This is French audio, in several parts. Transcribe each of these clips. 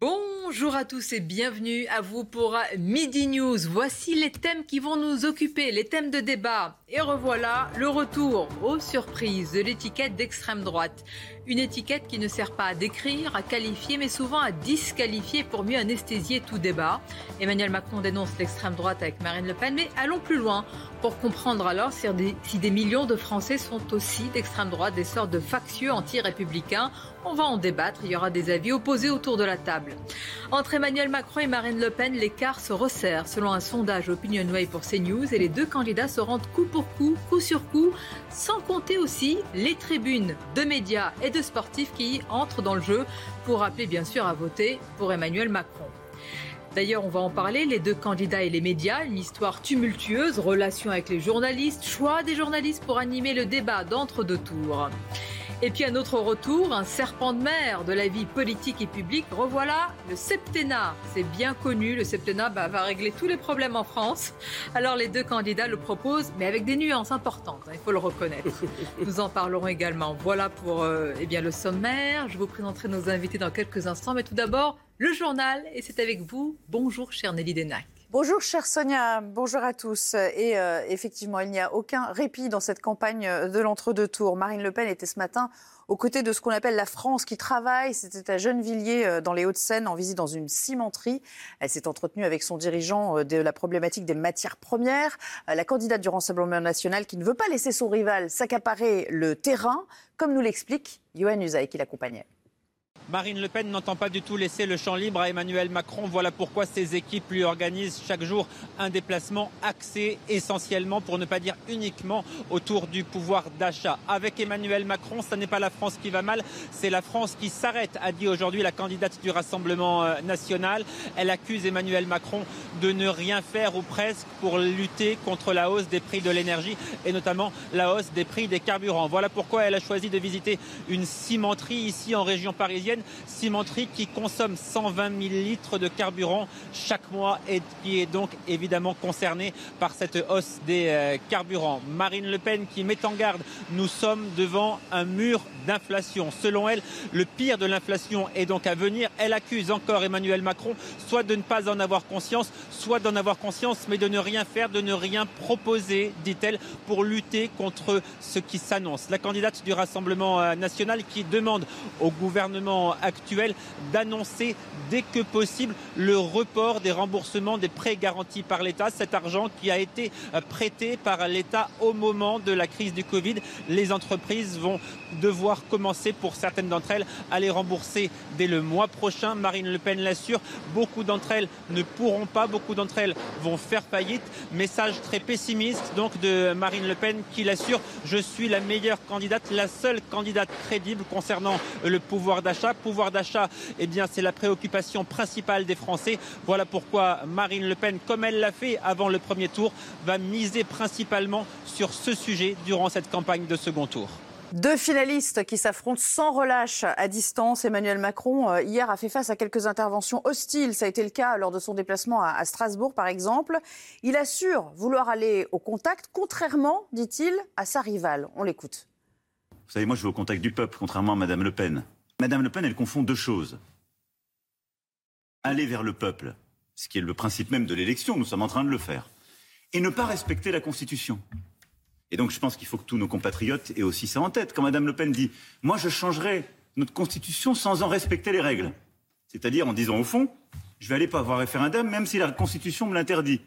Bonjour à tous et bienvenue à vous pour Midi News. Voici les thèmes qui vont nous occuper, les thèmes de débat. Et revoilà le retour aux surprises de l'étiquette d'extrême droite. Une étiquette qui ne sert pas à décrire, à qualifier, mais souvent à disqualifier pour mieux anesthésier tout débat. Emmanuel Macron dénonce l'extrême droite avec Marine Le Pen, mais allons plus loin pour comprendre alors si des, millions de Français sont aussi d'extrême droite, des sortes de factieux anti-républicains. On va en débattre, il y aura des avis opposés autour de la table. Entre Emmanuel Macron et Marine Le Pen, l'écart se resserre selon un sondage Opinionway pour CNews et les deux candidats se rendent coup pour coup, coup sur coup, sans compter aussi les tribunes de médias et de sportifs qui entrent dans le jeu pour appeler bien sûr à voter pour Emmanuel Macron. D'ailleurs, on va en parler, les deux candidats et les médias, une histoire tumultueuse, relation avec les journalistes, choix des journalistes pour animer le débat d'entre-deux tours. Et puis à notre retour, un serpent de mer de la vie politique et publique. Revoilà le septennat. C'est bien connu, le septennat bah, va régler tous les problèmes en France. Alors les deux candidats le proposent, mais avec des nuances importantes, hein, il faut le reconnaître. Nous en parlerons également. Voilà pour euh, eh bien, le sommaire. Je vous présenterai nos invités dans quelques instants, mais tout d'abord, le journal. Et c'est avec vous. Bonjour, chère Nelly Denac. Bonjour chère Sonia, bonjour à tous. Et euh, effectivement, il n'y a aucun répit dans cette campagne euh, de l'entre-deux tours. Marine Le Pen était ce matin aux côtés de ce qu'on appelle la France qui travaille. C'était à Gennevilliers, euh, dans les Hauts-de-Seine, en visite dans une cimenterie. Elle s'est entretenue avec son dirigeant de la problématique des matières premières. La candidate du Rassemblement national qui ne veut pas laisser son rival s'accaparer le terrain, comme nous l'explique Johan Usaï qui l'accompagnait. Marine Le Pen n'entend pas du tout laisser le champ libre à Emmanuel Macron. Voilà pourquoi ses équipes lui organisent chaque jour un déplacement axé essentiellement, pour ne pas dire uniquement, autour du pouvoir d'achat. Avec Emmanuel Macron, ce n'est pas la France qui va mal, c'est la France qui s'arrête, a dit aujourd'hui la candidate du Rassemblement euh, national. Elle accuse Emmanuel Macron de ne rien faire ou presque pour lutter contre la hausse des prix de l'énergie et notamment la hausse des prix des carburants. Voilà pourquoi elle a choisi de visiter une cimenterie ici en région parisienne cimenterie qui consomme 120 000 litres de carburant chaque mois et qui est donc évidemment concernée par cette hausse des euh, carburants. Marine Le Pen qui met en garde, nous sommes devant un mur d'inflation. Selon elle, le pire de l'inflation est donc à venir. Elle accuse encore Emmanuel Macron soit de ne pas en avoir conscience, soit d'en avoir conscience, mais de ne rien faire, de ne rien proposer, dit-elle, pour lutter contre ce qui s'annonce. La candidate du Rassemblement euh, national qui demande au gouvernement actuel d'annoncer dès que possible le report des remboursements des prêts garantis par l'État. Cet argent qui a été euh, prêté par l'État au moment de la crise du Covid. Les entreprises vont devoir commencer pour certaines d'entre elles à les rembourser dès le mois prochain. Marine Le Pen l'assure. Beaucoup d'entre elles ne pourront pas, beaucoup d'entre elles vont faire faillite. Message très pessimiste donc de Marine Le Pen qui l'assure. Je suis la meilleure candidate, la seule candidate crédible concernant le pouvoir d'achat pouvoir d'achat, eh bien, c'est la préoccupation principale des Français. Voilà pourquoi Marine Le Pen, comme elle l'a fait avant le premier tour, va miser principalement sur ce sujet durant cette campagne de second tour. Deux finalistes qui s'affrontent sans relâche à distance. Emmanuel Macron, euh, hier, a fait face à quelques interventions hostiles. Ça a été le cas lors de son déplacement à Strasbourg, par exemple. Il assure vouloir aller au contact, contrairement, dit-il, à sa rivale. On l'écoute. Vous savez, moi, je vais au contact du peuple, contrairement à Madame Le Pen. Madame Le Pen, elle confond deux choses. Aller vers le peuple, ce qui est le principe même de l'élection, nous sommes en train de le faire, et ne pas respecter la Constitution. Et donc je pense qu'il faut que tous nos compatriotes aient aussi ça en tête. Quand Madame Le Pen dit Moi je changerai notre Constitution sans en respecter les règles. C'est-à-dire en disant au fond, je vais aller pas avoir référendum même si la Constitution me l'interdit.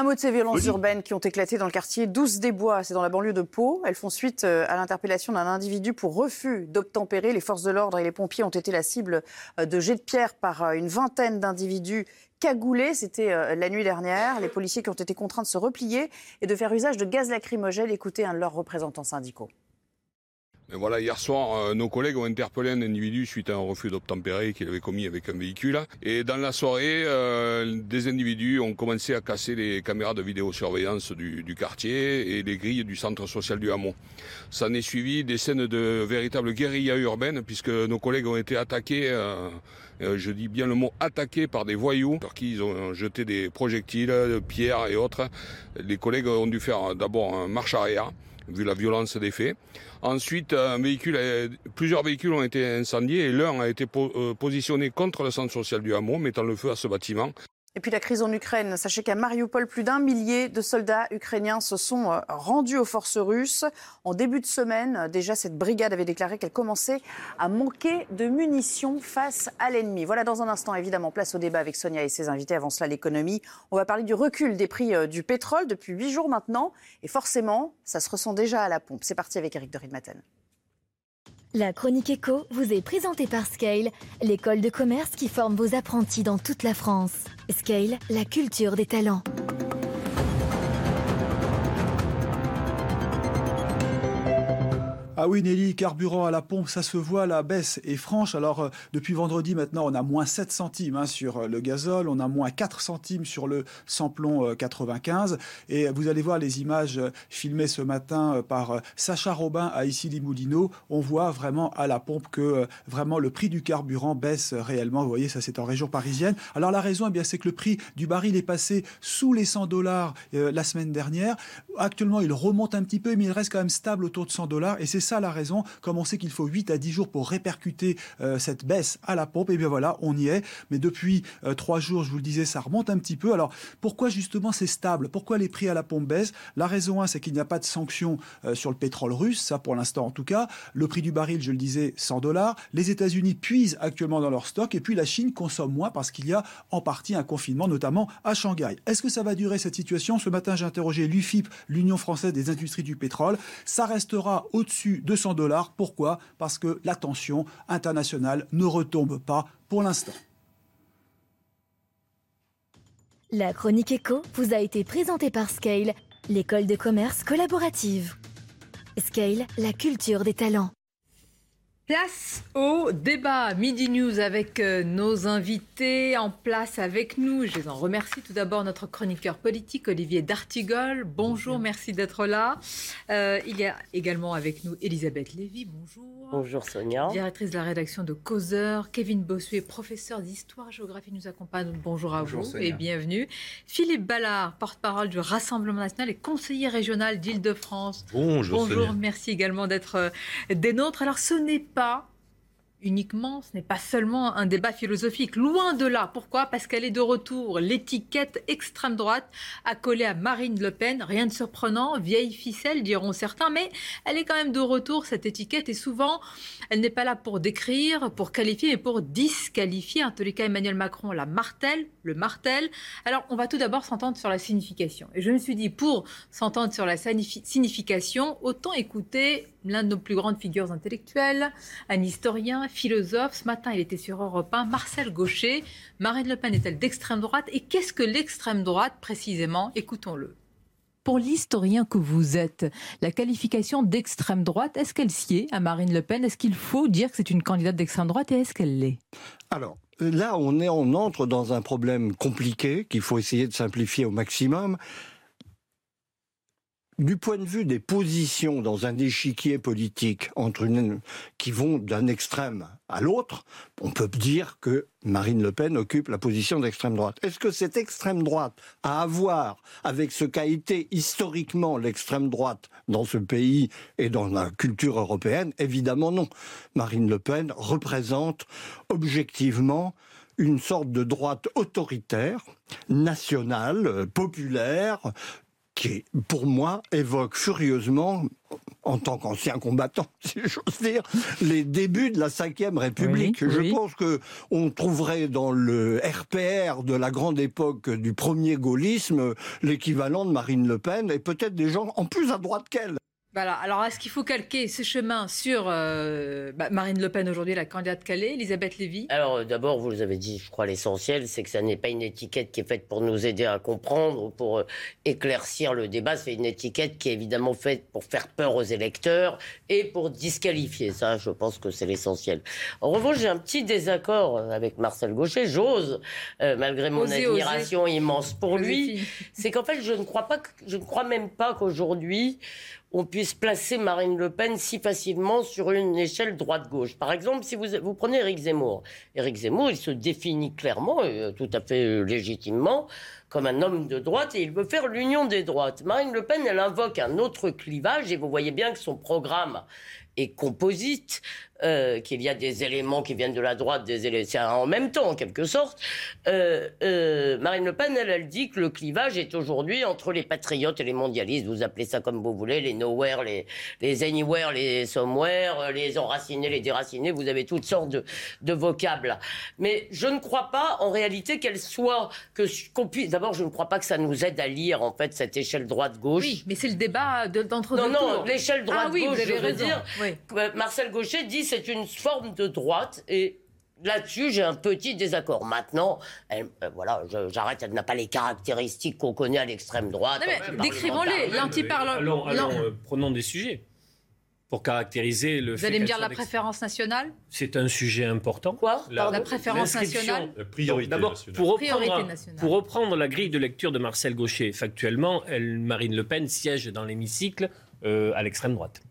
Un mot de ces violences urbaines qui ont éclaté dans le quartier 12 des Bois, c'est dans la banlieue de Pau. Elles font suite euh, à l'interpellation d'un individu pour refus d'obtempérer. Les forces de l'ordre et les pompiers ont été la cible euh, de jets de pierre par euh, une vingtaine d'individus cagoulés. C'était la nuit dernière. Les policiers qui ont été contraints de se replier et de faire usage de gaz lacrymogène. Écoutez un de leurs représentants syndicaux. Voilà, hier soir, euh, nos collègues ont interpellé un individu suite à un refus d'obtempérer qu'il avait commis avec un véhicule. Et dans la soirée, euh, des individus ont commencé à casser les caméras de vidéosurveillance du, quartier et les grilles du centre social du hameau. Ça en suivi des scènes de véritable guérilla urbaine puisque nos collègues ont été attaqués, euh, je dis bien le mot attaqués par des voyous, par qui ils ont jeté des projectiles, pierres et autres. Les collègues ont dû faire d'abord marche arrière vu la violence des faits. Ensuite, plusieurs véhicules ont été incendiés et l'un a été euh, positionné contre le centre social du hameau, mettant le feu à ce bâtiment. Et puis la crise en Ukraine. Sachez qu'à Mariupol, plus d'un millier de soldats ukrainiens se sont euh, rendus aux forces russes. En début de semaine, déjà, cette brigade avait déclaré qu'elle commençait à manquer de munitions face à l'ennemi. Voilà, dans un instant, évidemment, place au débat avec Sonia et ses invités. Avant cela, l'économie. On va parler du recul des prix euh, du pétrole depuis huit jours maintenant. Et forcément, ça se ressent déjà à la pompe. C'est parti avec Eric de Ridmaten. La chronique éco vous est présentée par Scale, l'école de commerce qui forme vos apprentis dans toute la France. Scale, la culture des talents. Ah oui Nelly, carburant à la pompe, ça se voit, la baisse est franche. Alors euh, depuis vendredi maintenant, on a moins 7 centimes hein, sur euh, le gazole, on a moins 4 centimes sur le samplon 95. Euh, Et vous allez voir les images filmées ce matin par Sacha Robin à Issy-les-Moulineaux. On voit vraiment à la pompe que vraiment le prix du carburant baisse réellement. Vous voyez, ça c'est en région parisienne. Alors la raison, eh bien, c'est que le prix du baril est passé sous les 100 dollars la semaine dernière. Actuellement, il remonte un petit peu, mais il reste quand même stable autour de 100 dollars. Et c'est ça la raison. Comme on sait qu'il faut 8 à 10 jours pour répercuter euh, cette baisse à la pompe, et eh bien voilà, on y est. Mais depuis euh, trois jours, je vous le disais, ça remonte un petit peu. Alors pourquoi justement c'est stable? Pourquoi les prix à la pompe baissent? La raison 1, c'est qu'il n'y a pas de sanctions euh, sur le pétrole russe, ça pour l'instant en tout cas. Le prix du baril, je le disais, 100 dollars. Les États-Unis puisent actuellement dans leur stock, et puis la Chine consomme moins parce qu'il y a en partie un confinement, notamment à Shanghai. Est-ce que ça va durer cette situation? Ce matin, j'ai interrogé l'UFIP, l'Union française des industries du pétrole. Ça restera au-dessus 200 dollars. Pourquoi? Parce que la tension internationale ne retombe pas pour l'instant. La chronique éco vous a été présentée par Scale, l'école de commerce collaborative. Scale, la culture des talents. Place au débat Midi News avec euh, nos invités en place avec nous. Je les en remercie tout d'abord notre chroniqueur politique Olivier D'Artigol. Bonjour, merci d'être là. Euh, il y a également avec nous Elisabeth Lévy. Bonjour. Bonjour Sonia. Directrice de la rédaction de Causeur. Kevin Bossuet, professeur d'histoire-géographie, nous accompagne. Bonjour à vous et bienvenue. Philippe Ballard, porte-parole du Rassemblement national et conseiller régional d'Île-de-France. Bonjour. Bonjour, merci également d'être euh, des nôtres. Alors ce n'est pas 그. Uniquement, ce n'est pas seulement un débat philosophique. Loin de là. Pourquoi? Parce qu'elle est de retour. L'étiquette extrême droite a collé à Marine Le Pen. Rien de surprenant. Vieille ficelle, diront certains. Mais elle est quand même de retour, cette étiquette. Et souvent, elle n'est pas là pour décrire, pour qualifier, mais pour disqualifier. En tous les cas, Emmanuel Macron la martèle, le martèle. Alors, on va tout d'abord s'entendre sur la signification. Et je me suis dit, pour s'entendre sur la signification, autant écouter l'un de nos plus grandes figures intellectuelles, un historien, philosophe. Ce matin, il était sur Europe 1, Marcel Gaucher. Marine Le Pen est-elle d'extrême droite? Et qu'est-ce que l'extrême droite précisément? Écoutons-le. Pour l'historien que vous êtes, la qualification d'extrême droite, est-ce qu'elle sied à Marine Le Pen? Est-ce qu'il faut dire que c'est une candidate d'extrême droite et est-ce qu'elle l'est? Alors, là, on, est, on entre dans un problème compliqué qu'il faut essayer de simplifier au maximum du point de vue des positions dans un échiquier politique entre qui vont d'un extrême à l'autre, on peut dire que Marine Le Pen occupe la position d'extrême droite. Est-ce que cette extrême droite a à voir avec ce qu'a été historiquement l'extrême droite dans ce pays et dans la culture européenne? Évidemment non. Marine Le Pen représente objectivement une sorte de droite autoritaire, nationale, populaire, qui, pour moi, évoque furieusement, en tant qu'ancien combattant, si j'ose dire, les débuts de la Ve République. Je pense que on trouverait dans le RPR de la grande époque du premier gaullisme l'équivalent de Marine Le Pen et peut-être des gens en plus à droite qu'elle. Voilà. Alors, est-ce qu'il faut calquer ce chemin sur euh, bah, Marine Le Pen aujourd'hui, la candidate Calais, Elisabeth Lévy? Alors, euh, d'abord, vous avez dit, je crois, l'essentiel, c'est que ça n'est pas une étiquette qui est faite pour nous aider à comprendre, pour euh, éclaircir le débat. C'est une étiquette qui est évidemment faite pour faire peur aux électeurs et pour disqualifier. Ça, je pense que c'est l'essentiel. En revanche, j'ai un petit désaccord avec Marcel Gaucher. J'ose, malgré mon admiration immense pour lui, c'est qu'en fait, je ne crois pas, que, je ne crois même pas qu'aujourd'hui on puisse placer Marine Le Pen si facilement sur une échelle droite-gauche. Par exemple, si vous, prenez Éric Zemmour. Éric Zemmour, il se définit clairement, et euh, tout à fait euh, légitimement, comme un homme de droite et il veut faire l'union des droites. Marine Le Pen, elle invoque un autre clivage et vous voyez bien que son programme est composite euh, qu'il y a des éléments qui viennent de la droite, des éléments, en même temps en quelque sorte. Euh, euh, Marine Le Pen, elle, elle, dit que le clivage est aujourd'hui entre les patriotes et les mondialistes. Vous appelez ça comme vous voulez, les nowhere, les, les anywhere, les somewhere, les enracinés, les déracinés. Vous avez toutes sortes de, de vocables. Mais je ne crois pas en réalité qu'elle soit que qu'on puisse. D'abord, je ne crois pas que ça nous aide à lire en fait cette échelle droite-gauche. Oui, mais c'est le débat d'entre deux. Non, non, l'échelle droite-gauche. Ah, oui, je veux dire. Marcel Gaucher dit c'est une forme de droite et Là-dessus, j'ai un petit désaccord. Maintenant, euh, voilà, j'arrête, elle n'a pas les caractéristiques qu'on connaît à l'extrême droite. Décrivons-les, l'anti-parlement. Alors, euh, prenons des sujets pour caractériser le Vous allez me dire la préférence nationale? C'est un sujet important. Quoi? La, la, préférence nationale? La priorité D'abord, nationale. Pour reprendre, pour reprendre la grille de lecture de Marcel Gaucher, factuellement, elle, Marine Le Pen siège dans l'hémicycle euh, à l'extrême droite.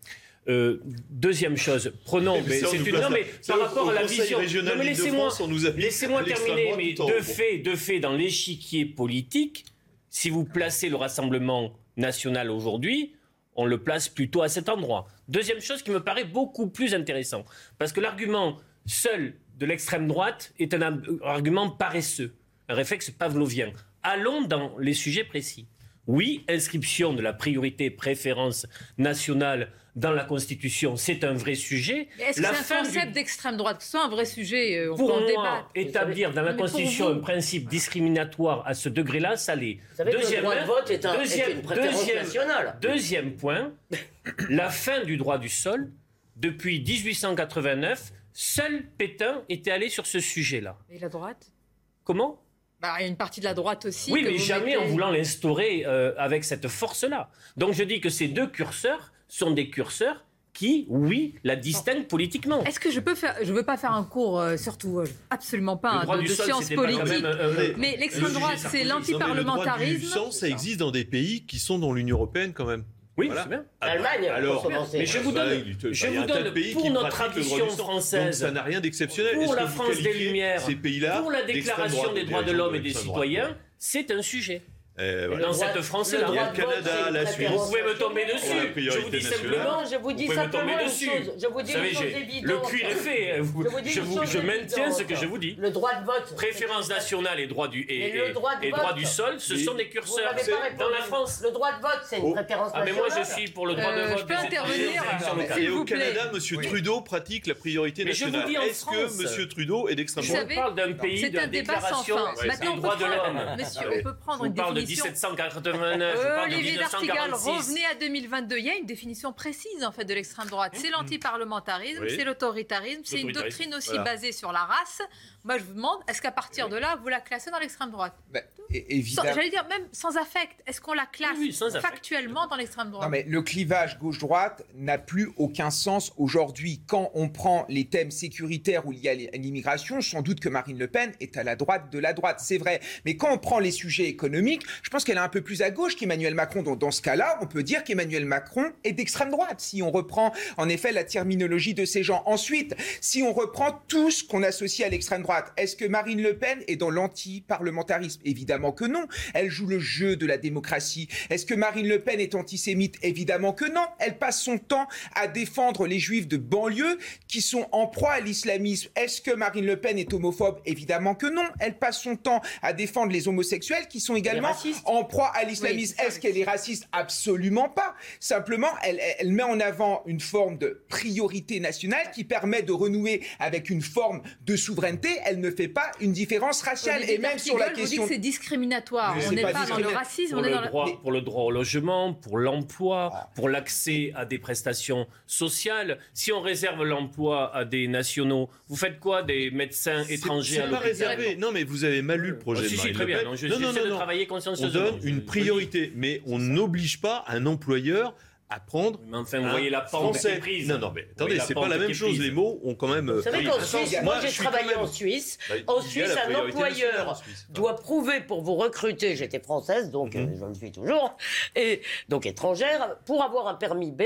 Euh, deuxième chose, prenons. Mais c'est une, non, mais par rapport à la vision. Non, mais laissez-moi laissez terminer. Mais de fait, de fait, dans l'échiquier politique, si vous placez le Rassemblement national aujourd'hui, on le place plutôt à cet endroit. Deuxième chose qui me paraît beaucoup plus intéressant, parce que l'argument seul de l'extrême droite est un argument paresseux, un réflexe pavlovien. Allons dans les sujets précis. Oui, inscription de la priorité préférence nationale dans la Constitution, c'est un vrai sujet. Est-ce que c'est un concept d'extrême droite? C'est un vrai sujet euh, on Pour peut en moi, établir dans la Constitution un principe discriminatoire à ce degré-là, ça l'est. Deuxième, le droit de vote est, un, deuxième, une. Deuxième point, la fin du droit du sol. Depuis 1889, seul Pétain était allé sur ce sujet-là. Et la droite? Comment? Bah, il y a une partie de la droite aussi. Oui, mais jamais en voulant l'instaurer euh, avec cette force-là. Donc je dis que ces deux curseurs sont des curseurs qui, oui, la distinguent politiquement. Est-ce que je peux faire, je veux pas faire un cours, euh, surtout euh, absolument pas hein, de, sciences politiques, mais l'extrême droite, c'est l'antiparlementarisme. Le droit du ça existe dans des pays qui sont dans l'Union européenne quand même. Oui, c'est bien. L'Allemagne, alors, mais je vous donne, je vous donne pour notre tradition française, donc ça n'a rien d'exceptionnel. Pour la France des Lumières, pour la Déclaration des droits de l'homme et des citoyens, c'est un sujet. Euh, Dans cette France-là. Il y a le Canada, la Suisse. Vous pouvez me tomber dessus. Je vous dis simplement. Je vous dis simplement une chose. Je vous dis une chose évidente. Le cuir est fait. Je, vous, je maintiens ce que je vous dis. Le droit de vote. Préférence nationale et droit du, et, et, droit du sol, ce sont des curseurs dans la France. Le droit de vote, c'est une oh. préférence nationale. Ah, mais moi, je suis pour le droit de vote. Je peux intervenir. Et au Canada, M. Trudeau pratique la priorité nationale. Est-ce que M. Trudeau est d'extrême droite? On parle d'un pays de déclaration des droits de l'homme. Monsieur, on peut prendre une définition. 1740 Olivier D'Artigal, revenez à 2022. Il y a une définition précise en fait de l'extrême droite. C'est l'antiparlementarisme, c'est l'autoritarisme, c'est une doctrine aussi basée sur la race. Moi, je vous demande, est-ce qu'à partir de là, vous la classez dans l'extrême droite bah, Évidemment. J'allais dire même sans affect. Est-ce qu'on la classe factuellement dans l'extrême droite Non, mais le clivage gauche-droite n'a plus aucun sens aujourd'hui. Quand on prend les thèmes sécuritaires où il y a l'immigration, sans doute que Marine Le Pen est à la droite de la droite, c'est vrai. Mais quand on prend les sujets économiques, je pense qu'elle est un peu plus à gauche qu'Emmanuel Macron. Donc dans ce cas-là, on peut dire qu'Emmanuel Macron est d'extrême droite, si on reprend en effet la terminologie de ces gens. Ensuite, si on reprend tout ce qu'on associe à l'extrême droite, est-ce que Marine Le Pen est dans l'anti-parlementarisme? Évidemment que non. Elle joue le jeu de la démocratie. Est-ce que Marine Le Pen est antisémite? Évidemment que non. Elle passe son temps à défendre les juifs de banlieue qui sont en proie à l'islamisme. Est-ce que Marine Le Pen est homophobe? Évidemment que non. Elle passe son temps à défendre les homosexuels qui sont également en proie à l'islamisme. Est-ce qu'elle est raciste? Absolument pas. Simplement, elle, elle met en avant une forme de priorité nationale qui permet de renouer avec une forme de souveraineté. Elle ne fait pas une différence raciale. Et même sur la question. c'est discriminatoire. on n'est pas, dans le racisme, pour on est dans le droit, Pour le droit au logement, pour l'emploi, ah. pour l'accès à des prestations sociales. Si on réserve l'emploi à des nationaux, vous faites quoi des médecins étrangers à pas réservé. Non, mais vous avez mal lu le projet oh, de très bien. Non, je, non, non, de travailler consciencieusement. On donne une priorité, mais on n'oblige pas un employeur à prendre. Mais enfin, vous voyez la pente est prise. Non, non, mais attendez, c'est pas la même chose. Les mots ont quand même. Vous savez qu'en Suisse, moi j'ai travaillé en Suisse. Bah, en Suisse, un employeur doit prouver pour vous recruter. J'étais française, donc mhm. euh, je le suis toujours, et donc étrangère, pour avoir un permis B.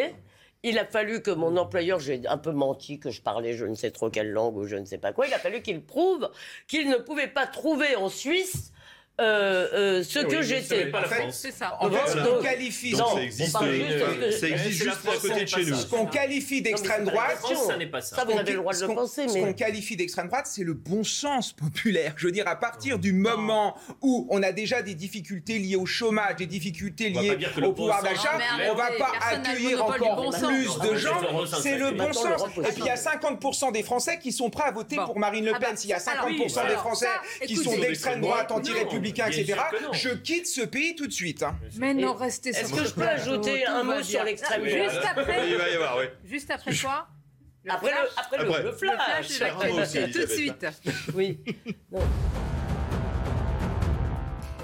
Il a fallu que mon employeur, j'ai un peu menti, que je parlais je ne sais trop quelle langue ou je ne sais pas quoi, il a fallu qu'il prouve qu'il ne pouvait pas trouver en Suisse euh, euh, ce que j'étais. C'est ça. En fait, ce qu'on qualifie. ça existe, euh, ça existe juste à côté de chez nous. Ce qu'on qualifie d'extrême droite. ça n'est pas ça. Ça, vous avez le droit de le penser. Ce qu'on qualifie d'extrême droite, c'est le bon sens populaire. Je veux dire, à partir du moment où on a déjà des difficultés liées au chômage, des difficultés liées au pouvoir d'achat, on va pas accueillir encore plus de gens. C'est le bon sens. Et puis il y a 50% des Français qui sont prêts à voter pour Marine Le ah Pen. Bah, S'il y a 50% des Français qui sont d'extrême droite, anti-républicaine, etc., je quitte ce pays tout de suite. Hein. Mais non, restez Est-ce que je peux ajouter un mot sur l'extrême droite Juste après. Il va y avoir, oui. Juste après quoi après, le, après, le, flash. Le flash tout de suite. Oui.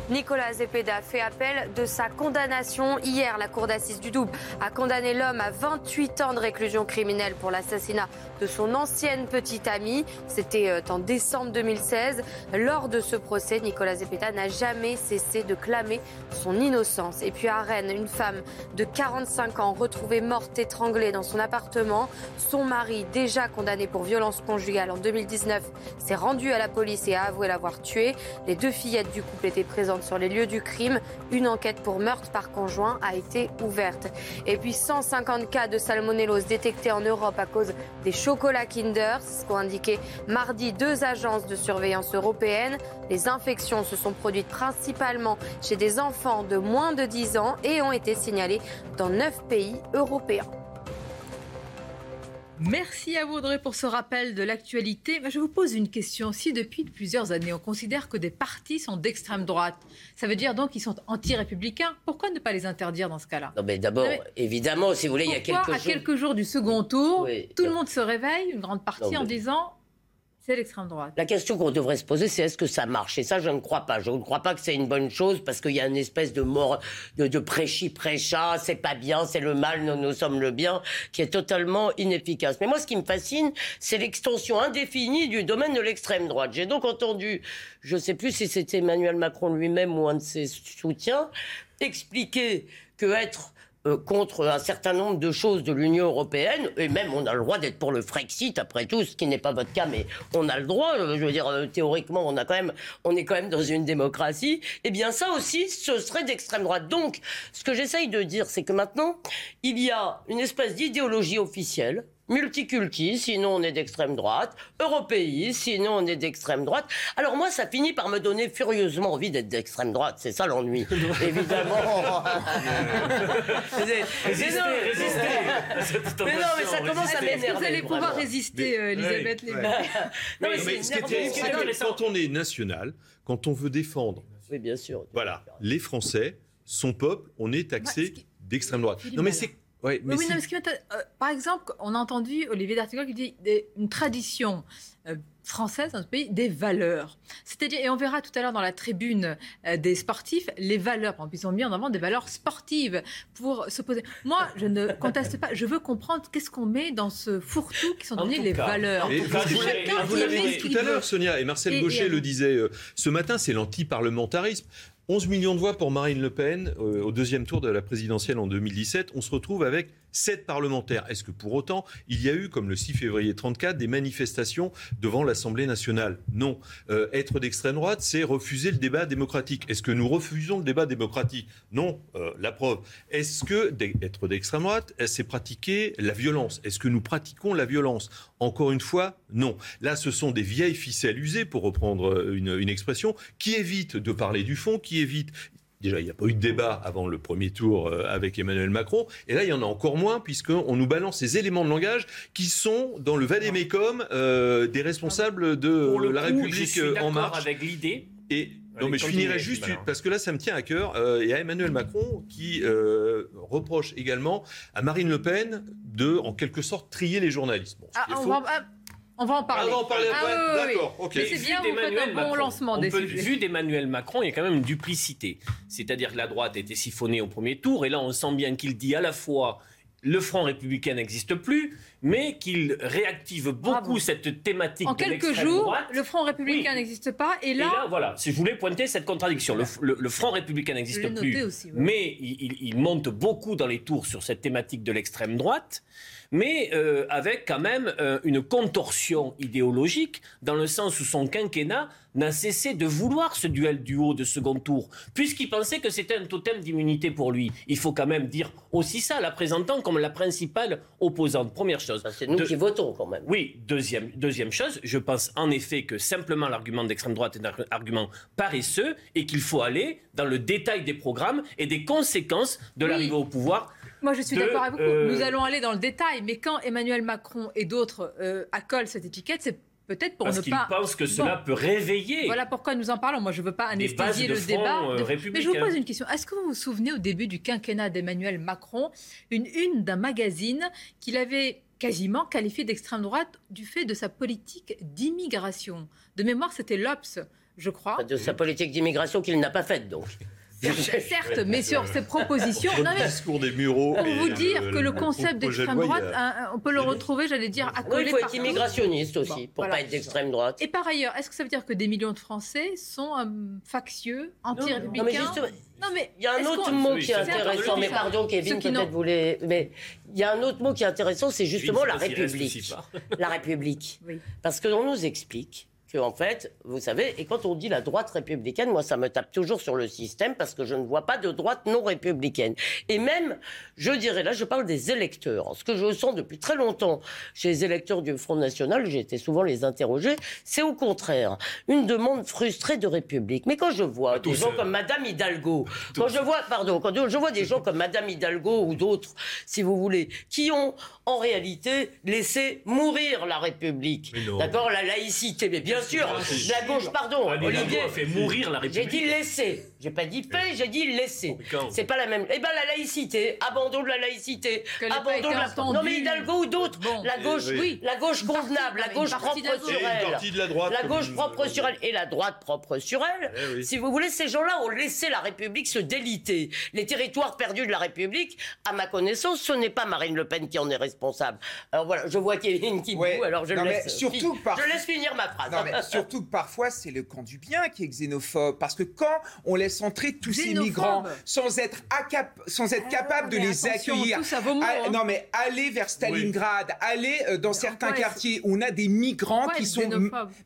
Nicolas Zepeda fait appel de sa condamnation. Hier, la Cour d'assises du Double a condamné l'homme à 28 ans de réclusion criminelle pour l'assassinat de son ancienne petite amie. C'était euh, en décembre 2016. Lors de ce procès, Nicolas Zepeda n'a jamais cessé de clamer son innocence. Et puis à Rennes, une femme de 45 ans retrouvée morte étranglée dans son appartement. Son mari, déjà condamné pour violence conjugale en 2019, s'est rendu à la police et a avoué l'avoir tué. Les deux fillettes du couple étaient présentes sur les lieux du crime. Une enquête pour meurtre par conjoint a été ouverte. Et puis 150 cas de salmonellose détectés en Europe à cause des chocolats Kinder. Ce qu'ont indiqué mardi deux agences de surveillance européennes. Les infections se sont produites principalement chez des enfants de moins de 10 ans et ont été signalées dans 9 pays européens. Merci à vous Audrey pour ce rappel de l'actualité. Je vous pose une question. Si depuis plusieurs années on considère que des partis sont d'extrême droite, ça veut dire donc qu'ils sont anti-républicains, pourquoi ne pas les interdire dans ce cas-là? Non mais d'abord, évidemment, si vous voulez, il y a quelques jours... à quelques jours du second tour, tout le monde se réveille, une grande partie, en disant l'extrême droite. La question qu'on devrait se poser, c'est est-ce que ça marche? Et ça, je ne crois pas. Je ne crois pas que c'est une bonne chose parce qu'il y a une espèce de mort, de, de prêchi prêcha, c'est pas bien, c'est le mal, nous, nous sommes le bien, qui est totalement inefficace. Mais moi, ce qui me fascine, c'est l'extension indéfinie du domaine de l'extrême droite. J'ai donc entendu, je ne sais plus si c'était Emmanuel Macron lui-même ou un de ses soutiens, expliquer que être euh, contre un certain nombre de choses de l'Union européenne, et même on a le droit d'être pour le Frexit, après tout, ce qui n'est pas votre cas, mais on a le droit, euh, je veux dire, euh, théoriquement, on, a quand même, on est quand même dans une démocratie, eh bien ça aussi, ce serait d'extrême droite. Donc, ce que j'essaye de dire, c'est que maintenant, il y a une espèce d'idéologie officielle, multiculti, sinon on est d'extrême droite, européiste, sinon on est d'extrême droite. Alors moi, ça finit par me donner furieusement envie d'être d'extrême droite, c'est ça l'ennui, évidemment. Mais non, mais ça commence à m'énerver. Vous allez pouvoir résister, euh, Elisabeth ouais. Non, mais, ce qui est quand on est national, quand on veut défendre, oui, bien sûr. Voilà, les Français, son peuple, on est taxé d'extrême droite. Non, mais c'est oui, mais, euh, par exemple, on a entendu Olivier D'Artigol qui dit une tradition euh, française dans ce pays, des valeurs. C'est-à-dire, et on verra tout à l'heure dans la tribune euh, des sportifs, les valeurs. Par exemple, ils ont mis en avant des valeurs sportives pour s'opposer. Moi, je ne conteste pas. Je veux comprendre qu'est-ce qu'on met dans ce fourre-tout qui sont donnés les valeurs. vous l'avez dit tout à l'heure, Sonia, et Marcel Gaucher le disait ce matin, c'est l'anti-parlementarisme. 11 millions de voix pour Marine Le Pen euh, au deuxième tour de la présidentielle en 2017. On se retrouve avec sept parlementaires. Est-ce que pour autant, il y a eu, comme le 6 février 34, des manifestations devant l'Assemblée nationale? Non. Euh, être d'extrême droite, c'est refuser le débat démocratique. Est-ce que nous refusons le débat démocratique? Non. Euh, la preuve. Est-ce que être d'extrême droite, c'est pratiquer la violence? Est-ce que nous pratiquons la violence? Encore une fois, non. Là, ce sont des vieilles ficelles usées, pour reprendre une, expression, qui évitent de parler du fond, qui évite Déjà, il n'y a pas eu de débat avant le premier tour euh, avec Emmanuel Macron. Et là, il y en a encore moins, puisqu'on nous balance ces éléments de langage qui sont dans le valet-mécom euh, des responsables de la République je suis En Marche. avec l'idée. Et non, mais je finirai juste parce que là, ça me tient à cœur. Euh, il y a Emmanuel Macron qui reproche également à Marine Le Pen de, en quelque sorte, trier les journalistes. Bon, ah, on, va, on, va, en parler. Ah, on va en parler après. Ah, D'accord. ok. C'est bien, vous faites un bon lancement des peut, Vu d'Emmanuel Macron, il y a quand même une duplicité. C'est-à-dire que la droite a été siphonnée au premier tour, et là, on sent bien qu'il dit à la fois le Front républicain n'existe plus, mais qu'il réactive beaucoup cette thématique. En quelques jours, le Front républicain n'existe pas, et là... Et là, voilà, si je voulais pointer cette contradiction. Le, Front républicain n'existe plus, mais il, monte beaucoup dans les tours sur cette thématique de l'extrême droite mais euh, avec quand même euh, une contorsion idéologique, dans le sens où son quinquennat n'a cessé de vouloir ce duel du haut de second tour, puisqu'il pensait que c'était un totem d'immunité pour lui. Il faut quand même dire aussi ça, la présentant comme la principale opposante. Première chose. C'est nous qui votons quand même. Oui, deuxième, deuxième chose, je pense en effet que simplement l'argument d'extrême droite est un argument paresseux et qu'il faut aller dans le détail des programmes et des conséquences de l'arrivée au pouvoir moi, je suis d'accord avec vous. Euh, Nous allons aller dans le détail, mais quand Emmanuel Macron et d'autres euh, accolent cette étiquette, c'est peut-être pour Parce ne pas. Parce qu'ils pensent que cela peut réveiller. Voilà pourquoi nous en parlons. Moi, je ne veux pas anesthésier le débat. Euh, mais je vous pose une question. Est-ce que vous vous souvenez au début du quinquennat d'Emmanuel Macron, une une d'un magazine qu'il avait quasiment qualifié d'extrême droite du fait de sa politique d'immigration? De mémoire, c'était l'Obs, je crois. De sa politique d'immigration qu'il n'a pas faite, donc. Certes, mais sur ces propositions. Non, mais, discours des Pour vous dire que le concept d'extrême droite, on peut le retrouver, j'allais dire, à Oui, il faut être immigrationniste aussi, pour ne pas être d'extrême droite. Et par ailleurs, est-ce que ça veut dire que des millions de Français sont euh, factieux, anti-républicains non, mais il y a un autre mot qui est intéressant, mais pardon, Kevin, peut-être voulait. Mais il y a un autre mot qui est intéressant, c'est justement la République. La République. Parce que l'on nous explique que, en fait, vous savez, et quand on dit la droite républicaine, moi, ça me tape toujours sur le système parce que je ne vois pas de droite non républicaine. Et même, je dirais, là, je parle des électeurs. Ce que je sens depuis très longtemps chez les électeurs du Front National, j'ai été souvent les interroger, c'est au contraire une demande frustrée de République. Mais quand je vois des gens comme Madame Hidalgo, quand je vois, pardon, quand je vois des gens comme Madame Hidalgo ou d'autres, si vous voulez, qui ont en réalité laissé mourir la République, d'accord, la laïcité, mais bien bien sûr, la gauche, pardon, Olivier. a fait mourir la République. J'ai dit laisser. J'ai pas dit fait, j'ai dit laisser. C'est pas la même. Eh ben la laïcité, abandon de la laïcité, abandon de la. Non mais Hidalgo ou d'autres. La gauche, oui, la gauche convenable, la gauche propre sur elle. La gauche propre sur elle et la droite propre sur elle. Eh si vous voulez, ces gens-là ont laissé la République se déliter. Les territoires perdus de la République, à ma connaissance, ce n'est pas Marine Le Pen qui en est responsable. Alors voilà, je vois Kevin qui ouais. alors je laisse. Surtout Je laisse finir ma phrase. surtout que parfois, c'est le camp du bien qui est xénophobe. Parce que quand on laisse entrer tous ces migrants sans être, sans être ah capable de les accueillir, hein. non mais aller vers Stalingrad, aller euh, dans certains quartiers où on a des migrants qui sont...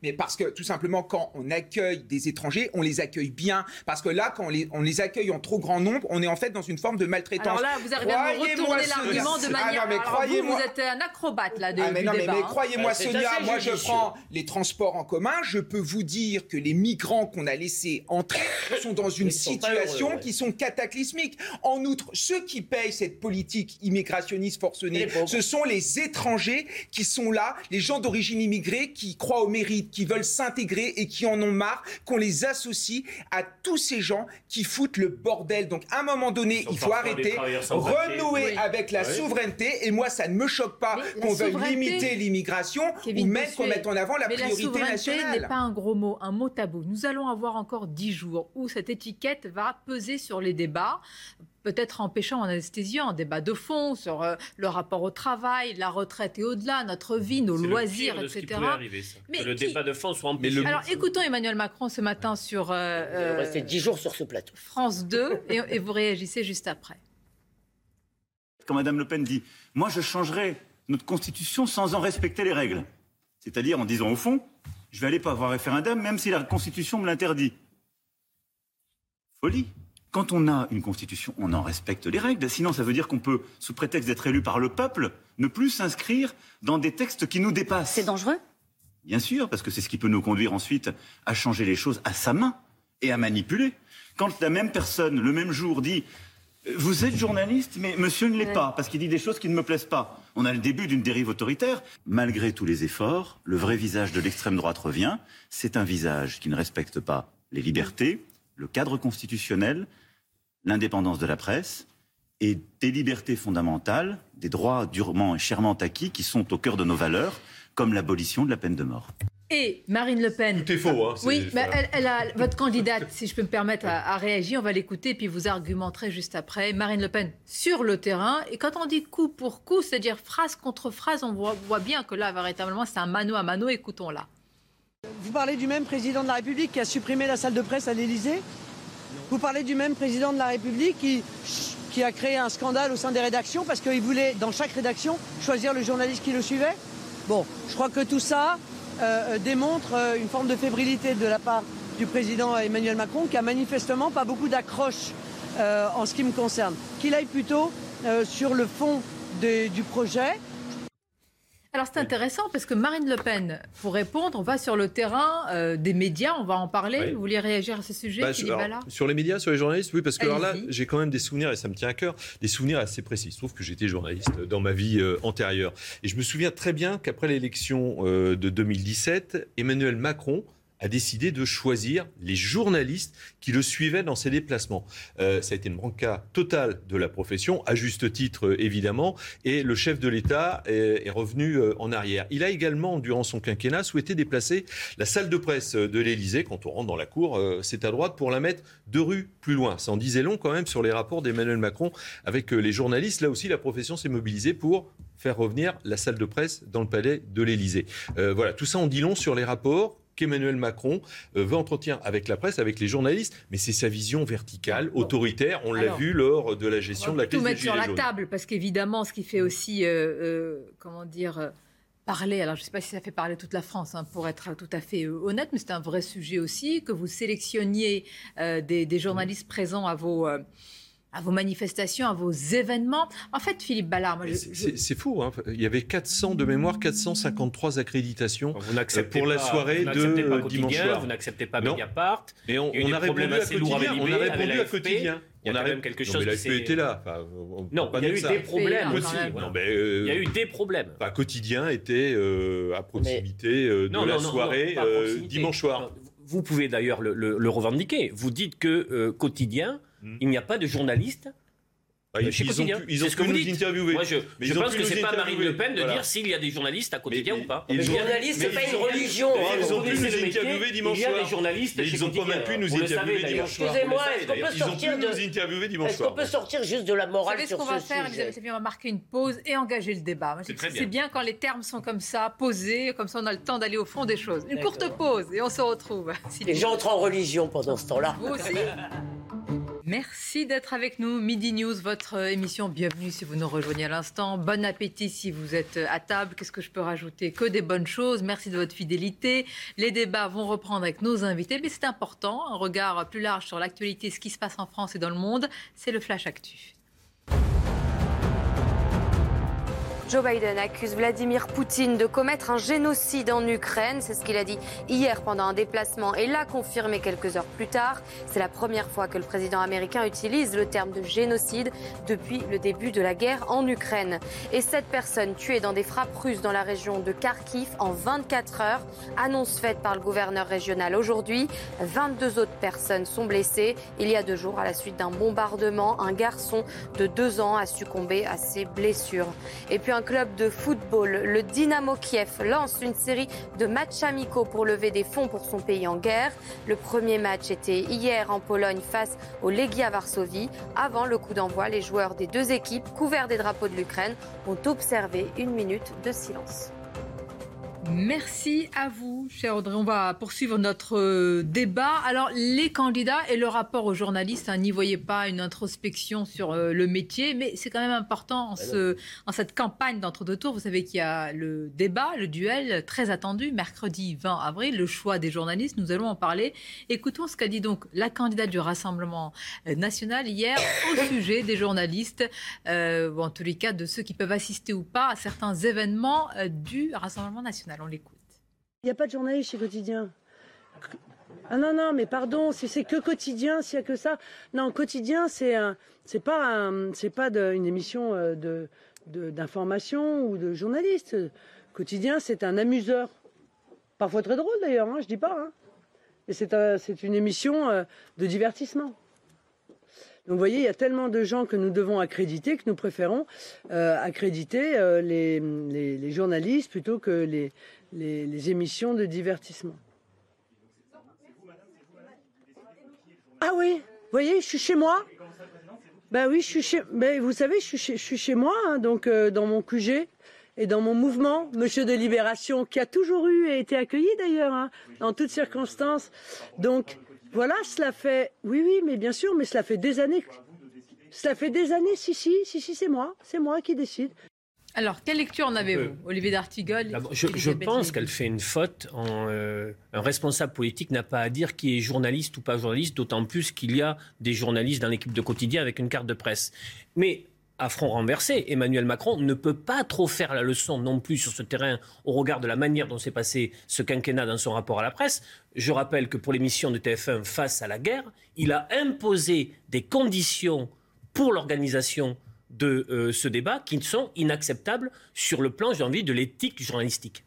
Mais parce que tout simplement, quand on accueille des étrangers, on les accueille bien. Parce que là, quand on les, on les accueille en trop grand nombre, on est en fait dans une forme de maltraitance. Alors là, vous arrivez à me retourner l'argument de manière... Ah non, mais croyez-moi... Vous, êtes un acrobate là de, ah, mais non, mais, hein. croyez-moi, Sonia, moi je prends les transports en commun, je peux vous dire que les migrants qu'on a laissés entrer sont dans une situations qui sont cataclysmiques. En outre, ceux qui payent cette politique immigrationniste forcenée, ce sont les étrangers qui sont là, les gens d'origine immigrée qui croient au mérite, qui veulent s'intégrer et qui en ont marre qu'on les associe à tous ces gens qui foutent le bordel. Donc, à un moment donné, il faut arrêter, renouer avec la souveraineté. Et moi, ça ne me choque pas qu'on veuille limiter l'immigration ou même qu'on mette en avant la priorité la nationale. n'est pas un gros mot, un mot tabou. Nous allons avoir encore dix jours où cette étiquette va peser sur les débats peut-être empêchant en anesthésiant un débat de fond sur euh, le rapport au travail, la retraite et au-delà, notre vie, nos loisirs, etc. Mais que le débat de fond soit empêché. Alors écoutons Emmanuel Macron ce matin sur euh, euh rester dix jours sur ce plateau. France 2 et, et vous réagissez juste après. Quand Madame Le Pen dit, moi je changerai notre constitution sans en respecter les règles, c'est-à-dire en disant au fond, je vais aller pas avoir référendum même si la constitution me l'interdit. Quand on a une constitution, on en respecte les règles. Sinon, ça veut dire qu'on peut, sous prétexte d'être élu par le peuple, ne plus s'inscrire dans des textes qui nous dépassent. C'est dangereux? Bien sûr, parce que c'est ce qui peut nous conduire ensuite à changer les choses à sa main et à manipuler. Quand la même personne, le même jour, dit Vous êtes journaliste, mais monsieur ne l'est pas, parce qu'il dit des choses qui ne me plaisent pas. On a le début d'une dérive autoritaire. Malgré tous les efforts, le vrai visage de l'extrême droite revient. C'est un visage qui ne respecte pas les libertés, le cadre constitutionnel, l'indépendance de la presse et des libertés fondamentales, des droits durement et chèrement acquis qui sont au cœur de nos valeurs, comme l'abolition de la peine de mort. Et Marine Le Pen. Tout est faux. Hein, oui, mais elle, a, votre candidate, si je peux me permettre, à, réagir. On va l'écouter, puis vous argumenterez juste après. Marine Le Pen sur le terrain. Et quand on dit coup pour coup, c'est-à-dire phrase contre phrase, on voit, voit bien que là, véritablement, c'est un mano à mano. Écoutons-la. Vous parlez du même président de la République qui a supprimé la salle de presse à l'Élysée Vous parlez du même président de la République qui, a créé un scandale au sein des rédactions parce qu'il voulait, dans chaque rédaction, choisir le journaliste qui le suivait Bon, je crois que tout ça, euh, démontre euh, une forme de fébrilité de la part du président Emmanuel Macron qui a manifestement pas beaucoup d'accroche euh, en ce qui me concerne. Qu'il aille plutôt sur le fond du projet. Alors c'est intéressant parce que Marine Le Pen, pour répondre, on va sur le terrain des médias, on va en parler. Vous voulez réagir à ce sujet bah, sur, les médias, sur les journalistes, oui, parce que alors là, j'ai quand même des souvenirs, et ça me tient à cœur, des souvenirs assez précis. Je trouve que j'étais journaliste dans ma vie antérieure. Et je me souviens très bien qu'après l'élection de 2017, Emmanuel Macron a décidé de choisir les journalistes qui le suivaient dans ses déplacements. Euh, ça a été une branca totale de la profession, à juste titre euh, évidemment, et le chef de l'État est, revenu euh, en arrière. Il a également, durant son quinquennat, souhaité déplacer la salle de presse de l'Élysée, quand on rentre dans la cour, c'est à droite, pour la mettre deux rues plus loin. Ça en disait long quand même sur les rapports d'Emmanuel Macron avec les journalistes. Là aussi, la profession s'est mobilisée pour faire revenir la salle de presse dans le palais de l'Élysée. voilà, tout ça en dit long sur les rapports qu'Emmanuel Macron euh, veut entretenir avec la presse, avec les journalistes, mais c'est sa vision verticale, autoritaire. On l'a vu lors de la gestion de la crise tout mettre sur la table, parce qu'évidemment, ce qui fait aussi, euh, euh, comment dire, parler. Alors, je ne sais pas si ça fait parler toute la France, hein, pour être tout à fait honnête, mais c'est un vrai sujet aussi que vous sélectionniez des, journalistes présents à vos à vos manifestations, à vos événements. En fait, Philippe Ballard, c'est fou. Hein. Il y avait 400 de mémoire, 453 accréditations vous euh, pour la soirée de pas dimanche soir. Vous n'acceptez pas Mediapart. Mais on, on a répondu à quotidien. On a répondu à quotidien. Il y a quand même quelque chose. Non, mais était là. non, il y a eu des problèmes. Non, mais euh, il y a eu des problèmes. Enfin, quotidien était euh, à proximité de la soirée dimanche soir. Vous pouvez d'ailleurs le, revendiquer. Vous dites que quotidien Hmm. Il n'y a pas de journaliste bah, ils, ont pu, ils ont ce que nous interviewer. Moi, je, je pense que c'est pas Marine Le Pen de dire s'il y a des journalistes à quotidien ou pas. Les journalistes, c'est pas une religion. Ils ont pu nous interviewer dimanche soir. Il y a des journalistes Ils ont pas même pu nous interviewer dimanche soir. Excusez-moi, est-ce qu'on peut sortir de... nous interviewer dimanche soir. Est-ce qu'on peut sortir juste de la morale sur ce sujet Vous savez ce qu'on va faire, Elisabeth On va marquer une pause et engager le débat. C'est bien quand les termes sont comme ça, posés, comme ça on a le temps d'aller au fond des choses. Une courte pause et on se retrouve. Les gens entrent en religion pendant ce temps-là. Vous aussi Merci d'être avec nous. Midi News, votre émission. Bienvenue si vous nous rejoignez à l'instant. Bon appétit si vous êtes à table. Qu'est-ce que je peux rajouter? Que des bonnes choses. Merci de votre fidélité. Les débats vont reprendre avec nos invités, mais c'est important. Un regard plus large sur l'actualité, ce qui se passe en France et dans le monde. C'est le Flash Actu. Joe Biden accuse Vladimir Poutine de commettre un génocide en Ukraine. C'est ce qu'il a dit hier pendant un déplacement et l'a confirmé quelques heures plus tard. C'est la première fois que le président américain utilise le terme de génocide depuis le début de la guerre en Ukraine. Et sept personnes tuées dans des frappes russes dans la région de Kharkiv en 24 heures. Annonce faite par le gouverneur régional aujourd'hui. 22 autres personnes sont blessées. Il y a deux jours, à la suite d'un bombardement, un garçon de deux ans a succombé à ses blessures. Et puis un club de football, le Dynamo Kiev, lance une série de matchs amicaux pour lever des fonds pour son pays en guerre. Le premier match était hier en Pologne face au Legia Varsovie. Avant le coup d'envoi, les joueurs des deux équipes, couverts des drapeaux de l'Ukraine, ont observé une minute de silence. Merci à vous, cher Audrey. On va poursuivre notre euh, débat. Alors, les candidats et le rapport aux journalistes, hein, n'y voyez pas une introspection sur euh, le métier, mais c'est quand même important en, ce, en cette campagne d'entre-deux tours. Vous savez qu'il y a le débat, le duel très attendu, mercredi 20 avril, le choix des journalistes. Nous allons en parler. Écoutons ce qu'a dit donc la candidate du Rassemblement euh, national hier au sujet des journalistes, ou en tous les cas de ceux qui peuvent assister ou pas à certains événements du Rassemblement national. Il n'y a pas de journaliste chez Quotidien. Ah non, non, mais pardon, si c'est que quotidien, s'il n'y a que ça. Non, quotidien, c'est c'est pas pas une émission euh, d'information ou de journaliste. Quotidien, c'est un amuseur. Parfois très drôle d'ailleurs, hein, je dis pas. Hein. Mais c'est, c'est une émission euh, de divertissement. Donc vous voyez, il y a tellement de gens que nous devons accréditer que nous préférons euh, accréditer les, les, journalistes plutôt que les, les émissions de divertissement. Ah oui, vous voyez, je suis chez moi. Ben oui, je suis chez. Mais vous savez, je suis chez, moi, hein, donc euh, dans mon QG et dans mon mouvement, Monsieur de Libération, qui a toujours eu et été accueilli d'ailleurs, hein, en toutes circonstances. Donc voilà, cela fait. Oui, oui, mais bien sûr, mais cela fait des années. Cela fait des années, si, si, si, si, c'est moi, c'est moi qui décide. Alors, quelle lecture en avez-vous, euh, Olivier d'Artigol Je, pense qu'elle fait une faute. En, euh, un responsable politique n'a pas à dire qui est journaliste ou pas journaliste, d'autant plus qu'il y a des journalistes dans l'équipe de quotidien avec une carte de presse. Mais à front renversé, Emmanuel Macron ne peut pas trop faire la leçon non plus sur ce terrain au regard de la manière dont s'est passé ce quinquennat dans son rapport à la presse. Je rappelle que pour l'émission de TF1 face à la guerre, il a imposé des conditions pour l'organisation de euh, ce débat qui sont inacceptables sur le plan, j'ai envie, de l'éthique journalistique.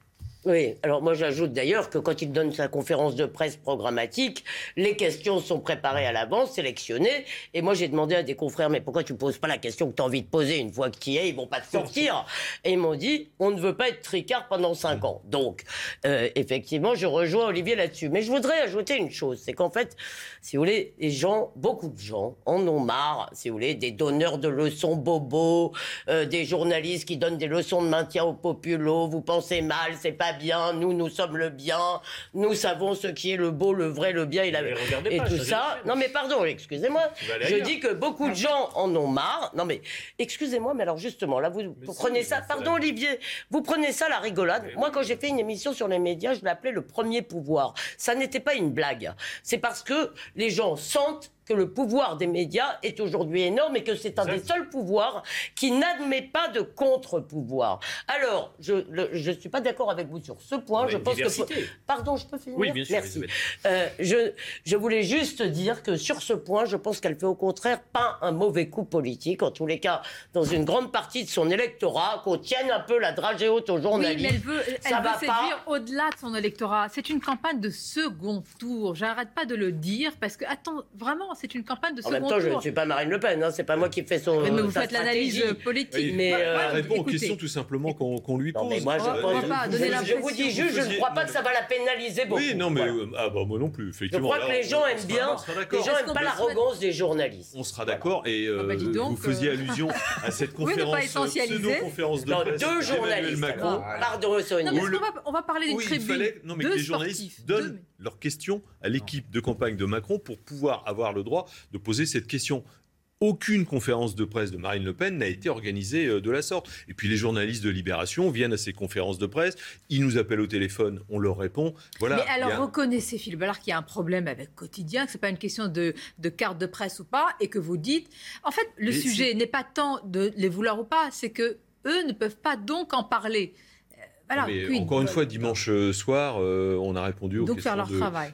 Oui, alors moi j'ajoute d'ailleurs que quand il donne sa conférence de presse programmatique, les questions sont préparées à l'avance, sélectionnées. Et moi j'ai demandé à des confrères, mais pourquoi tu poses pas la question que tu as envie de poser une fois que tu y es? Ils vont pas te sortir. Et ils m'ont dit, on ne veut pas être tricard pendant cinq ans. Donc, euh, effectivement, je rejoins Olivier là-dessus. Mais je voudrais ajouter une chose, c'est qu'en fait, si vous voulez, les gens, beaucoup de gens en ont marre, si vous voulez, des donneurs de leçons bobos, euh, des journalistes qui donnent des leçons de maintien au populo, vous pensez mal, c'est pas bien, nous, nous sommes le bien, nous savons ce qui est le beau, le vrai, le bien et, la... et tout ça. Non mais pardon, excusez-moi. Je dis que beaucoup de gens en ont marre. Non mais excusez-moi, mais alors justement, là, vous, prenez ça, pardon Olivier, vous prenez ça la rigolade. Moi, quand j'ai fait une émission sur les médias, je l'appelais le premier pouvoir. Ça n'était pas une blague. C'est parce que les gens sentent que le pouvoir des médias est aujourd'hui énorme et que c'est un des seuls pouvoirs qui n'admet pas de contre-pouvoir. Alors, je ne suis pas d'accord avec vous sur ce point. Je pense que... Pardon, je peux finir Oui, bien sûr. Merci. Euh, je, je voulais juste dire que sur ce point, je pense qu'elle fait au contraire pas un mauvais coup politique, en tous les cas, dans une grande partie de son électorat, qu'on tienne un peu la dragée haute aux journalistes. Oui, mais elle veut, elle veut séduire au-delà de son électorat. C'est une campagne de second tour. J'arrête pas de le dire parce que, attends, vraiment, c'est une campagne de second tour. En même temps, je ne suis pas Marine Le Pen, hein, c'est pas moi qui fais son. Mais, vous faites l'analyse politique. mais euh, répond aux questions tout simplement qu'on lui pose. moi, je, vous dis juste, je ne crois pas que ça va la pénaliser beaucoup. Oui, non, mais euh, ah, bah, moi non plus, effectivement. Je crois que les gens aiment bien. Les gens n'aiment pas l'arrogance des journalistes. On sera d'accord. Et euh, ah, bah, vous faisiez allusion à cette conférence, pseudo-conférence de presse. Deux journalistes. Pardon, Sonia. On va parler d'une tribune. Non, mais que les journalistes donnent leurs questions à l'équipe de campagne de Macron pour pouvoir avoir le droit de poser cette question. Aucune conférence de presse de Marine Le Pen n'a été organisée euh, de la sorte. Et puis les journalistes de Libération viennent à ces conférences de presse, ils nous appellent au téléphone, on leur répond. Voilà. Mais alors reconnaissez, Philippe Ballard, qu'il y a un problème avec Quotidien, que ce n'est pas une question de, carte de presse ou pas, et que vous dites. En fait, le sujet n'est pas tant de les vouloir ou pas, c'est que eux ne peuvent pas donc en parler encore une fois, dimanche euh, soir, euh, on a répondu aux questions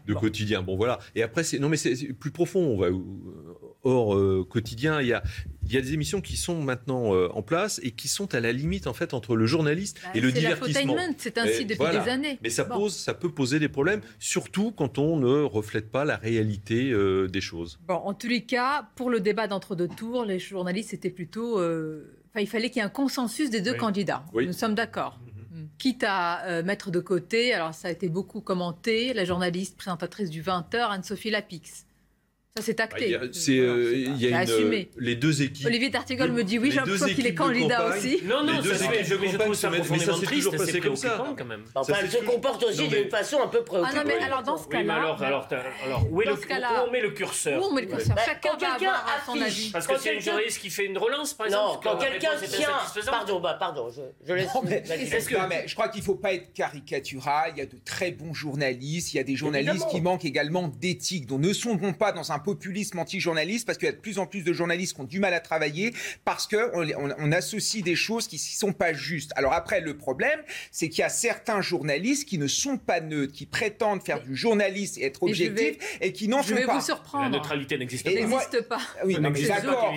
de, quotidien. Bon, voilà. Et après, c'est non, mais c'est plus profond. On va hors euh, quotidien. Il y a, il y a des émissions qui sont maintenant en place et qui sont à la limite en fait entre le journaliste bah, et le divertissement. C'est ainsi depuis des années. Mais ça pose, ça peut poser des problèmes, surtout quand on ne reflète pas la réalité des choses. Bon, en tous les cas, pour le débat d'entre-deux tours, les journalistes étaient plutôt. Enfin, il fallait qu'il y ait un consensus des deux candidats. Nous sommes d'accord. Quitte à euh, mettre de côté, alors ça a été beaucoup commenté, la journaliste présentatrice du 20h, Anne-Sophie Lapix. Ça, c'est acté. Bah, il y a, euh, y a une, les deux équipes. Olivier Tartigol me dit oui, j'ai l'impression qu'il est candidat aussi. Non, non, ça fait, je, je trouve ça profondément triste, c'est comme ça. quand même. Enfin, elle se comporte aussi d'une façon un peu préoccupante. Ah non, mais alors dans ce cas-là... alors, alors, alors, où, est le, où on met le curseur? Où on met le curseur? Chacun va avoir son avis. Parce que c'est une journaliste qui fait une relance, par exemple Non, quand quelqu'un tient... Pardon, pardon, je laisse... Je crois qu'il ne faut pas être caricatural. Il y a de très bons journalistes. Il y a des journalistes qui manquent également d'éthique, dont ne sont pas dans un populisme anti-journaliste, parce qu'il y a de plus en plus de journalistes qui ont du mal à travailler, parce qu'on on, associe des choses qui ne sont pas justes. Alors après, le problème, c'est qu'il y a certains journalistes qui ne sont pas neutres, qui prétendent faire du journalisme et être objectifs, et, qui n'en font pas. Je vais vous surprendre. La neutralité n'existe pas. Oui, non, mais d'accord.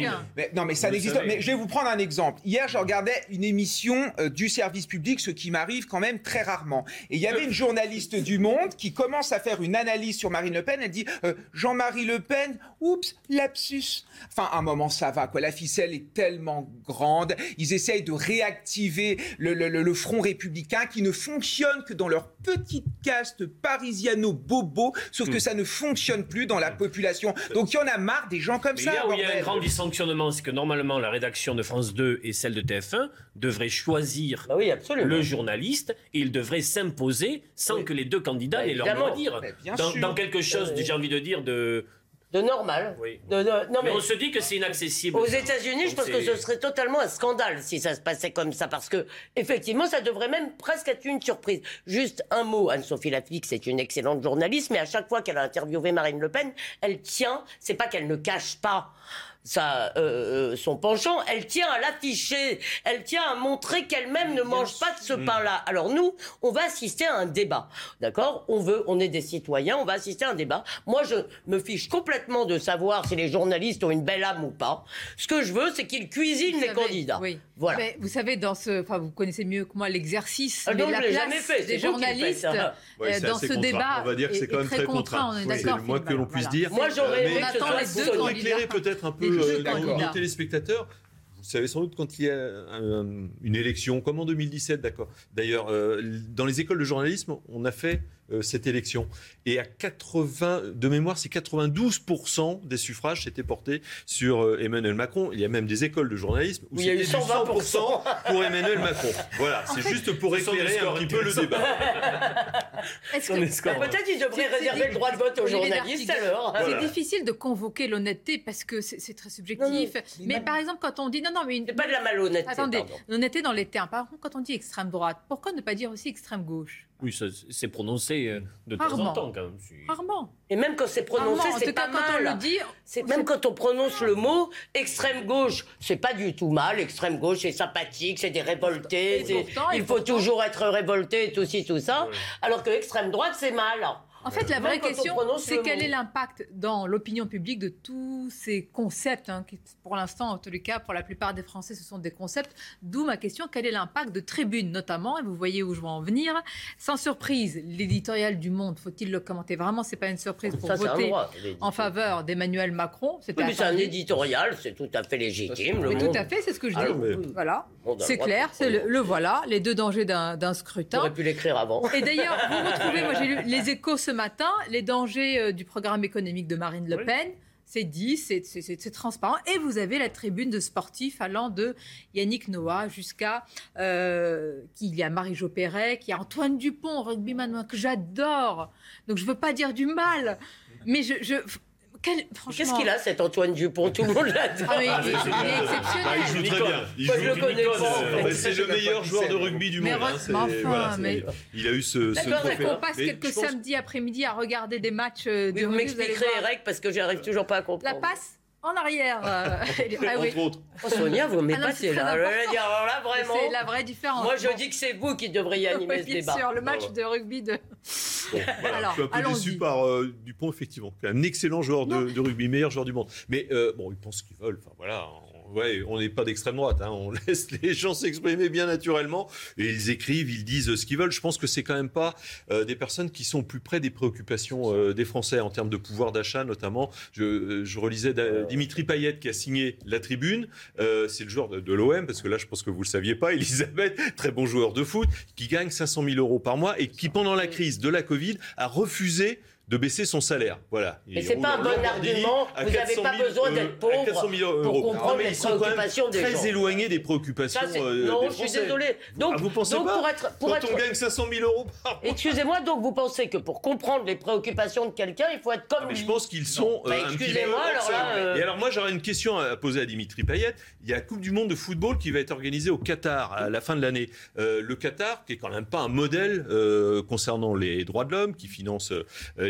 non, mais ça n'existe pas. Mais je vais vous prendre un exemple. Hier, je regardais une émission euh, du service public, ce qui m'arrive quand même très rarement. Et il y avait une journaliste du Monde qui commence à faire une analyse sur Marine Le Pen. Elle dit euh, Jean-Marie Le Pen, oups, lapsus. Enfin, à un moment, ça va, quoi. La ficelle est tellement grande. Ils essayent de réactiver le, le, front républicain qui ne fonctionne que dans leur petite caste parisiano-bobo, sauf que hmm. ça ne fonctionne plus dans la population. Donc il y en a marre des gens comme ça. Là où il y a un grand dysfonctionnement, c'est que normalement, la rédaction de France 2 et celle de TF1 devraient choisir bah le journaliste et il devrait s'imposer sans que les deux candidats bah, aient leur mot à dire. Dans, dans, quelque chose, j'ai envie de dire, de de normal. Oui. non, mais, on se dit que c'est inaccessible. Aux États-Unis, je pense que ce serait totalement un scandale si ça se passait comme ça, parce que effectivement, ça devrait même presque être une surprise. Juste un mot, Anne-Sophie Laflic, c'est une excellente journaliste, mais à chaque fois qu'elle a interviewé Marine Le Pen, elle tient. C'est pas qu'elle ne cache pas sa, euh, euh, son penchant, elle tient à l'afficher, elle tient à montrer qu'elle-même ne mange pas de ce pain-là. Alors nous, on va assister à un débat, d'accord? On veut, on est des citoyens, on va assister à un débat. Moi, je me fiche complètement de savoir si les journalistes ont une belle âme ou pas. Ce que je veux, c'est qu'ils cuisinent les candidats. Oui. Voilà. Mais vous savez, dans ce, enfin, vous connaissez mieux que moi l'exercice, ah la place des journalistes euh, dans ce débat. On va dire que c'est quand même très contraint. On est d'accord. C'est le moins que l'on puisse dire. Moi, j'aurais aimé que éclairer peut-être un peu nos, nos téléspectateurs, savez sans doute quand il y a une élection, comme en 2017, d'accord. D'ailleurs, euh, dans les écoles de journalisme, on a fait euh, cette élection. Et à 80, de mémoire, c'est 92% des suffrages s'étaient portés sur euh, Emmanuel Macron. Il y a même des écoles de journalisme où c'était 100% pour Emmanuel Macron. Voilà, c'est juste pour éclairer un petit peu le débat. Est-ce que peut-être il devrait réserver le droit de vote aux journalistes alors C'est difficile de convoquer l'honnêteté parce que c'est très subjectif. mais, par exemple, quand on dit non, non, mais une... pas de la malhonnêteté. Attendez, l'honnêteté dans les termes. Par exemple, quand on dit extrême droite, pourquoi ne pas dire aussi extrême gauche? Oui, c'est prononcé euh, de temps en temps quand même. Rarement. Et même quand c'est prononcé, c'est pas mal. C'est même quand on prononce le mot extrême gauche, c'est pas du tout mal. Extrême gauche, c'est sympathique, c'est des révoltés. il faut toujours être révolté, tout ci, tout ça. Alors que extrême droite, c'est mal. En fait, la vraie question, c'est quel est l'impact dans l'opinion publique de tous ces concepts, hein, qui, pour l'instant, en tous les cas, pour la plupart des Français, ce sont des concepts. D'où ma question, quel est l'impact de Tribune, notamment, et vous voyez où je veux en venir. Sans surprise, l'éditorial du Monde, faut-il le commenter Vraiment, c'est pas une surprise pour voter en faveur d'Emmanuel Macron. Oui, mais c'est un éditorial, c'est tout à fait légitime. Le tout à fait, c'est ce que je ah dis. Voilà, c'est clair, c'est le, voilà, les deux dangers d'un scrutin. On aurait pu l'écrire avant. Et d'ailleurs, vous retrouvez, moi j'ai lu les échos ce matin, les dangers euh, du programme économique de Marine Le Pen. C'est dit, c'est transparent. Et vous avez la tribune de sportifs allant de Yannick Noah jusqu'à euh, qu'il y a Marie-Jo Perret, qu'il y a Antoine Dupont, rugbyman que j'adore. Donc je ne veux pas dire du mal. Mais je, je Qu'est-ce qu'il a cet Antoine Dupont Tout le monde l'adore. Ah, il, est exceptionnel. Ah, il joue très bien. Il Moi, je le connais pas. C'est le meilleur joueur de rugby du monde. Hein, mais, Il a eu ce, ce trophée. On passe quelques samedis après-midi à regarder des matchs euh, de Vous m'expliquerez, Eric, parce que j'arrive toujours pas à comprendre. La passe en arrière. Euh, ah, oui. Entre autres. Oh, Sonia, vous m'épatez ah là. là, vraiment. C'est la vraie différence. Moi, je dis que c'est vous qui devriez animer ce débat. Sur le match de rugby de. Bon, voilà, je suis un peu déçu par euh, Dupont, effectivement. Un excellent joueur de, de, rugby, meilleur joueur du monde. Mais euh, bon, ils pensent ce qu'ils veulent. Enfin, voilà ouais, on n'est pas d'extrême droite, hein. on laisse les gens s'exprimer bien naturellement et ils écrivent, ils disent ce qu'ils veulent. Je pense que c'est quand même pas euh, des personnes qui sont plus près des préoccupations euh, des Français en termes de pouvoir d'achat, notamment. Je, euh, je relisais Dimitri Payet qui a signé la tribune, c'est le joueur de, de l'OM, parce que là je pense que vous le saviez pas, Elisabeth, très bon joueur de foot, qui gagne 500 000 euros par mois et qui pendant la crise de la Covid a refusé de baisser son salaire. Voilà. Mais c'est pas un bon argument. Vous n'avez pas besoin d'être pauvre pour comprendre les préoccupations des gens. Très éloigné des préoccupations euh, Non, je suis désolé. Donc, ah, vous pensez donc pas pour être, pour Quand on gagne 500 000 euros par Excusez-moi, donc vous pensez que pour comprendre les préoccupations de quelqu'un, il faut être comme ah, mais Je pense qu'ils sont euh, bah, un petit peu alors là, Et alors moi, j'aurais une question à poser à Dimitri Payet. Il y a la Coupe du Monde de football qui va être organisée au Qatar à la fin de l'année. Euh, le Qatar, qui est quand même pas un modèle concernant les droits de l'homme, qui finance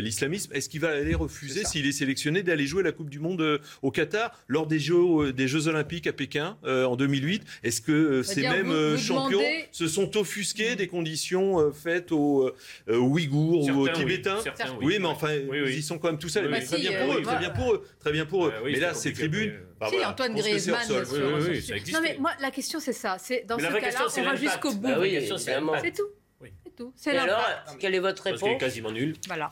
l'islamisme, est-ce qu'il va aller refuser, s'il est sélectionné, d'aller jouer la Coupe du Monde au Qatar lors des Jeux, des Jeux Olympiques à Pékin en 2008 Est-ce que ces mêmes champions se sont offusqués des conditions faites aux, Ouïghours ou aux Tibétains? Oui. mais enfin, ils y sont quand même tout seuls. très, bien pour eux, très bien pour eux, très bien pour eux. mais là, ces tribunes. Bah si, Antoine Griezmann. Oui, non, mais moi, la question, c'est ça. C'est dans ce cas-là, on va jusqu'au bout. C'est tout. C'est tout. C'est alors, quelle est votre réponse Ce qui est quasiment nul. Voilà.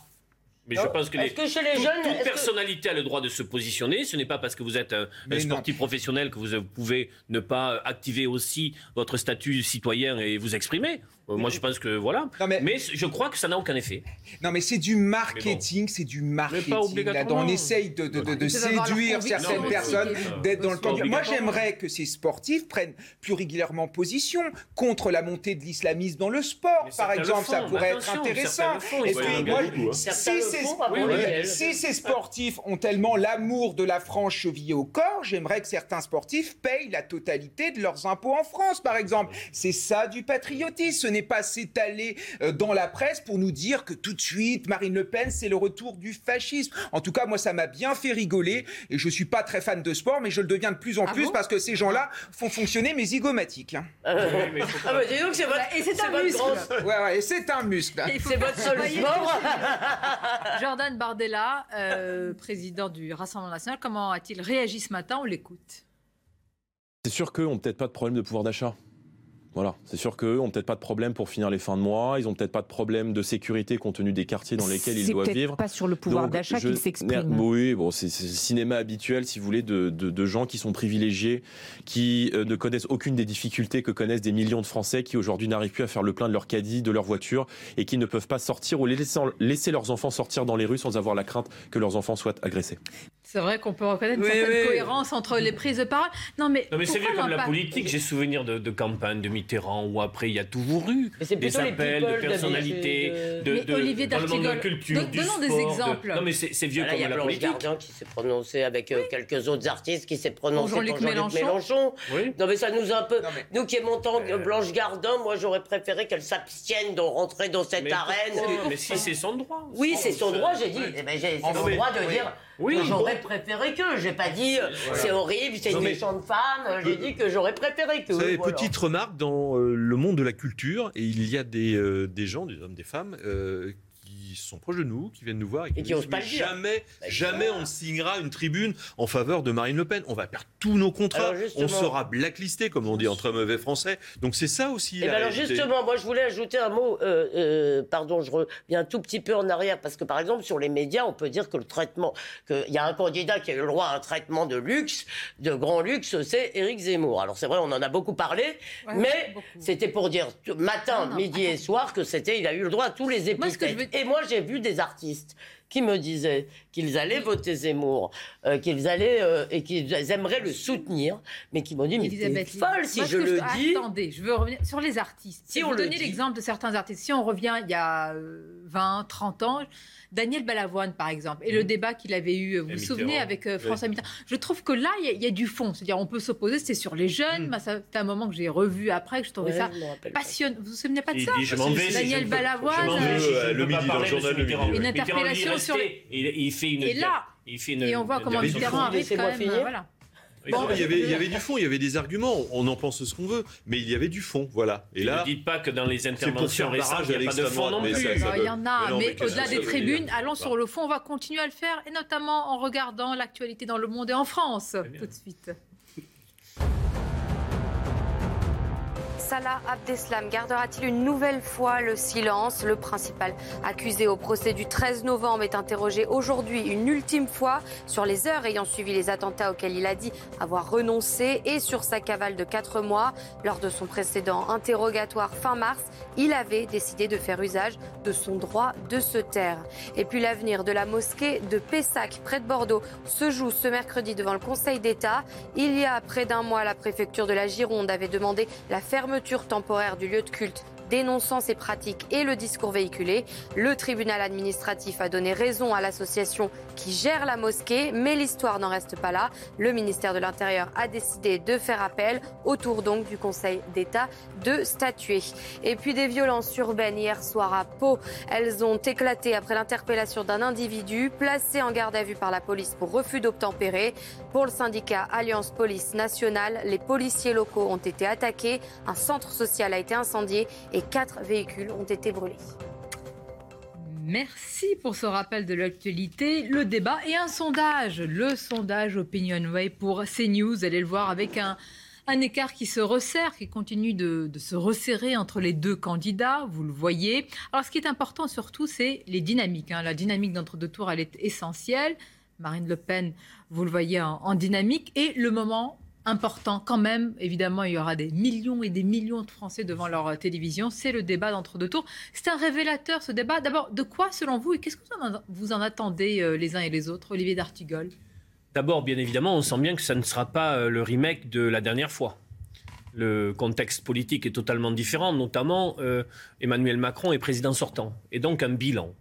Mais je pense que, les, que chez les jeunes, toute, personnalité a le droit de se positionner. Ce n'est pas parce que vous êtes un, sportif professionnel que vous pouvez ne pas activer aussi votre statut citoyen et vous exprimer. Euh, moi, je pense que voilà. mais... je crois que ça n'a aucun effet. Non, mais c'est du marketing, c'est du marketing. on essaye de, de, séduire certaines personnes, d'être dans le temps. Moi, j'aimerais que ces sportifs prennent plus régulièrement position contre la montée de l'islamisme dans le sport, par exemple. ça pourrait être intéressant. Et puis, moi, si, ces, sportifs ont tellement l'amour de la France chevillé au corps, j'aimerais que certains sportifs payent la totalité de leurs impôts en France, par exemple. C'est ça du patriotisme n'est pas s'étaler euh, dans la presse pour nous dire que tout de suite, Marine Le Pen, c'est le retour du fascisme. En tout cas, moi, ça m'a bien fait rigoler. Et je suis pas très fan de sport, mais je le deviens de plus en ah plus parce que ces gens-là font fonctionner mes zygomatiques. Hein. Ah, ah bah, dis donc, c'est votre... Et c'est un muscle. Ouais, ouais, c'est un muscle. C'est votre seul sport. Jordan Bardella, euh, président du Rassemblement national, comment a-t-il réagi ce matin? On l'écoute. C'est sûr qu'eux n'ont peut-être pas de problème de pouvoir d'achat. Voilà, c'est sûr qu'eux n'ont peut-être pas de problème pour finir les fins de mois, ils n'ont peut-être pas de problème de sécurité compte tenu des quartiers dans lesquels ils doivent vivre. C'est pas sur le pouvoir d'achat qu'ils s'expriment. Oui, bon, c'est le cinéma habituel, si vous voulez, de, de, de gens qui sont privilégiés, qui euh, ne connaissent aucune des difficultés que connaissent des millions de Français qui aujourd'hui n'arrivent plus à faire le plein de leur caddie, de leur voiture, et qui ne peuvent pas sortir ou laisser, laisser leurs enfants sortir dans les rues sans avoir la crainte que leurs enfants soient agressés. C'est vrai qu'on peut reconnaître une certaine cohérence entre les prises de parole. Non, mais, non, mais c'est vieux comme la politique. J'ai souvenir de, de campagnes de Mitterrand où après il y a toujours eu des appels de personnalités, de, de, Olivier dans le monde de la culture, donnons des exemples. Non, mais c'est vieux comme la politique. Il y a qui s'est prononcé avec euh, quelques autres artistes qui s'est prononcé pour Jean-Luc Mélenchon. Non, mais ça nous a un peu. Nous qui aimons tant Blanche Gardin, moi j'aurais préféré qu'elle s'abstienne de rentrer dans cette arène. Mais si c'est son droit. Oui, c'est son droit, j'ai dit. C'est son droit de dire. Oui, j'aurais préféré que. J'ai pas dit euh, c'est horrible, c'est une méchante femme. J'ai dit que j'aurais préféré que. Vous savez, petite remarque dans euh, le monde de la culture, et il y a des, euh, des gens, des hommes, des femmes, sont proches de nous, qui viennent nous voir et qui, disent, pas jamais, bah, jamais on signera une tribune en faveur de Marine Le Pen. On va perdre tous nos contrats, on sera blacklisté, comme on dit entre mauvais français. Donc c'est ça aussi. Et eh ben alors justement, moi je voulais ajouter un mot. Euh, euh, pardon, je reviens un tout petit peu en arrière parce que par exemple sur les médias, on peut dire que le traitement, qu'il y a un candidat qui a eu le droit à un traitement de luxe, de grand luxe, c'est Éric Zemmour. Alors c'est vrai, on en a beaucoup parlé, mais c'était pour dire matin, midi et soir que c'était, il a eu le droit à tous les épithètes. Et moi j'ai vu des artistes qui me disaient qu'ils allaient voter Zemmour, euh, qu'ils allaient euh, et qu'ils aimeraient le soutenir, mais qui m'ont dit mais t'es folle si je le dis. Attendez, je veux revenir sur les artistes. Si vous donnez l'exemple de certains artistes, si on revient il y a 20, euh, 30 ans, Daniel Balavoine, par exemple, et le mmh. débat qu'il avait eu, vous vous souvenez, avec euh, François Mitterrand. Je trouve que là, il y, a du fond. C'est-à-dire, on peut s'opposer, c'est sur les jeunes. Mmh. C'est un moment que j'ai revu après, que je trouvais ça passionnant. Vous vous souvenez pas de ça Daniel Balavoine. le midi, dans le journal. Une interpellation sur les... Il fait une... Et là, et on voit comment Mitterrand arrive quand même. Voilà il, y avait, il y avait du fond, il y avait des arguments. On en pense ce qu'on veut, mais il y avait du fond, voilà. Et là, ne dites pas que dans les interventions récentes, il n'y a pas de fond non plus. il y en a, mais, au-delà des tribunes, allons sur le fond. On va continuer à le faire, et notamment en regardant l'actualité dans le monde et en France. Tout de suite. Salah Abdeslam gardera-t-il une nouvelle fois le silence? Le principal accusé au procès du 13 novembre est interrogé aujourd'hui une ultime fois sur les heures ayant suivi les attentats auxquels il a dit avoir renoncé et sur sa cavale de 4 mois. Lors de son précédent interrogatoire fin mars, il avait décidé de faire usage de son droit de se taire. Et puis l'avenir de la mosquée de Pessac, près de Bordeaux, se joue ce mercredi devant le Conseil d'État. Il y a près d'un mois, la préfecture de la Gironde avait demandé la fermeture temporaire du lieu de culte dénonçant ces pratiques et le discours véhiculé. Le tribunal administratif a donné raison à l'association qui gère la mosquée, mais l'histoire n'en reste pas là. Le ministère de l'Intérieur a décidé de faire appel, autour donc du Conseil d'État de statuer. Et puis des violences urbaines hier soir à Pau. Elles ont éclaté après l'interpellation d'un individu placé en garde à vue par la police pour refus d'obtempérer. Pour le syndicat Alliance Police Nationale, les policiers locaux ont été attaqués, un centre social a été incendié et quatre véhicules ont été brûlés. Merci pour ce rappel de l'actualité, le débat et un sondage, le sondage Opinionway pour CNews. Allez le voir avec un, un écart qui se resserre, qui continue de, se resserrer entre les deux candidats, vous le voyez. Alors ce qui est important surtout, c'est les dynamiques. Hein. La dynamique d'entre-deux tours, elle est essentielle. Marine Le Pen, vous le voyez en dynamique. Et le moment important quand même. Évidemment, il y aura des millions et des millions de Français devant leur euh, télévision. C'est le débat d'entre-deux tours. C'est un révélateur, ce débat. D'abord, de quoi, selon vous, et qu'est-ce que vous en, attendez euh, les uns et les autres, Olivier d'Artigol D'abord, bien évidemment, on sent bien que ça ne sera pas euh, le remake de la dernière fois. Le contexte politique est totalement différent, notamment Emmanuel Macron est président sortant, et donc un bilan.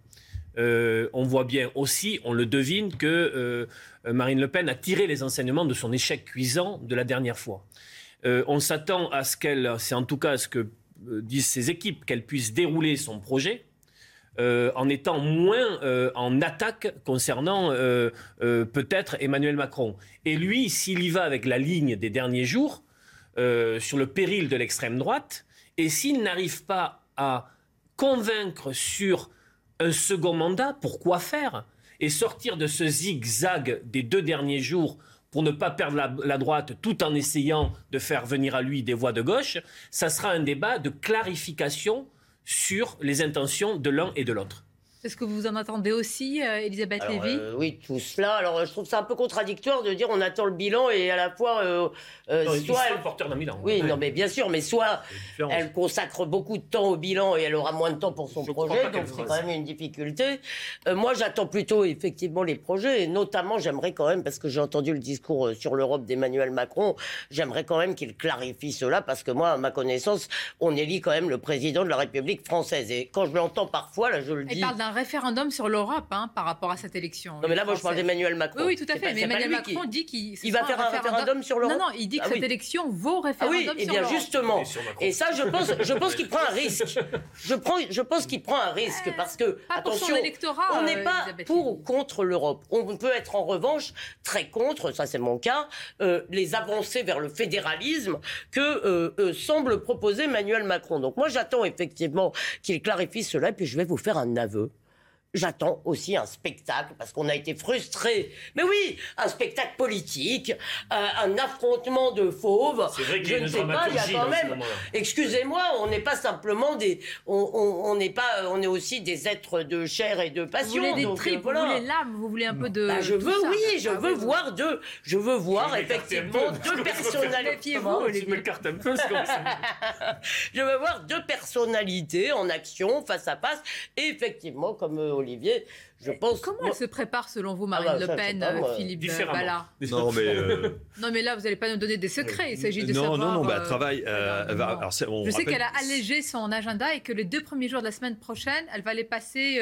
Euh, on voit bien aussi, on le devine, que euh, Marine Le Pen a tiré les enseignements de son échec cuisant de la dernière fois. Euh, on s'attend à ce qu'elle, c'est en tout cas ce que disent ses équipes, qu'elle puisse dérouler son projet. en étant moins en attaque concernant peut-être Emmanuel Macron. Et lui, s'il y va avec la ligne des derniers jours, sur le péril de l'extrême droite, et s'il n'arrive pas à convaincre sur un second mandat, pourquoi faire? Et sortir de ce zigzag des deux derniers jours pour ne pas perdre la, droite tout en essayant de faire venir à lui des voix de gauche, ça sera un débat de clarification sur les intentions de l'un et de l'autre. Est-ce que vous en attendez aussi, euh, Elisabeth Lévy euh, Oui, tout cela. Alors, je trouve ça un peu contradictoire de dire on attend le bilan et à la fois. Euh, euh soit elle... porteur d'un bilan. Oui, non, mais bien sûr, mais soit elle consacre beaucoup de temps au bilan et elle aura moins de temps pour son projet, donc c'est quand même une difficulté. moi, j'attends plutôt effectivement les projets et notamment, j'aimerais quand même, parce que j'ai entendu le discours sur l'Europe d'Emmanuel Macron, j'aimerais quand même qu'il clarifie cela parce que moi, à ma connaissance, on élit quand même le président de la République française et quand je l'entends parfois, là, je le dis référendum sur l'Europe hein, par rapport à cette élection. Non, mais là, moi, je parle d'Emmanuel Macron. Oui, tout à fait. Mais Emmanuel Macron dit qu'il il va faire un référendum, sur l'Europe. Non, non, il dit que ah cette élection vaut référendum ah oui, et eh bien justement. Et, ça, je pense, je pense qu'il prend un risque. Je, prends, je pense qu'il prend un risque parce que, attention, on n'est euh, pas pour ou contre l'Europe. On peut être en revanche très contre, ça c'est mon cas, euh, les avancées vers le fédéralisme que euh, semble proposer Emmanuel Macron. Donc moi, j'attends effectivement qu'il clarifie cela et puis je vais vous faire un aveu j'attends aussi un spectacle parce qu'on a été frustrés. Mais oui, un spectacle politique, euh, un affrontement de fauves. C'est vrai qu'il y a une pas, il y a quand même. Excusez-moi, on n'est pas simplement des, on n'est pas, on est aussi des êtres de chair et de passion. Vous voulez des tripes, vous voulez l'âme, vous voulez un peu de. Bah, je veux, oui, je ah veux voir deux, je veux voir effectivement deux personnalités. je veux voir deux personnalités en action face à face, et effectivement, comme euh, Olivier, je pense. Comment elle se prépare selon vous, Marine ah bah, Le Pen, euh, Philippe Ballard Non, mais. Euh, non, mais là, vous n'allez pas nous donner des secrets. Il s'agit de non, savoir. Non, non, bah, travail. alors, je sais qu'elle a allégé son agenda et que les deux premiers jours de la semaine prochaine, elle va les passer,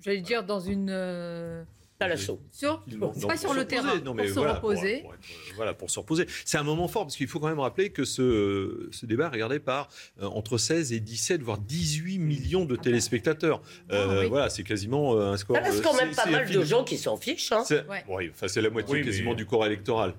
j'allais dire, dans une à l'assaut. Sur, pas sur le terrain, pour se reposer. Euh, voilà, pour se reposer. C'est un moment fort parce qu'il faut quand même rappeler que ce, ce débat est regardé par euh, entre 16 et 17, voire 18 millions de téléspectateurs. Euh, ah voilà, c'est quasiment un score. Ça reste quand même pas mal de gens qui s'en fichent. Hein. Enfin, c'est la moitié quasiment du corps électoral.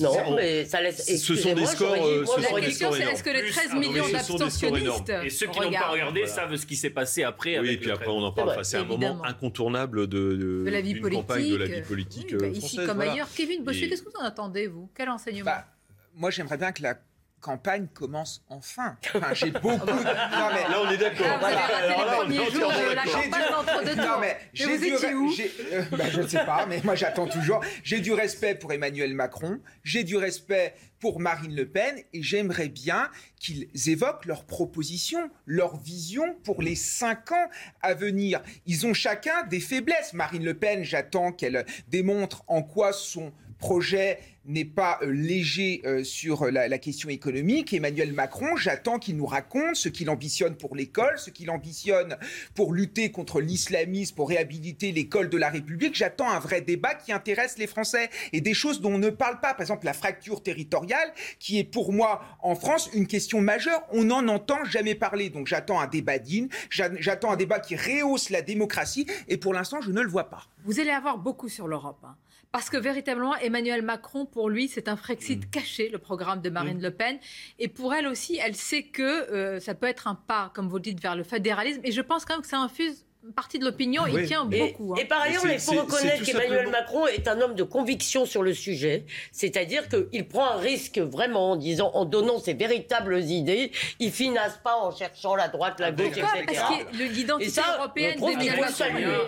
Non, mais ça laisse. Ce sont des scores. La question, c'est est-ce que les 13 millions d'abstentionnistes. Et ceux qui n'ont pas regardé savent ce qui s'est passé après. Oui, et puis après, on en parle. C'est un moment incontournable de la vie politique. de la vie politique bah, Ici comme ailleurs. Kevin Bossuet, qu'est-ce que vous en attendez, vous? Quel enseignement? Bah, Moi, j'aimerais bien que la campagne commence enfin. Enfin, j'ai beaucoup. Non, mais... Là, on est d'accord. Ah, voilà. Alors, là, on jours de la campagne entre deux Non, mais j'ai du. Euh, bah, je ne sais pas, mais moi, j'attends toujours. J'ai du respect pour Emmanuel Macron. J'ai du respect pour Marine Le Pen et j'aimerais bien qu'ils évoquent leurs propositions, leurs visions pour les cinq ans à venir. Ils ont chacun des faiblesses. Marine Le Pen, j'attends qu'elle démontre en quoi son projet n'est pas euh, léger euh, sur euh, la, question économique. Emmanuel Macron, j'attends qu'il nous raconte ce qu'il ambitionne pour l'école, ce qu'il ambitionne pour lutter contre l'islamisme, pour réhabiliter l'école de la République. J'attends un vrai débat qui intéresse les Français et des choses dont on ne parle pas. Par exemple, la fracture territoriale, qui est pour moi en France une question majeure. On n'en entend jamais parler. Donc j'attends un débat digne, j'attends un débat qui rehausse la démocratie et pour l'instant, je ne le vois pas. Vous allez avoir beaucoup sur l'Europe. Hein. Parce que véritablement, Emmanuel Macron, pour lui, c'est un Frexit mm. caché, le programme de Marine mm. Le Pen. Et pour elle aussi, elle sait que euh, ça peut être un pas, comme vous dites, vers le fédéralisme. Et je pense quand même que ça infuse partie de l'opinion, il tient beaucoup. Hein. Et, par ailleurs, il faut reconnaître qu'Emmanuel Macron est un homme de conviction sur le sujet. C'est-à-dire qu'il prend un risque vraiment en disant, en donnant ses véritables idées, il finance pas en cherchant la droite, la gauche, etc. Parce que l'identité européenne d'Emmanuel Macron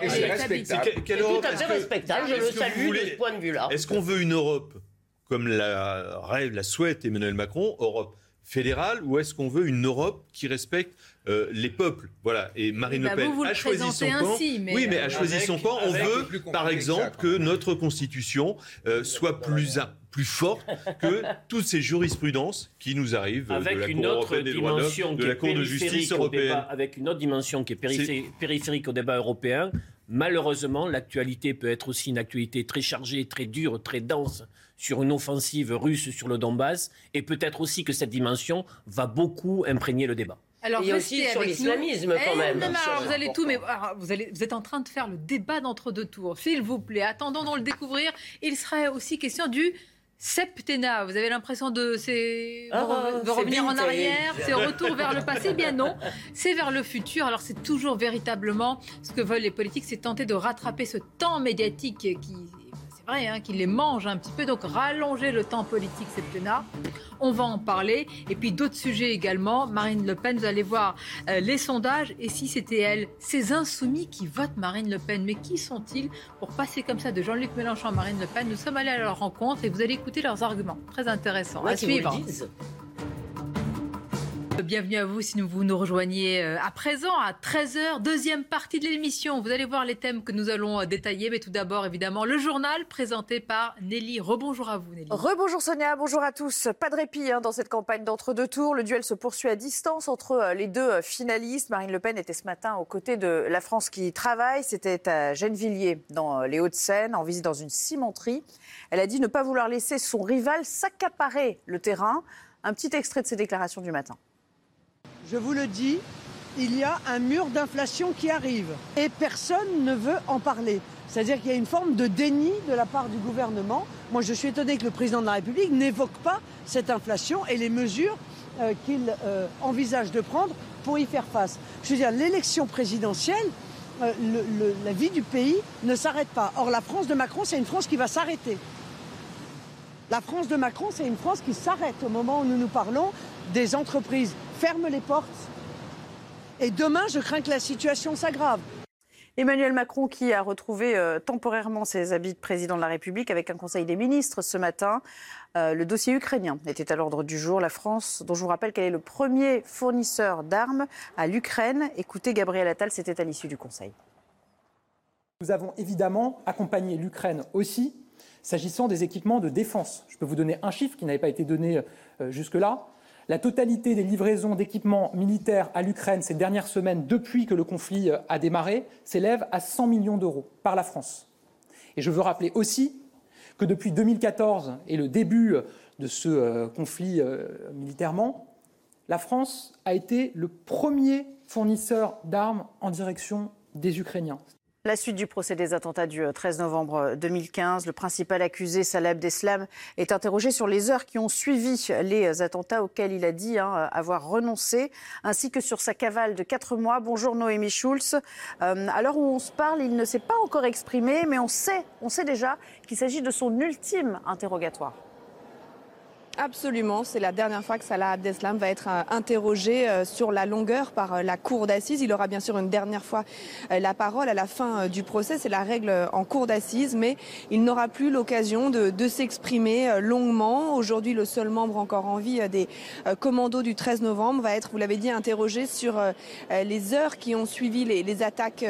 c'est respectable. C'est tout à fait respectable. Je le salue de ce point de vue-là. Est-ce qu'on veut une Europe comme la rêve, la souhaite Emmanuel Macron, Europe fédérale, ou est-ce qu'on veut une Europe qui respecte euh, les peuples. Voilà. Et Marine Le bah, Pen a choisi son camp. oui, mais a choisi son camp. On veut, par exemple, que notre constitution euh, soit plus plus forte que toutes ces jurisprudences qui nous arrivent avec de la une Cour autre dimension de la Cour de justice européenne. avec une autre dimension qui est périphérique au débat européen. Malheureusement, l'actualité peut être aussi une actualité très chargée, très dure, très dense sur une offensive russe sur le Donbass, et peut-être aussi que cette dimension va beaucoup imprégner le débat. Alors, et aussi sur l'islamisme quand eh, même. vous allez tout, mais vous, allez, vous êtes en train de faire le débat d'entre deux tours. S'il vous plaît, attendons de le découvrir. Il serait aussi question du septennat. Vous avez l'impression de, ah, de revenir en arrière, c'est retour vers le passé. Eh bien non, c'est vers le futur. Alors c'est toujours véritablement ce que veulent les politiques, c'est tenter de rattraper ce temps médiatique qui c'est vrai hein, qu'il les mange un petit peu, donc rallonger le temps politique septennat. On va en parler. Et puis d'autres sujets également. Marine Le Pen, vous allez voir euh, les sondages. Et si c'était elle, ces insoumis qui votent Marine Le Pen, mais qui sont-ils pour passer comme ça de Jean-Luc Mélenchon à Marine Le Pen? Nous sommes allés à leur rencontre et vous allez écouter leurs arguments. Très intéressant. à suivre. Bienvenue à vous si vous nous rejoignez euh, à présent à 13h, deuxième partie de l'émission. Vous allez voir les thèmes que nous allons euh, détailler, mais tout d'abord évidemment le journal présenté par Nelly. Rebonjour à vous Nelly. Rebonjour Sonia, bonjour à tous. Pas de répit hein, dans cette campagne d'entre-deux tours. Le duel se poursuit à distance entre euh, les deux finalistes. Marine Le Pen était ce matin aux côtés de la France qui travaille. C'était à Gennevilliers dans les Hauts-de-Seine en visite dans une cimenterie. Elle a dit ne pas vouloir laisser son rival s'accaparer le terrain. Un petit extrait de ses déclarations du matin je vous le dis, il y a un mur d'inflation qui arrive et personne ne veut en parler. C'est-à-dire qu'il y a une forme de déni de la part du gouvernement. Moi, je suis étonné que le président de la République n'évoque pas cette inflation et les mesures euh, qu'il euh, envisage de prendre pour y faire face. Je veux dire, l'élection présidentielle, euh, la vie du pays ne s'arrête pas. Or, la France de Macron, c'est une France qui va s'arrêter. La France de Macron, c'est une France qui s'arrête au moment où nous nous parlons des entreprises ferme les portes. Et demain, je crains que la situation s'aggrave. Emmanuel Macron qui a retrouvé euh, temporairement ses habits de président de la République avec un conseil des ministres ce matin. Euh, le dossier ukrainien était à l'ordre du jour. La France, dont je vous rappelle qu'elle est le premier fournisseur d'armes à l'Ukraine. Écoutez, Gabriel Attal, c'était à l'issue du conseil. Nous avons évidemment accompagné l'Ukraine aussi s'agissant des équipements de défense. Je peux vous donner un chiffre qui n'avait pas été donné euh, jusque-là. La totalité des livraisons d'équipements militaires à l'Ukraine ces dernières semaines, depuis que le conflit euh, a démarré, s'élève à 100 millions d'euros par la France. Et je veux rappeler aussi que depuis 2014 et le début euh, de ce euh, conflit militairement, la France a été le premier fournisseur d'armes en direction des Ukrainiens. La suite du procès des attentats du 13 euh, novembre 2015. Le principal accusé, Salah Abdeslam, est interrogé sur les heures qui ont suivi les attentats auxquels il a dit hein, avoir renoncé, ainsi que sur sa cavale de quatre mois. Bonjour Noémie Schulz. Euh, à l'heure où on se parle, il ne s'est pas encore exprimé, mais on sait, on sait déjà qu'il s'agit de son ultime interrogatoire. Absolument, c'est la dernière fois que Salah Abdeslam va être euh, interrogé euh, sur la longueur par euh, la cour d'assises. Il aura bien sûr une dernière fois la parole à la fin du procès, c'est la règle en cour d'assises, mais il n'aura plus l'occasion de, s'exprimer longuement. Aujourd'hui, le seul membre encore en vie des commandos du 13 novembre va être, vous l'avez dit, interrogé sur les heures qui ont suivi les, attaques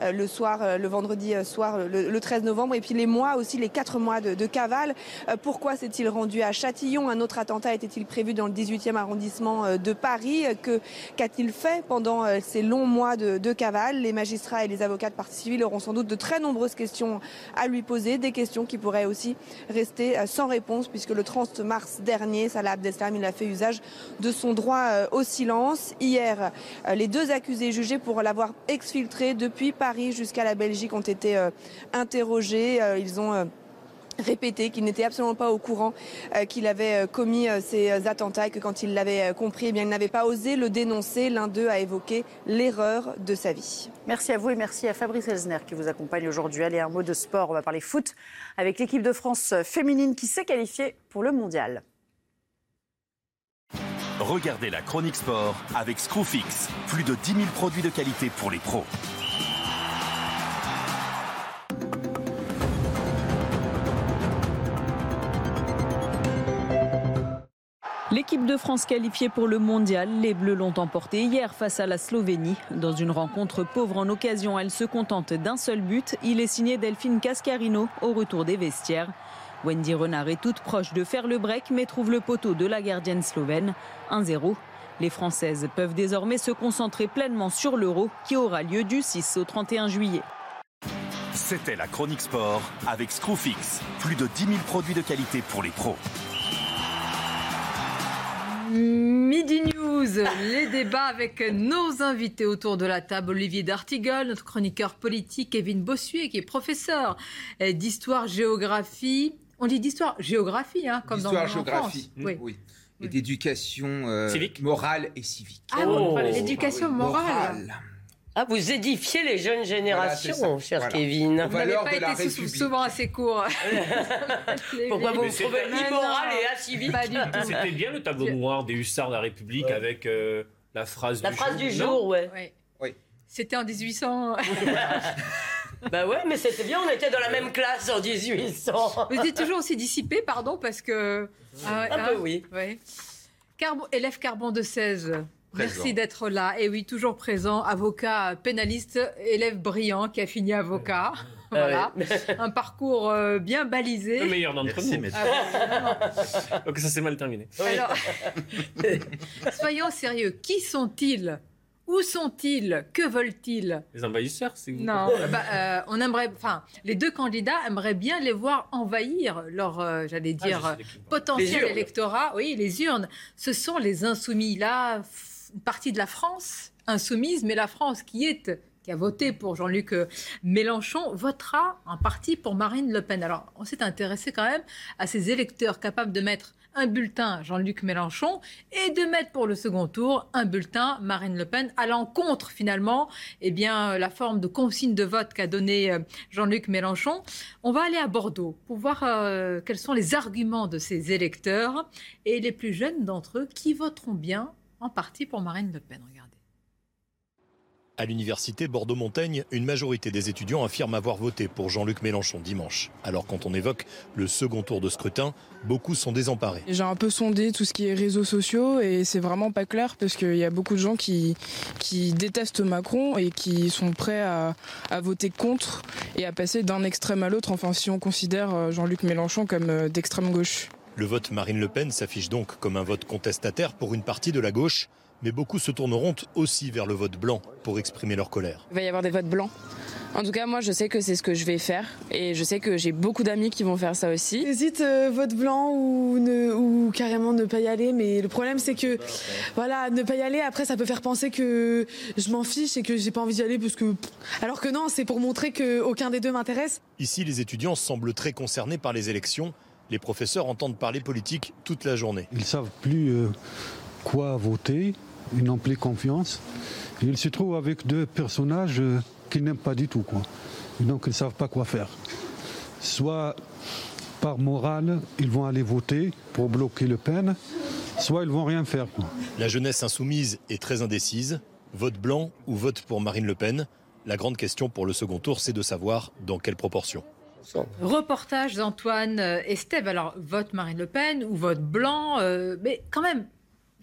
le soir, le vendredi soir, le, le, 13 novembre, et puis les mois aussi, les quatre mois de, de cavale. Pourquoi s'est-il rendu à Châtillon? Un autre attentat était-il prévu dans le 18e arrondissement euh, de Paris que, Qu'a-t-il fait pendant euh, ces longs mois de, cavale? Les magistrats et les avocats de partie civile auront sans doute de très nombreuses questions à lui poser, des questions qui pourraient aussi rester euh, sans réponse puisque le 30 mars dernier, Salah Abdeslam il a fait usage de son droit au silence. Hier, les deux accusés jugés pour l'avoir exfiltré depuis Paris jusqu'à la Belgique ont été interrogés. Ils ont répété qu'il n'était absolument pas au courant euh, qu'il avait euh, commis euh, ces attentats et que quand il l'avait compris, eh bien, il n'avait pas osé le dénoncer. L'un d'eux a évoqué l'erreur de sa vie. Merci à vous et merci à Fabrice Elsner qui vous accompagne aujourd'hui. Allez, un mot de sport, on va parler foot avec l'équipe de France féminine qui s'est qualifiée pour le mondial. Regardez la chronique sport avec Screwfix. Plus de 10 000 produits de qualité pour les pros. L'équipe de France qualifiée pour le mondial, les Bleus l'ont emporté hier face à la Slovénie. Dans une rencontre pauvre en occasion, elle se contente d'un seul but. Il est signé Delphine Cascarino au retour des vestiaires. Wendy Renard est toute proche de faire le break mais trouve le poteau de la gardienne slovène. 1-0. Les Françaises peuvent désormais se concentrer pleinement sur l'Euro qui aura lieu du 6 au 31 juillet. C'était la chronique sport avec Screwfix. Plus de 10 000 produits de qualité pour les pros. Midi News, les débats avec nos invités autour de la table. Olivier D'Artigol, notre chroniqueur politique, Kevin Bossuet, qui est professeur d'histoire-géographie. On dit d'histoire-géographie, hein, comme dans géographie, oui. oui. Et d'éducation euh, morale et civique. Ah, oh. l'éducation morale. Ah, vous édifiez les jeunes générations, cher Kevin. Vous n'avez pas été souvent assez court. Pourquoi vous vous trouvez immoral et acivique C'était bien le tableau noir des hussards de la République avec euh, la phrase la du jour. La phrase du jour, ouais. oui. C'était en 1800. bah ouais, mais c'était bien, on était dans la même classe en 1800. Vous êtes toujours aussi dissipé, pardon, parce que. Ah, Un peu, oui. Ouais. élève carbone de 16. Merci d'être là. Et oui, toujours présent, avocat pénaliste, élève brillant qui a fini avocat. Voilà. Un parcours euh, bien balisé. Le meilleur d'entre nous. Ah, Donc ça s'est mal terminé. Alors, soyons sérieux. Qui sont-ils? Où sont-ils? Que veulent-ils? Les envahisseurs, c'est Non, bah, euh, on aimerait, enfin, les deux candidats aimeraient bien les voir envahir leur, euh, j'allais ah, dire, potentiel électorat. Oui, les urnes. Ce sont les insoumis. Là, une partie de la France insoumise, mais la France qui a voté pour Jean-Luc euh, Mélenchon, votera en partie pour Marine Le Pen. Alors, on s'est intéressé quand même à ces électeurs capables de mettre un bulletin Jean-Luc Mélenchon et de mettre pour le second tour un bulletin Marine Le Pen à l'encontre finalement eh bien la forme de consigne de vote qu'a donné euh, Jean-Luc Mélenchon. On va aller à Bordeaux pour voir euh, quels sont les arguments de ces électeurs et les plus jeunes d'entre eux qui voteront bien en partie pour Marine Le Pen. Regardez. À l'université Bordeaux-Montaigne, une majorité des étudiants affirment avoir voté pour Jean-Luc Mélenchon dimanche. Alors quand on évoque le second tour de scrutin, beaucoup sont désemparés. J'ai un peu sondé tout ce qui est réseaux sociaux et c'est vraiment pas clair parce qu'il y a beaucoup de gens qui, qui détestent Macron et qui sont prêts à, à voter contre et à passer d'un extrême à l'autre, enfin si on considère euh, Jean-Luc Mélenchon comme euh, d'extrême gauche. Le vote Marine Le Pen s'affiche donc comme un vote contestataire pour une partie de la gauche, mais beaucoup se tourneront aussi vers le vote blanc pour exprimer leur colère. Il va y avoir des votes blancs. En tout cas, moi, je sais que c'est ce que je vais faire et je sais que j'ai beaucoup d'amis qui vont faire ça aussi. J'hésite euh, vote blanc ou, ne, ou carrément ne pas y aller, mais le problème c'est que voilà, ne pas y aller. Après, ça peut faire penser que je m'en fiche et que j'ai pas envie d'y aller parce que alors que non, c'est pour montrer que aucun des deux m'intéresse. Ici, les étudiants semblent très concernés par les élections les professeurs entendent parler politique toute la journée. Ils savent plus euh, quoi voter, ils n'ont plus confiance. ils se trouvent avec deux personnages euh, qu'ils n'aiment pas du tout. Quoi. donc ils ne savent pas quoi faire. Soit par morale, ils vont aller voter pour bloquer Le Pen, soit ils vont rien faire. La jeunesse insoumise est très indécise. Vote blanc ou vote pour Marine Le Pen? La grande question pour le second tour, c'est de savoir dans quelle proportion. Reportage d'Antoine euh, Estève. Alors, vote Marine Le Pen ou vote blanc, euh, mais quand même,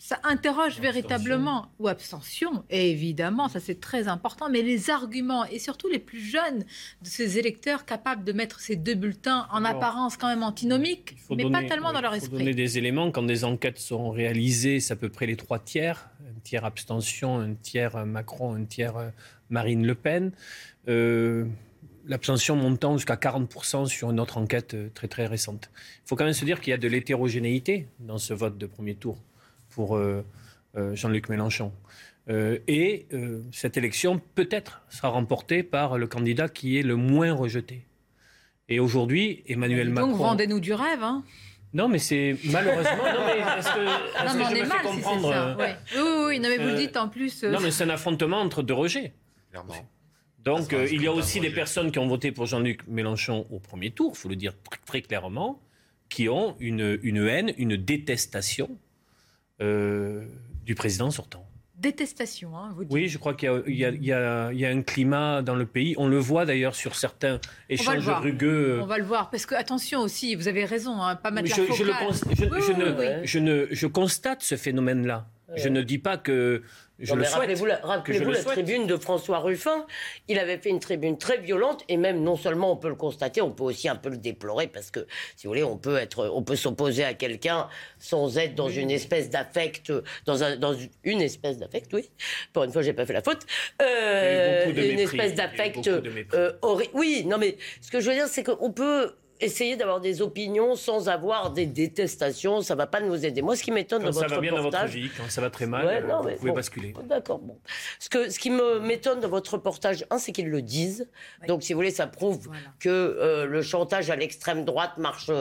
ça interroge véritablement, ou abstention, évidemment, ça c'est très important, mais les arguments, et surtout les plus jeunes de ces électeurs capables de mettre ces deux bulletins en apparence quand même antinomiques, mais pas tellement dans leur esprit. Il faut donner des éléments, quand des enquêtes sont réalisées, c'est à peu près les trois tiers, un tiers abstention, un tiers Macron, un tiers euh, Marine Le Pen. Euh, l'abstention montant jusqu'à 40% sur une autre enquête euh, très très récente. Il faut quand même se dire qu'il y a de l'hétérogénéité dans ce vote de premier tour pour euh, euh, Jean-Luc Mélenchon. et cette élection peut-être sera remportée par le candidat qui est le moins rejeté. Et aujourd'hui, Emmanuel Macron. Donc rendez-nous du rêve, hein non, mais c'est malheureusement. non, mais est-ce que, est non, mais on est mal comprendre, ça. Oui, oui, oui, non, mais vous le dites en plus. Non, mais c'est un affrontement entre deux rejets. Clairement. Donc, euh, il y a aussi des personnes qui ont voté pour Jean-Luc Mélenchon au premier tour, il faut le dire très, clairement, qui ont une, une haine, une détestation euh, du président sortant. Détestation, hein, vous dites. Oui, je crois qu'il y, y, a un climat dans le pays. On le voit d'ailleurs sur certains échanges rugueux. On va le voir, parce que attention aussi, vous avez raison, hein, pas je, la je, le je, ne, je constate ce phénomène-là. Je ne dis pas que Rappelez-vous la, la tribune de François Ruffin. Il avait fait une tribune très violente et même non seulement on peut le constater, on peut aussi un peu le déplorer parce que, si vous voulez, on peut être, on peut s'opposer à quelqu'un sans être dans une espèce d'affect, dans, un, dans une espèce d'affect, oui. Pour une fois, j'ai pas fait la faute. Euh, une espèce d'affect. Euh, oui, non mais ce que je veux dire, c'est qu'on peut essayer d'avoir des opinions sans avoir des détestations, ça va pas nous aider. Moi, ce qui m'étonne dans votre reportage... Ça va bien dans votre vie, quand ça va très mal, vous pouvez basculer. D'accord, bon. Ce, que, ce qui me m'étonne dans votre reportage, un, c'est qu'ils le disent. Donc, si vous voulez, ça prouve que euh, le chantage à l'extrême droite marche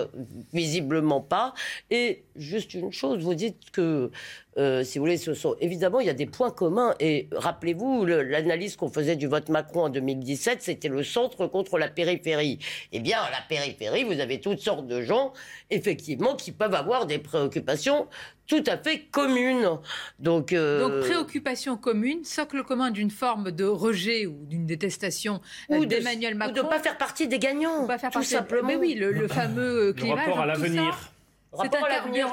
visiblement pas. Et juste une chose, vous dites que euh, si vous voulez, ce sont évidemment il y a des points communs. Et rappelez-vous l'analyse qu'on faisait du vote Macron en 2017, c'était le centre contre la périphérie. Eh bien, à la périphérie, vous avez toutes sortes de gens, effectivement, qui peuvent avoir des préoccupations tout à fait communes. Donc, euh... Donc préoccupation commune, socle commun d'une forme de rejet ou d'une détestation ou d'Emmanuel Macron. Ou de ne pas faire partie des gagnants, pas faire tout simplement. Mais oui, le, fameux clivage. Le rapport à l'avenir. Rapport à l'avenir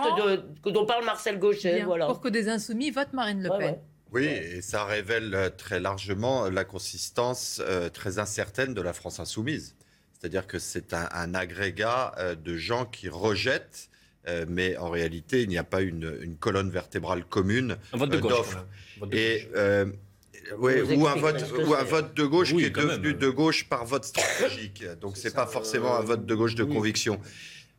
dont parle Marcel Gauchet. voilà. Pour que des insoumis votent Marine Le Pen. Oui, et ça révèle euh, très largement la consistance euh, très incertaine de la France insoumise. C'est-à-dire que c'est un, agrégat euh, de gens qui rejettent, mais en réalité, il n'y a pas une, colonne vertébrale commune d'offres. Et ou, un vote, ou un vote de gauche qui est devenu de gauche par vote stratégique. Donc c'est pas forcément un vote de gauche de conviction.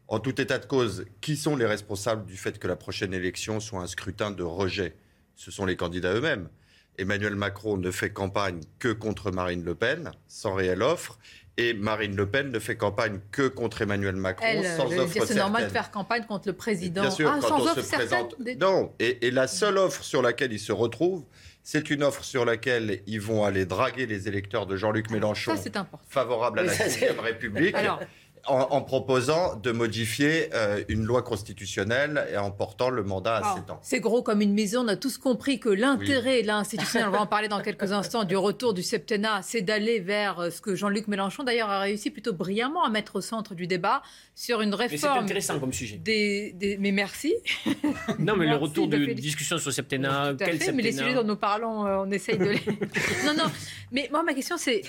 En tout état de cause, qui sont les responsables du fait que la prochaine élection soit un scrutin de rejet? Ce sont les candidats eux-mêmes. Emmanuel Macron ne fait campagne que contre Marine Le Pen, sans réelle offre. Et Marine Le Pen ne fait campagne que contre Emmanuel Macron, sans offre C'est normal de faire campagne contre le président. Bien sûr, ah, quand on se présente. Non, et, la seule offre sur laquelle ils se retrouvent, c'est une offre sur laquelle ils vont aller draguer les électeurs de Jean-Luc Mélenchon, favorables à la 6 République en, proposant de modifier euh, une loi constitutionnelle et en portant le mandat à 7 ans. C'est gros comme une maison. On a tous compris que l'intérêt, l'institutionnel, on va en parler dans quelques instants, du retour du septennat, c'est d'aller vers euh, ce que Jean-Luc Mélenchon, d'ailleurs, a réussi plutôt brillamment à mettre au centre du débat sur une réforme. Mais c'est intéressant comme sujet. Des, Mais merci. Non, mais le retour de, discussion sur le septennat, quel septennat Mais les sujets dont nous parlons, euh, on essaye de les. non, non. Mais moi, ma question, c'est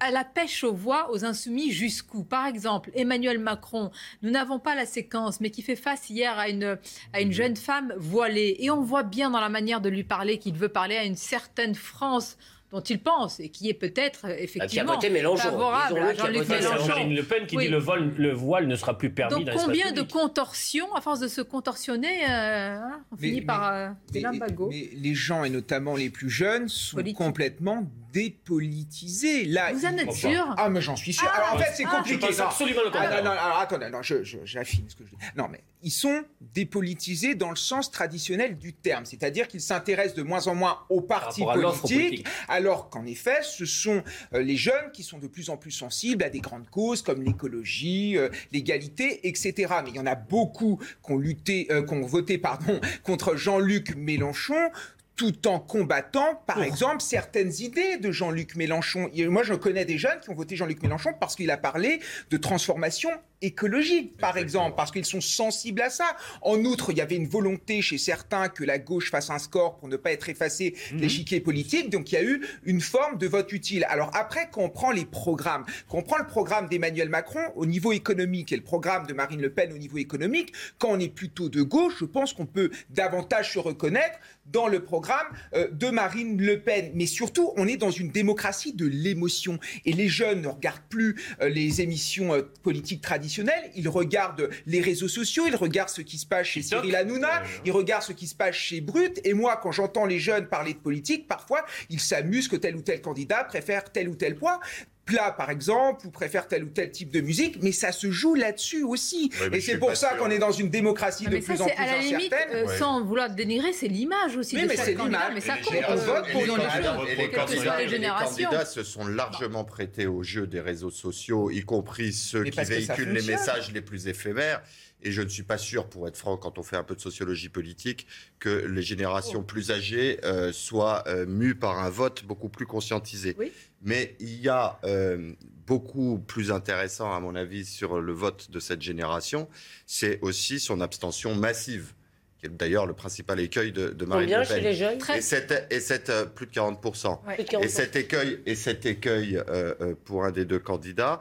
à la pêche aux voix, aux insoumis, jusqu'où? Par exemple, Emmanuel Macron, nous n'avons pas la séquence, mais qui fait face hier à une, à une jeune femme voilée. Et on voit bien dans la manière de lui parler qu'il veut parler à une certaine France dont il pense et qui est peut-être effectivement favorable à Jean-Luc Mélenchon. Le Pen qui dit le, vol, le voile ne sera plus permis. Donc combien de contorsions, à force de se contorsionner, euh, on finit par euh, mais, mais, les gens, et notamment les plus jeunes, sont complètement dépolitisé. Là, Vous en êtes sûr Ah, mais j'en suis sûr. alors en fait, c'est compliqué. Je pense absolument le Ah, contraire. non, non, alors attendez, non, je, je- j'affine ce que je dis. Non, mais ils sont dépolitisés dans le sens traditionnel du terme, c'est-à-dire qu'ils s'intéressent de moins en moins aux partis rapport à l'offre politiques, politique. alors qu'en effet, ce sont euh, les jeunes qui sont de plus en plus sensibles à des grandes causes comme l'écologie, euh, l'égalité, etc. Mais il y en a beaucoup qui ont lutté, euh, qui ont voté, pardon, contre Jean-Luc Mélenchon tout en combattant, par exemple, certaines idées de Jean-Luc Mélenchon. Moi, je connais des jeunes qui ont voté Jean-Luc Mélenchon parce qu'il a parlé de transformation écologique, par exemple, parce qu'ils sont sensibles à ça. En outre, il y avait une volonté chez certains que la gauche fasse un score pour ne pas être effacé de l'échiquier politique, donc il y a eu une forme de vote utile. Alors après, quand on prend les programmes, quand on prend le programme d'Emmanuel Macron au niveau économique et le programme de Marine Le Pen au niveau économique, quand on est plutôt de gauche, je pense qu'on peut davantage se reconnaître dans le programme euh, de Marine Le Pen. Mais surtout, on est dans une démocratie de l'émotion. Et les jeunes ne regardent plus euh, les émissions euh, politiques traditionnelles, ils regardent les réseaux sociaux, ils regardent ce qui se passe chez Cyril Hanouna, ils regardent ce qui se passe chez Brut. Et moi, quand j'entends les jeunes parler de politique, parfois, ils s'amusent que tel ou tel candidat préfère tel ou tel point plat par exemple ou préfère tel ou tel type de musique mais ça se joue là-dessus aussi Ouais, mais et c'est pour ça qu'on est dans une démocratie Non, de mais ça, plus en c'est plus à la limite, incertaine euh, Ouais. sans vouloir dénigrer, c'est l'image aussi de mais chaque c'est l'image. Mais ça compte les- on vote pour les candidats- se sont largement prêtés au jeu des réseaux sociaux, y compris ceux Mais qui véhiculent les messages les plus éphémères. Et je ne suis pas sûr, pour être franc, quand on fait un peu de sociologie politique, que les générations Oh. plus âgées euh, soient euh, mues par un vote beaucoup plus conscientisé. Oui. Mais il y a euh, beaucoup plus intéressant, à mon avis, sur le vote de cette génération, c'est aussi son abstention massive, qui est d'ailleurs le principal écueil de, de Marine Combien Le Pen. chez les jeunes? Et cette, et cette, euh, plus de 40%. Plus de 40%. Et cet écueil, et cet écueil euh, pour un des deux candidats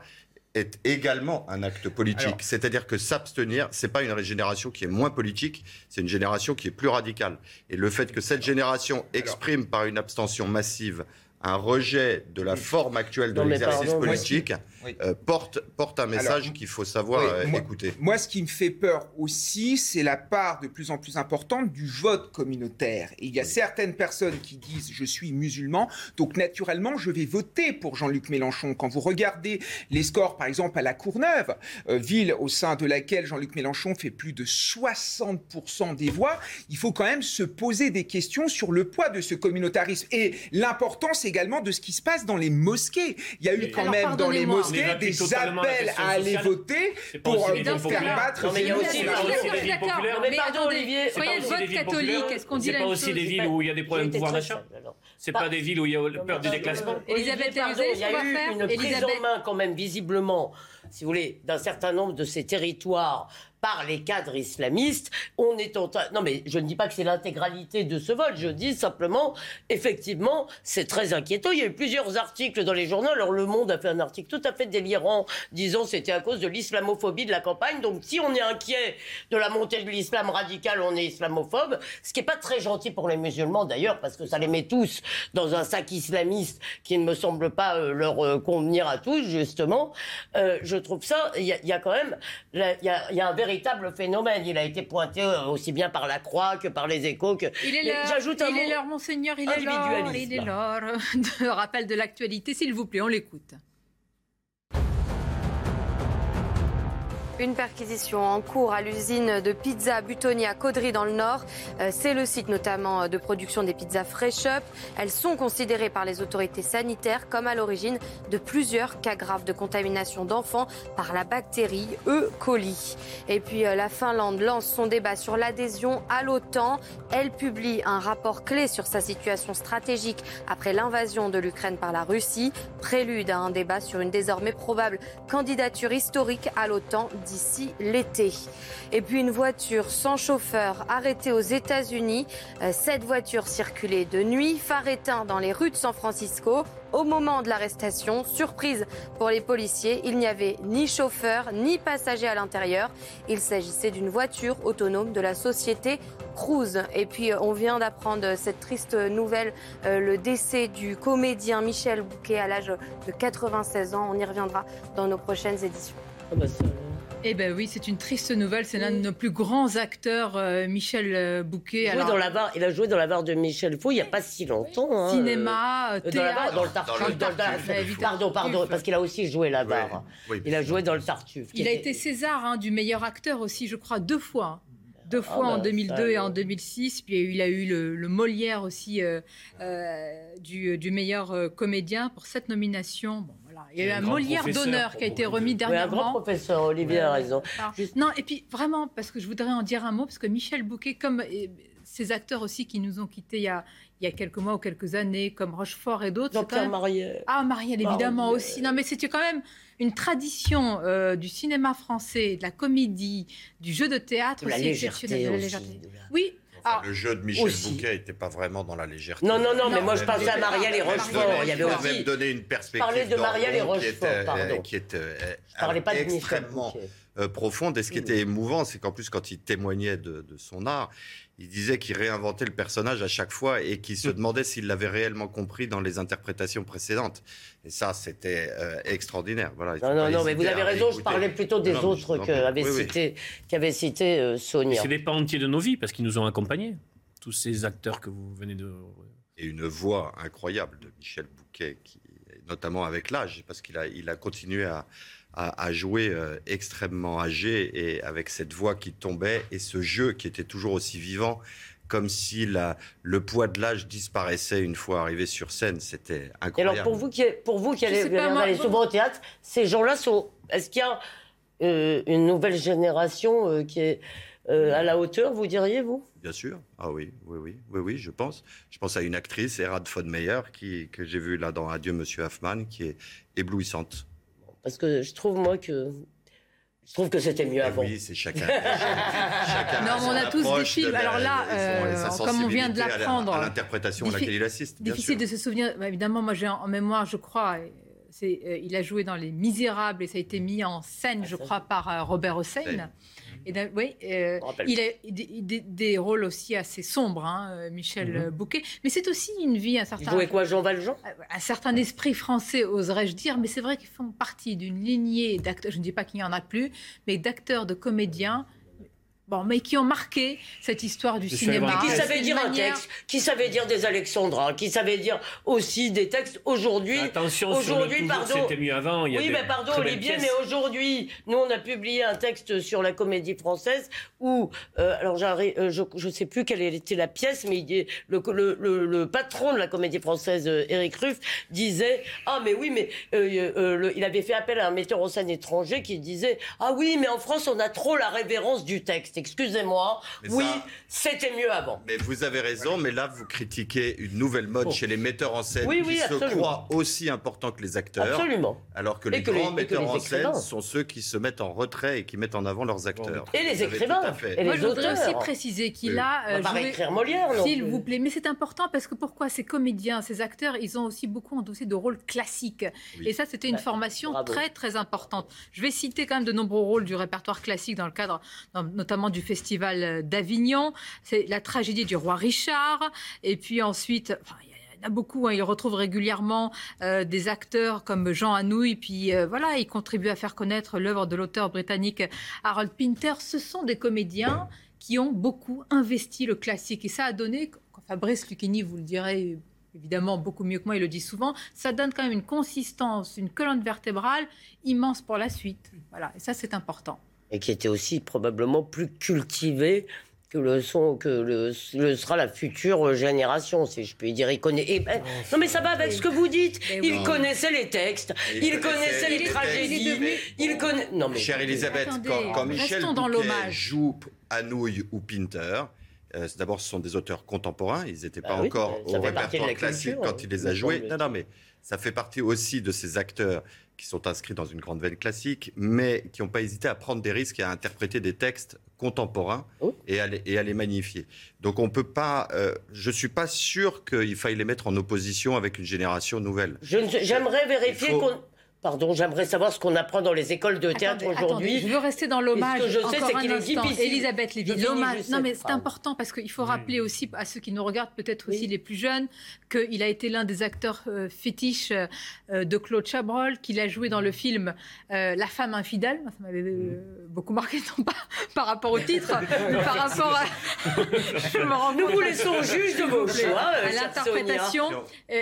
est également un acte politique. C'est-à-dire que s'abstenir, c'est pas une génération qui est moins politique, c'est une génération qui est plus radicale. Et le fait que cette génération exprime par une abstention massive un rejet de la forme actuelle de l'exercice moi, politique Oui. euh, porte, porte un message qu'il faut savoir oui, euh, moi- écouter. Moi, ce qui me fait peur aussi, c'est la part de plus en plus importante du vote communautaire. Et il y a certaines personnes qui disent je suis musulman, donc naturellement, je vais voter pour Jean-Luc Mélenchon. Quand vous regardez les scores, par exemple, à La Courneuve, euh, ville au sein de laquelle Jean-Luc Mélenchon fait plus de 60% des voix, il faut quand même se poser des questions sur le poids de ce communautarisme et l'importance également de ce qui se passe dans les mosquées. Il y a eu quand alors, même dans les mosquées des appels à aller voter C'est pas pour aussi euh, faire battre mais il y a aussi- c'est il y pas a aussi aussi- des villes populaires. mais attendez, Olivier, c'est soyez pas le aussi vote catholique, est-ce qu'on dit C'est la pas même aussi chose? des villes où il y a des problèmes de pouvoir d'achat. C'est Pas- pas des villes où il y a peur du déclassement. Elisabeth, pardon, savez il y a eu une prise Elisabeth. en main quand même visiblement, si vous voulez, d'un certain nombre de ces territoires par les cadres islamistes. On est en train... Non mais je ne dis pas que c'est l'intégralité de ce vote, je dis simplement, effectivement, c'est très inquiétant. Il y a eu plusieurs articles dans les journaux. Alors Le Monde a fait un article tout à fait délirant, disant c'était à cause de l'islamophobie de la campagne. Donc si on est inquiet de la montée de l'islam radical, on est islamophobe, ce qui n'est pas très gentil pour les musulmans d'ailleurs, parce que ça les met tous dans un sac islamiste qui ne me semble pas euh, leur euh, convenir à tous, justement. Euh, je trouve ça, il y, a- il y a quand même, là, il y a, il y a un véritable phénomène. Il a été pointé euh, aussi bien par la Croix que par les Échos. Que... Il est l'heure, J'ajoute un il est l'heure, monseigneur, il est l'heure, il est l'heure de rappel de l'actualité, s'il vous plaît, on l'écoute. Une perquisition en cours à l'usine de pizza Butoni à Caudry dans le Nord. Euh, C'est le site notamment de production des pizzas Fresh Up. Elles sont considérées par les autorités sanitaires comme à l'origine de plusieurs cas graves de contamination d'enfants par la bactérie E. coli. Et puis euh, la Finlande lance son débat sur l'adhésion à l'OTAN. Elle publie un rapport clé sur sa situation stratégique après l'invasion de l'Ukraine par la Russie. Prélude à un débat sur une désormais probable candidature historique à l'OTAN d'ici l'été. Et puis une voiture sans chauffeur arrêtée aux États-Unis. Euh, Cette voiture circulait de nuit, phare éteint dans les rues de San Francisco. Au moment de l'arrestation, surprise pour les policiers, il n'y avait ni chauffeur ni passager à l'intérieur. Il s'agissait d'une voiture autonome de la société Cruise. Et puis euh, on vient d'apprendre cette triste nouvelle, euh, le décès du comédien Michel Bouquet à l'âge de 96 ans. On y reviendra dans nos prochaines éditions. Ah bah, Eh ben oui, c'est une triste nouvelle. C'est l'un de nos plus grands acteurs, euh, Michel euh, Bouquet. Il, dans la barre, il a joué dans la barre de Michel Faux il n'y a pas si longtemps. Hein, Cinéma, théâtre. Dans, la barre, dans le Tartuffe. Dans, le pardon, pardon, parce qu'il a aussi joué la barre. il a joué dans le Tartuffe. Il a été César hein, du meilleur acteur aussi, je crois, deux fois deux ah fois en 2002 bah, et en 2006. Puis il a eu le, Molière aussi euh, du, du, meilleur comédien pour cette nomination. Bon, il y a eu un Molière d'honneur qui a été remis dernièrement. Oui, un grand professeur, Olivier a raison. Non, et puis vraiment, parce que je voudrais en dire un mot, parce que Michel Bouquet, comme ces acteurs aussi qui nous ont quittés il y a, il y a quelques mois ou quelques années, comme Rochefort et d'autres. Jean-Pierre Marielle. Ah, Marielle, évidemment aussi. Non, mais c'était quand même une tradition euh, du cinéma français, de la comédie, du jeu de théâtre aussi exceptionnelle. Oui, le jeu de Michel Bouquet n'était pas vraiment dans la légèreté. Non, non, non, mais moi je pensais à Marielle et Rochefort. Il y avait aussi. même donné une perspective. Parlais de Marielle et Rochefort, pardon. Qui était, euh, pas extrêmement euh, profonde. Et ce qui était émouvant, c'est qu'en plus, quand il témoignait de, son art, il disait qu'il réinventait le personnage à chaque fois et qu'il se mm. demandait s'il l'avait réellement compris dans les interprétations précédentes. Et ça, c'était euh, extraordinaire. Voilà, non, non, non, mais vous avez raison, je parlais plutôt des autres qu'avait cité, cité, cité euh, Sonia. C'est des pans entiers de nos vies parce qu'ils nous ont accompagnés, tous ces acteurs que vous venez de. Et une voix incroyable de Michel Bouquet, qui, notamment avec l'âge, parce qu'il a, il a continué à à, jouer euh, extrêmement âgé et avec cette voix qui tombait et ce jeu qui était toujours aussi vivant, comme si la, le poids de l'âge disparaissait une fois arrivé sur scène. C'était incroyable. alors pour vous qui, pour vous qui allez, souvent au théâtre, ces gens-là sont. Est-ce qu'il y a euh, une nouvelle génération euh, qui est à la hauteur, vous diriez, vous? Bien sûr. Ah oui, oui, oui, oui, oui, je pense. Je pense à une actrice, Erad Meyer, qui que j'ai vue là dans Adieu Monsieur Hoffman, qui est éblouissante. Parce que je trouve, moi, que. Je trouve que c'était mieux avant. Oui, c'est chacun. chacun non, on a tous des films. Alors là, euh, comme on vient de l'apprendre. À l'interprétation à laquelle il assiste. Difficile de se souvenir. Bah, évidemment, moi j'ai en mémoire, je crois. Euh, il a joué dans Les Misérables et ça a été mis en scène, je crois, par euh, Robert Hossein. Et oui, euh, il a des, rôles aussi assez sombres, hein, Michel mhm. Bouquet. Mais c'est aussi une vie, un certain. Quoi, Jean Valjean? Un certain esprit français, oserais-je dire, mais c'est vrai qu'ils font partie d'une lignée d'acteurs. Je ne dis pas qu'il n'y en a plus, mais d'acteurs, de comédiens Bon, mais qui ont marqué cette histoire du cinéma. Qui savait dire un texte, qui savait dire des Alexandrins, qui savait dire aussi des textes aujourd'hui. Attention, aujourd'hui, pardon. C'était mieux avant. oui, mais pardon, Olivier, mais aujourd'hui, nous on a publié un texte sur la comédie française où, euh, alors euh, je ne sais plus quelle était la pièce, mais le, le, le, patron de la comédie française, euh, Éric Ruff, disait ah mais oui, mais il avait fait appel à un metteur en scène étranger qui disait ah oui, mais en France on a trop la révérence du texte excusez-moi. Oui, c'était mieux avant. Mais vous avez raison, mais là, vous critiquez une nouvelle mode oh. chez les metteurs en scène qui se croient aussi importants que les acteurs. Absolument. Alors que les grands metteurs en scène sont ceux qui se mettent en retrait et qui mettent en avant leurs acteurs. Et les écrivains. Et Moi, je voudrais aussi préciser qu'il a euh, joué... écrire Molière, S'il vous plaît. Mais c'est important parce que pourquoi ces comédiens, ces acteurs, ils ont aussi beaucoup endossé de rôles classiques. Et ça, c'était une bah, formation très, très importante. Je vais citer quand même de nombreux rôles du répertoire classique dans le cadre notamment du Festival d'Avignon. C'est la tragédie du roi Richard. Et puis ensuite, il y en a beaucoup. Hein. Il retrouve régulièrement euh, des acteurs comme Jean Anouilh. Puis euh, voilà, il contribue à faire connaître l'œuvre de l'auteur britannique Harold Pinter. Ce sont des comédiens qui ont beaucoup investi le classique. Et ça a donné, Fabrice Lucchini vous le direz évidemment beaucoup mieux que moi, il le dit souvent, ça donne quand même une consistance, une colonne vertébrale immense pour la suite. Voilà, et ça c'est important et qui était aussi probablement plus cultivé que le son que le, sera la future génération, si je puis dire. Il connaît. Eh ben, non, mais ça va avec ce que vous dites. Il connaissait les textes, il, connaissait, les, tragédies, il connaît. Non mais. Chère Elisabeth, quand, Michel Bouquet joue Anouilh ou Pinter. Euh, d'abord, ce sont des auteurs contemporains. Ils n'étaient pas bah encore au répertoire classique quand il les a joués. Non, non, mais ça fait partie aussi de ces acteurs qui sont inscrits dans une grande veine classique, mais qui n'ont pas hésité à prendre des risques et à interpréter des textes contemporains oh. et, à les, et, à les, magnifier. Donc on peut pas, euh, je suis pas sûr qu'il faille les mettre en opposition avec une génération nouvelle. J'aimerais vérifier qu'on Pardon, j'aimerais savoir ce qu'on apprend dans les écoles de théâtre aujourd'hui. Je veux rester dans l'hommage. Ce que je sais, c'est qu'il est difficile. Elisabeth Lévy, l'hommage. Non, mais c'est important parce qu'il faut rappeler aussi à ceux qui nous regardent, peut-être aussi les plus jeunes, qu'il a été l'un des acteurs euh, fétiches euh, de Claude Chabrol, qu'il a joué dans le film euh, La femme infidèle. Ça m'avait beaucoup marqué, non pas par rapport au titre, mais par rapport à. je me rends Nous vous laissons juge de vos choix. À l'interprétation.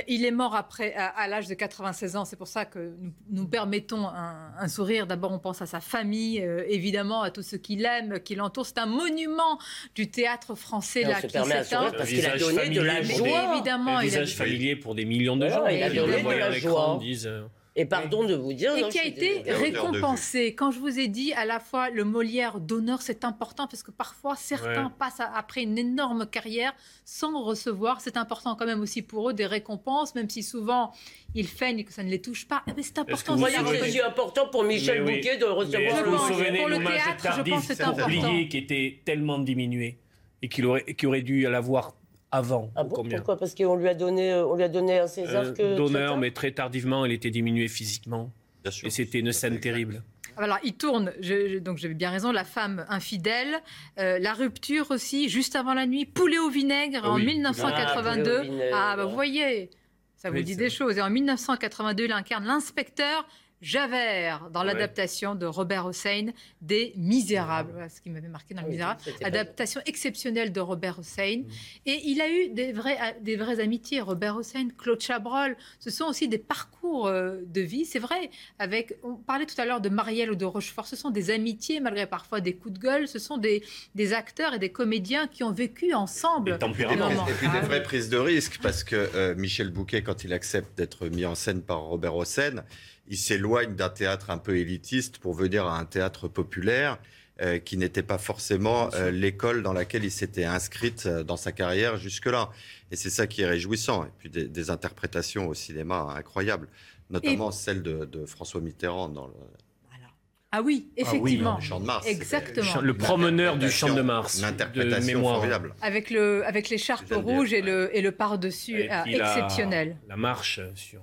il est mort après, à, l'âge de 96 ans. C'est pour ça que nous nous permettons un, sourire. D'abord, on pense à sa famille, euh, évidemment, à tous ceux qui l'aiment, qui l'entourent. C'est un monument du théâtre français là, qui s'éteint. Parce qu'il a donné de la joie. Évidemment, un visage familier pour des millions de gens. Il a donné de la joie. Et pardon de vous dire. Et qui a été récompensé. Quand je vous ai dit, à la fois le Molière d'honneur, c'est important parce que parfois certains passent après une énorme carrière sans recevoir. C'est important quand même aussi pour eux des récompenses, même si souvent ils feignent que ça ne les touche pas. Mais c'est important. Vous voyez que c'est important pour Michel Bouquet de recevoir. Vous vous souvenez pour le théâtre, je pense que c'est important. qui était tellement diminué et qui aurait, qui aurait dû l'avoir avant. Ah bon, pourquoi? Parce qu'on lui a donné, euh, on lui a donné un César euh, que. D'honneur, mais très tardivement, il était diminué physiquement. Et c'était une scène terrible. Alors, il tourne, donc j'avais bien raison, La femme infidèle, euh, La rupture aussi, juste avant la nuit, Poulet au vinaigre en 1982. Ah, ah bah, vous voyez, ça vous dit des choses. Et en 1982, il incarne l'inspecteur Javert dans l'adaptation de Robert Hossein des Misérables, ce qui m'avait marqué dans le Misérable, adaptation exceptionnelle de Robert Hossein. Mm. Et il a eu des, vrais, des vraies amitiés, Robert Hossein, Claude Chabrol, ce sont aussi des parcours euh, de vie, c'est vrai. Avec, on parlait tout à l'heure de Marielle ou de Rochefort, ce sont des amitiés malgré parfois des coups de gueule, ce sont des, des acteurs et des comédiens qui ont vécu ensemble. Et, puis, des vraies prises de risques, parce que euh, Michel Bouquet, quand il accepte d'être mis en scène par Robert Hossein, il s'éloigne d'un théâtre un peu élitiste pour venir à un théâtre populaire euh, qui n'était pas forcément euh, l'école dans laquelle il s'était inscrit euh, dans sa carrière jusque-là. Et c'est ça qui est réjouissant. Et puis des, interprétations au cinéma incroyables, notamment celle de, François Mitterrand dans le... Ah oui, effectivement. le Champ de Mars. Exactement. Le promeneur du Champ de Mars. L'interprétation formidable. Avec le avec l'écharpe rouge et le et le par-dessus exceptionnel. La, la marche sur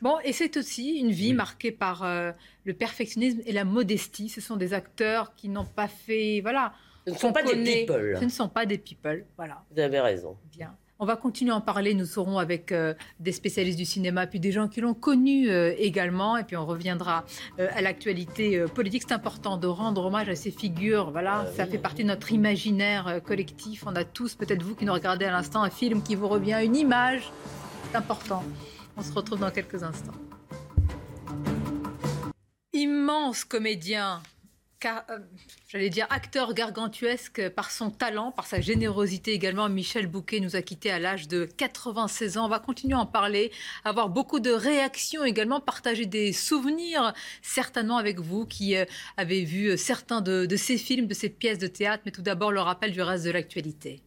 Bon, et c'est aussi une vie marquée par euh, le perfectionnisme et la modestie. Ce sont des acteurs qui n'ont pas fait, voilà. Ce ne sont pas des people. Ce ne sont pas des people, voilà. Vous avez raison. Bien. On va continuer à en parler. Nous serons avec euh, des spécialistes du cinéma, puis des gens qui l'ont connu euh, également. Et puis on reviendra à l'actualité politique. C'est important de rendre hommage à ces figures. Voilà, ça fait partie de notre imaginaire collectif. On a tous, peut-être vous qui nous regardez à l'instant, un film qui vous revient, une image. C'est important. On se retrouve dans quelques instants. Immense comédien, euh, j'allais dire acteur gargantuesque par son talent, par sa générosité également. Michel Bouquet nous a quittés à l'âge de 96 ans. On va continuer à en parler, avoir beaucoup de réactions également, partager des souvenirs certainement avec vous qui euh, avez vu certains de, de ces films, de ces pièces de théâtre. Mais tout d'abord, le rappel du reste de l'actualité.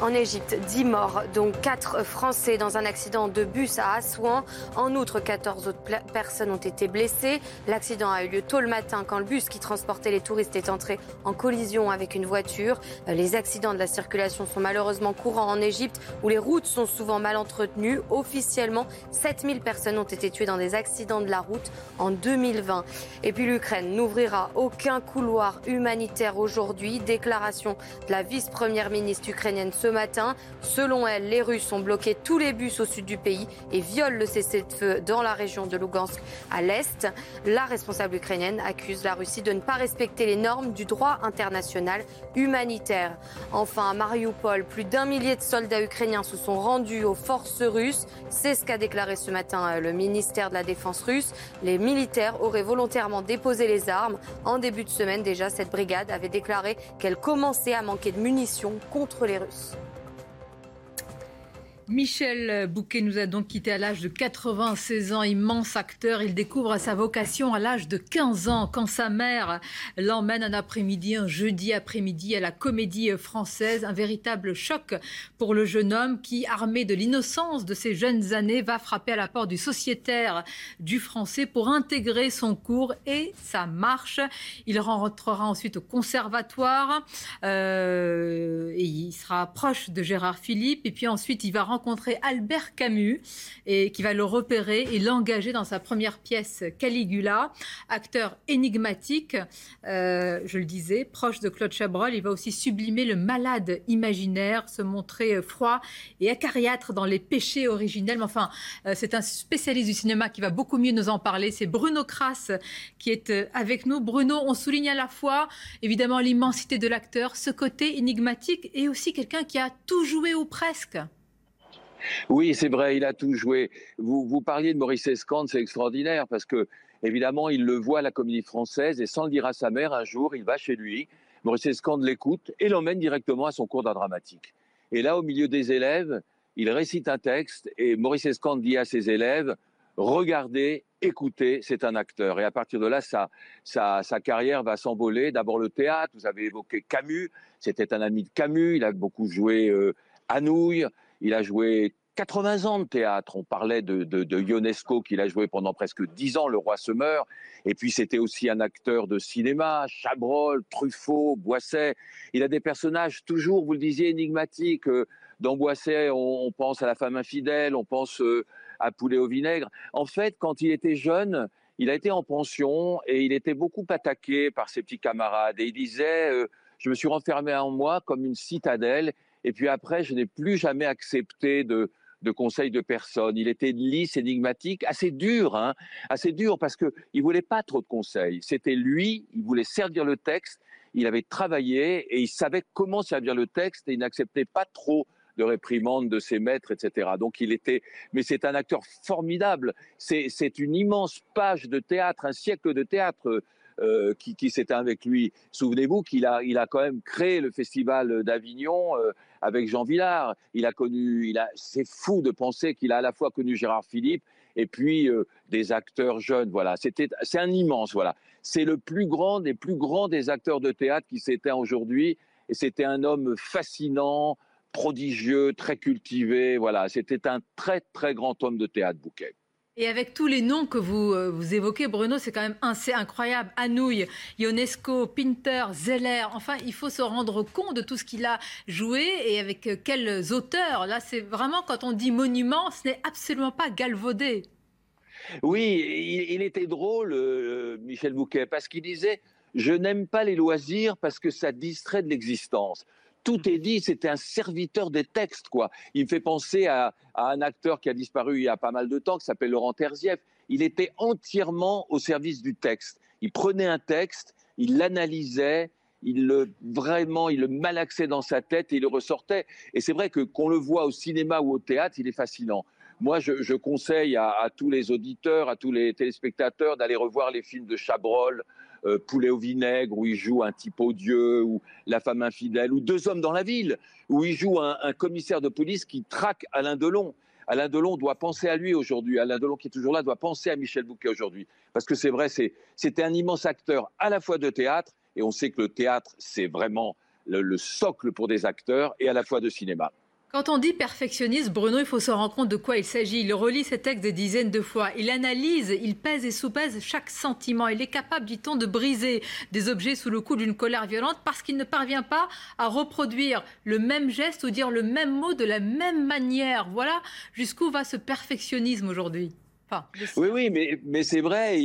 En Égypte, 10 morts, dont 4 Français dans un accident de bus à Assouan. En outre, 14 autres personnes ont été blessées. L'accident a eu lieu tôt le matin quand le bus qui transportait les touristes est entré en collision avec une voiture. Les accidents de la circulation sont malheureusement courants en Égypte où les routes sont souvent mal entretenues. Officiellement, 7000 personnes ont été tuées dans des accidents de la route en 2020. Et puis l'Ukraine n'ouvrira aucun couloir humanitaire aujourd'hui. Déclaration de la vice-première ministre ukrainienne matin. Selon elle, les Russes ont bloqué tous les bus au sud du pays et violent le cessez-le-feu dans la région de Lugansk à l'est. La responsable ukrainienne accuse la Russie de ne pas respecter les normes du droit international humanitaire. Enfin, à Mariupol, plus d'un millier de soldats ukrainiens se sont rendus aux forces russes. C'est ce qu'a déclaré ce matin euh, le ministère de la Défense russe. Les militaires auraient volontairement déposé les armes. En début de semaine déjà, cette brigade avait déclaré qu'elle commençait à manquer de munitions contre les Russes. Michel Bouquet nous a donc quitté à l'âge de 96 ans, immense acteur. Il découvre sa vocation à l'âge de 15 ans quand sa mère l'emmène un après-midi, un jeudi après-midi à la comédie française. Un véritable choc pour le jeune homme qui, armé de l'innocence de ses jeunes années, va frapper à la porte du sociétaire du français pour intégrer son cours et sa marche. Il rentrera ensuite au conservatoire euh, et il sera proche de Gérard Philippe et puis ensuite il va rentrer rencontrer Albert Camus et qui va le repérer et l'engager dans sa première pièce Caligula, acteur énigmatique, euh, je le disais, proche de Claude Chabrol. Il va aussi sublimer le malade imaginaire, se montrer froid et acariâtre dans les péchés originels. Mais enfin, euh, c'est un spécialiste du cinéma qui va beaucoup mieux nous en parler. C'est Bruno Kras qui est euh, avec nous. Bruno, on souligne à la fois évidemment l'immensité de l'acteur, ce côté énigmatique et aussi quelqu'un qui a tout joué ou presque. Oui, c'est vrai, il a tout joué. Vous, parliez de Maurice Escande, c'est extraordinaire parce que, évidemment, il le voit à la comédie française et sans le dire à sa mère, un jour, il va chez lui. Maurice Escande l'écoute et l'emmène directement à son cours d'art dramatique. Et là, au milieu des élèves, il récite un texte et Maurice Escande dit à ses élèves regardez, écoutez, c'est un acteur. Et à partir de là, sa, sa, carrière va s'envoler. D'abord le théâtre, vous avez évoqué Camus, c'était un ami de Camus, il a beaucoup joué euh, à il a joué 80 ans de théâtre. On parlait de, de, Ionesco qu'il a joué pendant presque 10 ans, Le Roi se meurt. Et puis c'était aussi un acteur de cinéma, Chabrol, Truffaut, Boisset. Il a des personnages toujours, vous le disiez, énigmatiques. Euh, dans Boisset, on, pense à la femme infidèle, on pense euh, à poulet au vinaigre. En fait, quand il était jeune, il a été en pension et il était beaucoup attaqué par ses petits camarades. Et il disait, euh, je me suis renfermé en moi comme une citadelle. Et puis après, je n'ai plus jamais accepté de, de conseils de personne. Il était lisse, énigmatique, assez dur, hein, assez dur parce qu'il ne voulait pas trop de conseils. C'était lui, il voulait servir le texte, il avait travaillé et il savait comment servir le texte et il n'acceptait pas trop de réprimande de ses maîtres, etc. Donc il était, mais c'est un acteur formidable. C'est une immense page de théâtre, un siècle de théâtre. Euh, qui, qui s'éteint avec lui. Souvenez-vous qu'il a, il a quand même créé le festival d'Avignon euh, avec Jean Villard. Il a connu, il a, c'est fou de penser qu'il a à la fois connu Gérard Philippe et puis euh, des acteurs jeunes. Voilà, c'était, c'est un immense. Voilà, c'est le plus grand des plus grands des acteurs de théâtre qui s'éteint aujourd'hui. Et c'était un homme fascinant, prodigieux, très cultivé. Voilà, c'était un très très grand homme de théâtre, Bouquet. Et avec tous les noms que vous, euh, vous évoquez, Bruno, c'est quand même assez incroyable. Anouilh, Ionesco, Pinter, Zeller. Enfin, il faut se rendre compte de tout ce qu'il a joué et avec euh, quels auteurs. Là, c'est vraiment, quand on dit monument, ce n'est absolument pas galvaudé. Oui, il, était drôle, euh, Michel Bouquet, parce qu'il disait Je n'aime pas les loisirs parce que ça distrait de l'existence tout est dit, c'était un serviteur des textes, quoi. Il me fait penser à, un acteur qui a disparu il y a pas mal de temps, qui s'appelle Laurent Terzieff. Il était entièrement au service du texte. Il prenait un texte, il l'analysait, il le vraiment, il le malaxait dans sa tête et il le ressortait. Et c'est vrai que qu'on le voit au cinéma ou au théâtre, il est fascinant. Moi, je, conseille à, à, tous les auditeurs, à tous les téléspectateurs d'aller revoir les films de Chabrol, euh, Poulet au vinaigre, où il joue un type odieux, ou La femme infidèle, ou Deux hommes dans la ville, où il joue un, commissaire de police qui traque Alain Delon. Alain Delon doit penser à lui aujourd'hui. Alain Delon, qui est toujours là, doit penser à Michel Bouquet aujourd'hui. Parce que c'est vrai, c'était un immense acteur à la fois de théâtre, et on sait que le théâtre, c'est vraiment le socle pour des acteurs, et à la fois de cinéma. Quand on dit perfectionniste, Bruno, il faut se rendre compte de quoi il s'agit. Il relit ses textes des dizaines de fois. Il analyse, il pèse et sous-pèse chaque sentiment. Il est capable, dit-on, de briser des objets sous le coup d'une colère violente parce qu'il ne parvient pas à reproduire le même geste ou dire le même mot de la même manière. Voilà jusqu'où va ce perfectionnisme aujourd'hui. oui, oui, mais, mais c'est vrai.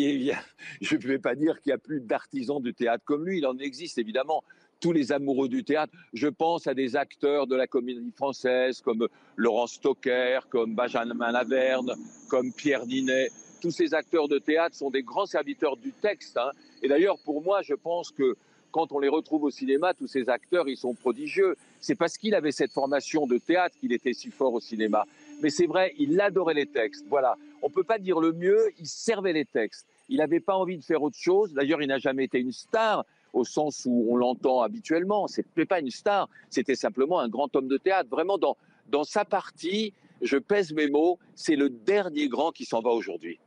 je ne vais pas dire qu'il n'y a plus d'artisans de théâtre comme lui. Il en existe évidemment tous les amoureux du théâtre. Je pense à des acteurs de la comédie française comme Laurent Stocker, comme Benjamin Laverne, comme Pierre Ninet. Tous ces acteurs de théâtre sont des grands serviteurs du texte. Hein. Et d'ailleurs, pour moi, je pense que quand on les retrouve au cinéma, tous ces acteurs, ils sont prodigieux. C'est parce qu'il avait cette formation de théâtre qu'il était si fort au cinéma. Mais c'est vrai, il adorait les textes. Voilà. On ne peut pas dire le mieux, il servait les textes. Il n'avait pas envie de faire autre chose. D'ailleurs, il n'a jamais été une star au sens où on l'entend habituellement. Ce n'était pas une star, c'était simplement un grand homme de théâtre. Vraiment, dans, dans sa partie, je pèse mes mots, c'est le dernier grand qui s'en va aujourd'hui.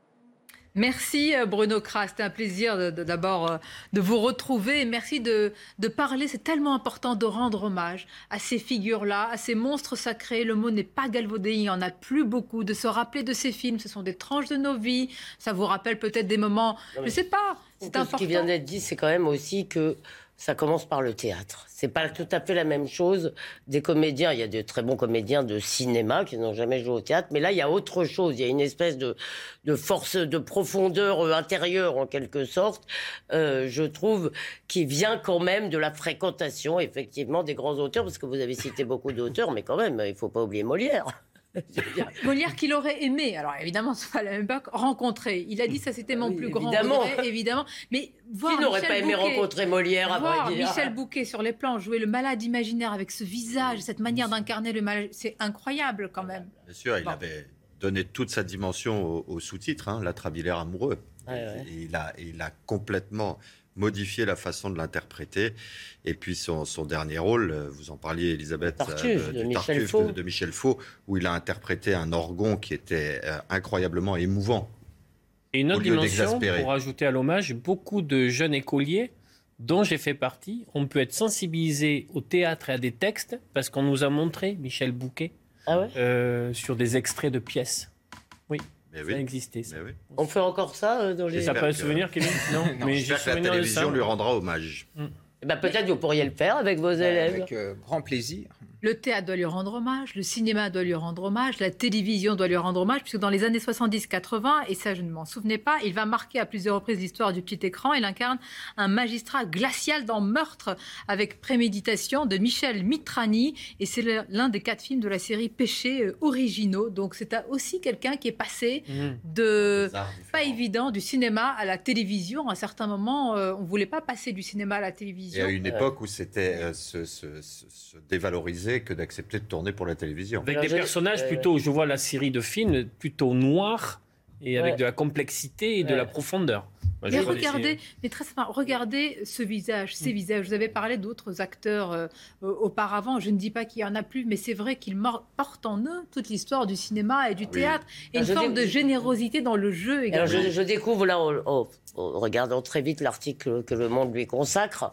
Merci euh, Bruno Kras, c'était un plaisir d'abord euh, de, vous retrouver. Merci de, de parler, c'est tellement important de rendre hommage à ces figures-là, à ces monstres sacrés. Le mot n'est pas galvaudé, il n'y en a plus beaucoup. De se rappeler de ces films, ce sont des tranches de nos vies. Ça vous rappelle peut-être des moments, je ne sais pas. C'est important. Ce qui vient d'être dit, c'est quand même aussi que ça commence par le théâtre. C'est pas tout à fait la même chose. Des comédiens, il y a de très bons comédiens de cinéma qui n'ont jamais joué au théâtre, mais là, il y a autre chose. Il y a une espèce de, de force, de profondeur euh, intérieure, en quelque sorte, euh, je trouve, qui vient quand même de la fréquentation, effectivement, des grands auteurs, parce que vous avez cité beaucoup d'auteurs, mais quand même, il faut pas oublier Molière. Molière qu'il aurait aimé, alors évidemment, c'est pas la même époque, rencontrer. Il a dit ça, c'était mon plus grand évidemment. regret, évidemment. Mais voir qui n'aurait pas aimé rencontrer Molière à voir Michel Bouquet sur les plans jouer le malade imaginaire avec ce visage, cette manière d'incarner le malade, c'est incroyable quand même. Bien sûr, il avait donné toute sa dimension au, sous-titre, hein, l'atrabilaire amoureux. il, a, il a complètement modifier la façon de l'interpréter. Et puis son, dernier rôle, euh, vous en parliez, Elisabeth, euh, de, Michel Faux. De, Michel Faux, où il a interprété un orgon qui était euh, incroyablement émouvant. Et une autre dimension, pour ajouter à l'hommage, beaucoup de jeunes écoliers dont j'ai fait partie, on peut être sensibilisé au théâtre et à des textes parce qu'on nous a montré Michel Bouquet ah sur des extraits de pièces. Oui. Mais ça existait. On fait encore ça euh, dans les. Ça pas un souvenir, Kevin Non, non mais j'espère que la télévision lui rendra hommage. Mm. Eh ben, peut-être vous pourriez le faire avec vos élèves. Avec euh, grand plaisir. Le théâtre doit lui rendre hommage, le cinéma doit lui rendre hommage, la télévision doit lui rendre hommage, puisque dans les années 70-80, et ça je ne m'en souvenais pas, il va marquer à plusieurs reprises l'histoire du petit écran. Il incarne un magistrat glacial dans Meurtre avec préméditation de Michel Mitrani, et c'est l'un des quatre films de la série Péchés euh, originaux. Donc c'est aussi quelqu'un qui est passé mmh. de pas évident du cinéma à la télévision. À un certain moment, euh, on ne voulait pas passer du cinéma à la télévision. Et à une époque où c'était euh, se dévaloriser que d'accepter de tourner pour la télévision. Avec des personnages plutôt, je vois la série de films plutôt noirs et avec de la complexité et de la profondeur. mais regardez, mais très regardez ce visage, ces mm. visages. Vous avez parlé d'autres acteurs euh, auparavant. Je ne dis pas qu'il y en a plus, mais c'est vrai qu'ils portent en eux toute l'histoire du cinéma et du théâtre et une forme de générosité dans le jeu également. je, découvre là, en, regardant très vite l'article que Le Monde lui consacre,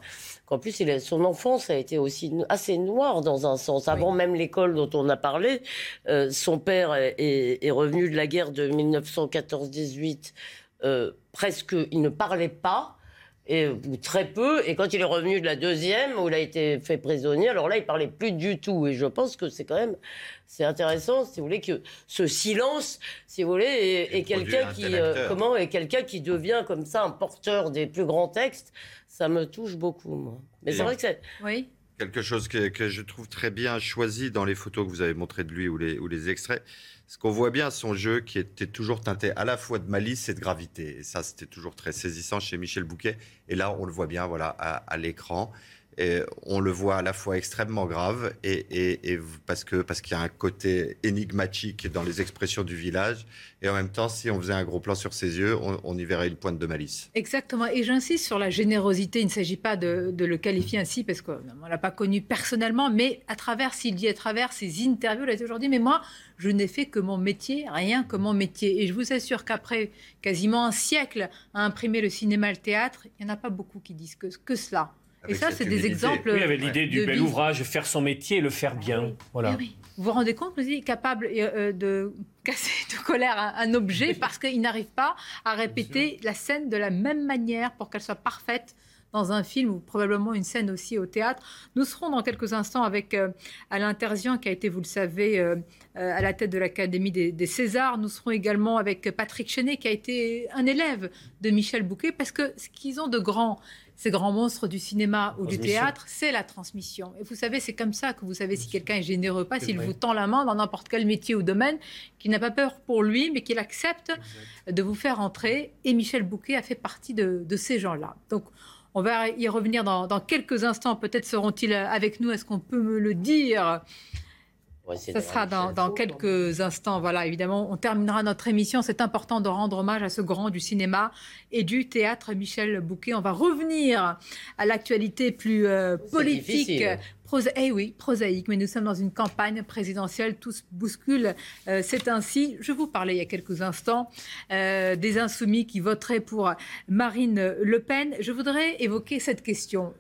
qu'en plus il son enfance a été aussi assez noire dans un sens. Avant même l'école dont on a parlé, euh, son père est, est, revenu de la guerre de 1914-18 euh, presque, il ne parlait pas, et, ou très peu. Et quand il est revenu de la deuxième, où il a été fait prisonnier, alors là, il parlait plus du tout. Et je pense que c'est quand même, c'est intéressant, si vous voulez, que ce silence, si vous voulez, est, quelqu'un qui, euh, comment, est quelqu'un qui devient comme ça un porteur des plus grands textes. Ça me touche beaucoup, moi. Mais c'est vrai que c'est. Oui. Quelque chose que, je trouve très bien choisi dans les photos que vous avez montrées de lui ou les, ou les extraits, ce qu'on voit bien, son jeu qui était toujours teinté à la fois de malice et de gravité. Et ça, c'était toujours très saisissant chez Michel Bouquet. Et là, on le voit bien voilà, à l'écran on le voit à la fois extrêmement grave et, parce que qu'il y a un côté énigmatique dans les expressions du village. Et en même temps si on faisait un gros plan sur ses yeux on, y verrait une pointe de malice. Exactement. Et j'insiste sur la générosité. Il ne s'agit pas de, le qualifier ainsi parce qu'on ne l'a pas connu personnellement mais à travers s'il dit à travers ses interviews il a aujourd'hui. Mais moi je n'ai fait que mon métier rien que mon métier. Et je vous assure qu'après quasiment un siècle à imprimer le cinéma le théâtre il n'y en a pas beaucoup qui disent que, que cela et ça, c'est des exemples. Oui, avait l'idée du bel ouvrage, faire son métier et le faire bien. Voilà. Vous vous rendez compte, vous êtes capable euh, de casser de colère un, objet parce qu'il n'arrive pas à répéter la scène de la même manière pour qu'elle soit parfaite dans un film ou probablement une scène aussi au théâtre? Nous serons dans quelques instants avec euh, Alain Terzian qui a été, vous le savez, euh, à la tête de l'Académie des, des, Césars. Nous serons également avec Patrick Chenet qui a été un élève de Michel Bouquet parce que ce qu'ils ont de grand, ces grands monstres du cinéma ou du théâtre, c'est la transmission. Et vous savez, c'est comme ça que vous savez si quelqu'un est généreux ou pas, s'il vous tend la main dans n'importe quel métier ou domaine, qu'il n'a pas peur pour lui, mais qu'il accepte de vous faire entrer. Et Michel Bouquet a fait partie de, ces gens-là. Donc, on va y revenir dans, dans quelques instants. Peut-être seront-ils avec nous. Est-ce qu'on peut me le dire? Ce sera dans, quelques instants. Voilà, évidemment, on terminera notre émission. C'est important de rendre hommage à ce grand du cinéma et du théâtre, Michel Bouquet. On va revenir à l'actualité plus euh, politique. eh oui, prosaïque, mais nous sommes dans une campagne présidentielle, tout se bouscule. Euh, c'est ainsi, je vous parlais il y a quelques instants, euh, des insoumis qui voteraient pour Marine Le Pen. Je voudrais évoquer cette question.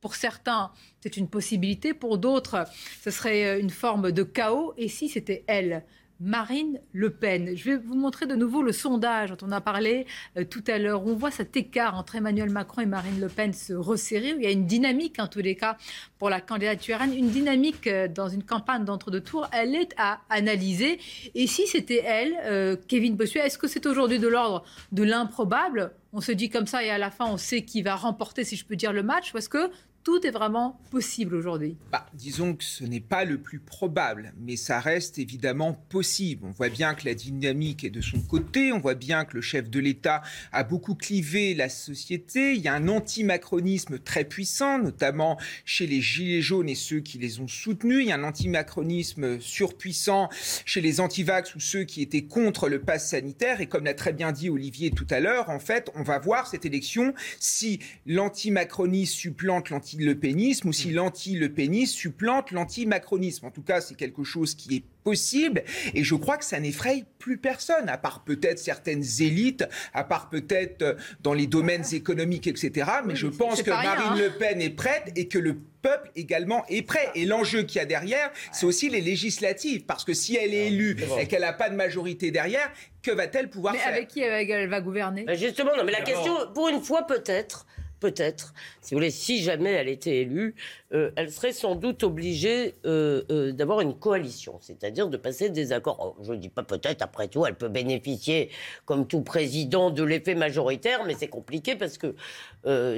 Pour certains, c'est une possibilité. Pour d'autres, ce serait euh, une forme de chaos. Et si c'était elle, Marine Le Pen. Je vais vous montrer de nouveau le sondage dont on a parlé euh, tout à l'heure. On voit cet écart entre Emmanuel Macron et Marine Le Pen se resserrer. Il y a une dynamique, en tous les cas, pour la candidature une dynamique euh, dans une campagne d'entre-deux tours. Elle est à analyser. Et si c'était elle, euh, Kevin Bossuet, est-ce que c'est aujourd'hui de l'ordre de l'improbable? On se dit comme ça et à la fin on sait qui va remporter, si je peux dire, le match, ou est-ce que tout est vraiment possible aujourd'hui. Bah, Disons que ce n'est pas le plus probable, mais ça reste évidemment possible. On voit bien que la dynamique est de son côté, on voit bien que le chef de l'État a beaucoup clivé la société, il y a un anti-macronisme très puissant, notamment chez les Gilets jaunes et ceux qui les ont soutenus, il y a un anti-macronisme surpuissant chez les antivax ou ceux qui étaient contre le pass sanitaire, et comme l'a très bien dit Olivier tout à l'heure, en fait, on va voir cette élection si l'anti-macronisme supplante l'anti le pénisme ou si mm. l'anti-le pénisme supplante l'anti-macronisme. En tout cas, c'est quelque chose qui est possible et je crois que ça n'effraie plus personne, à part peut-être certaines élites, à part peut-être euh, dans les domaines économiques, etc. Mais je pense que Marine hein. Le Pen est prête et que le peuple également est prêt. Et l'enjeu qu'il y a derrière, c'est aussi les législatives. Parce que si elle est élue et qu'elle n'a pas de majorité derrière, que va-t-elle pouvoir mais faire? avec qui elle va gouverner? Justement, non, mais la question, pour une fois peut-être, peut-être, si vous voulez, si jamais elle était élue, euh, elle serait sans doute obligée euh, euh, d'avoir une coalition, c'est-à-dire de passer des accords. Oh, je ne dis pas peut-être, après tout, elle peut bénéficier, comme tout président, de l'effet majoritaire, mais c'est compliqué parce que,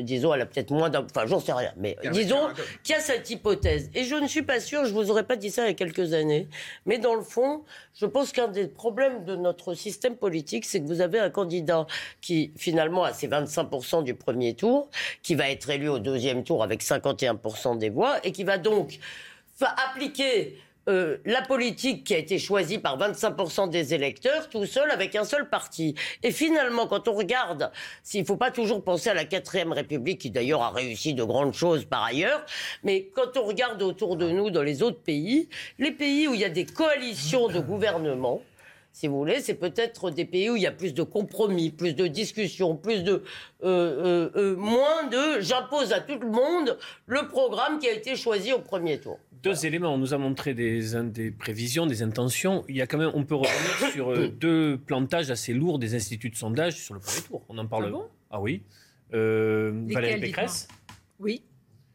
disons, elle a peut-être moins d'un... Enfin, j'en sais rien, mais disons qu'il y a cette hypothèse. Et je ne suis pas sûr, je ne vous aurais pas dit ça il y a quelques années, mais dans le fond, je pense qu'un des problèmes de notre système politique, c'est que vous avez un candidat qui, finalement, a ses 25% du premier tour, qui va être élu au deuxième tour avec 51% des voix et qui va donc appliquer euh, la politique qui a été choisie par 25% des électeurs tout seul avec un seul parti. Et finalement, quand on regarde, s'il ne faut pas toujours penser à la quatrième République, qui d'ailleurs a réussi de grandes choses par ailleurs, mais quand on regarde autour de nous dans les autres pays, les pays où il y a des coalitions de gouvernement, si vous voulez, c'est peut-être des pays où il y a plus de compromis, plus de discussions, plus de euh, euh, euh, moins de j'impose à tout le monde le programme qui a été choisi au premier tour. Deux éléments. On nous a montré des, des prévisions, des intentions. Il y a quand même, on peut revenir sur deux plantages assez lourds des instituts de sondage sur le premier tour. On en parle. Ah, bon? Ah oui. Valérie Pécresse. Oui.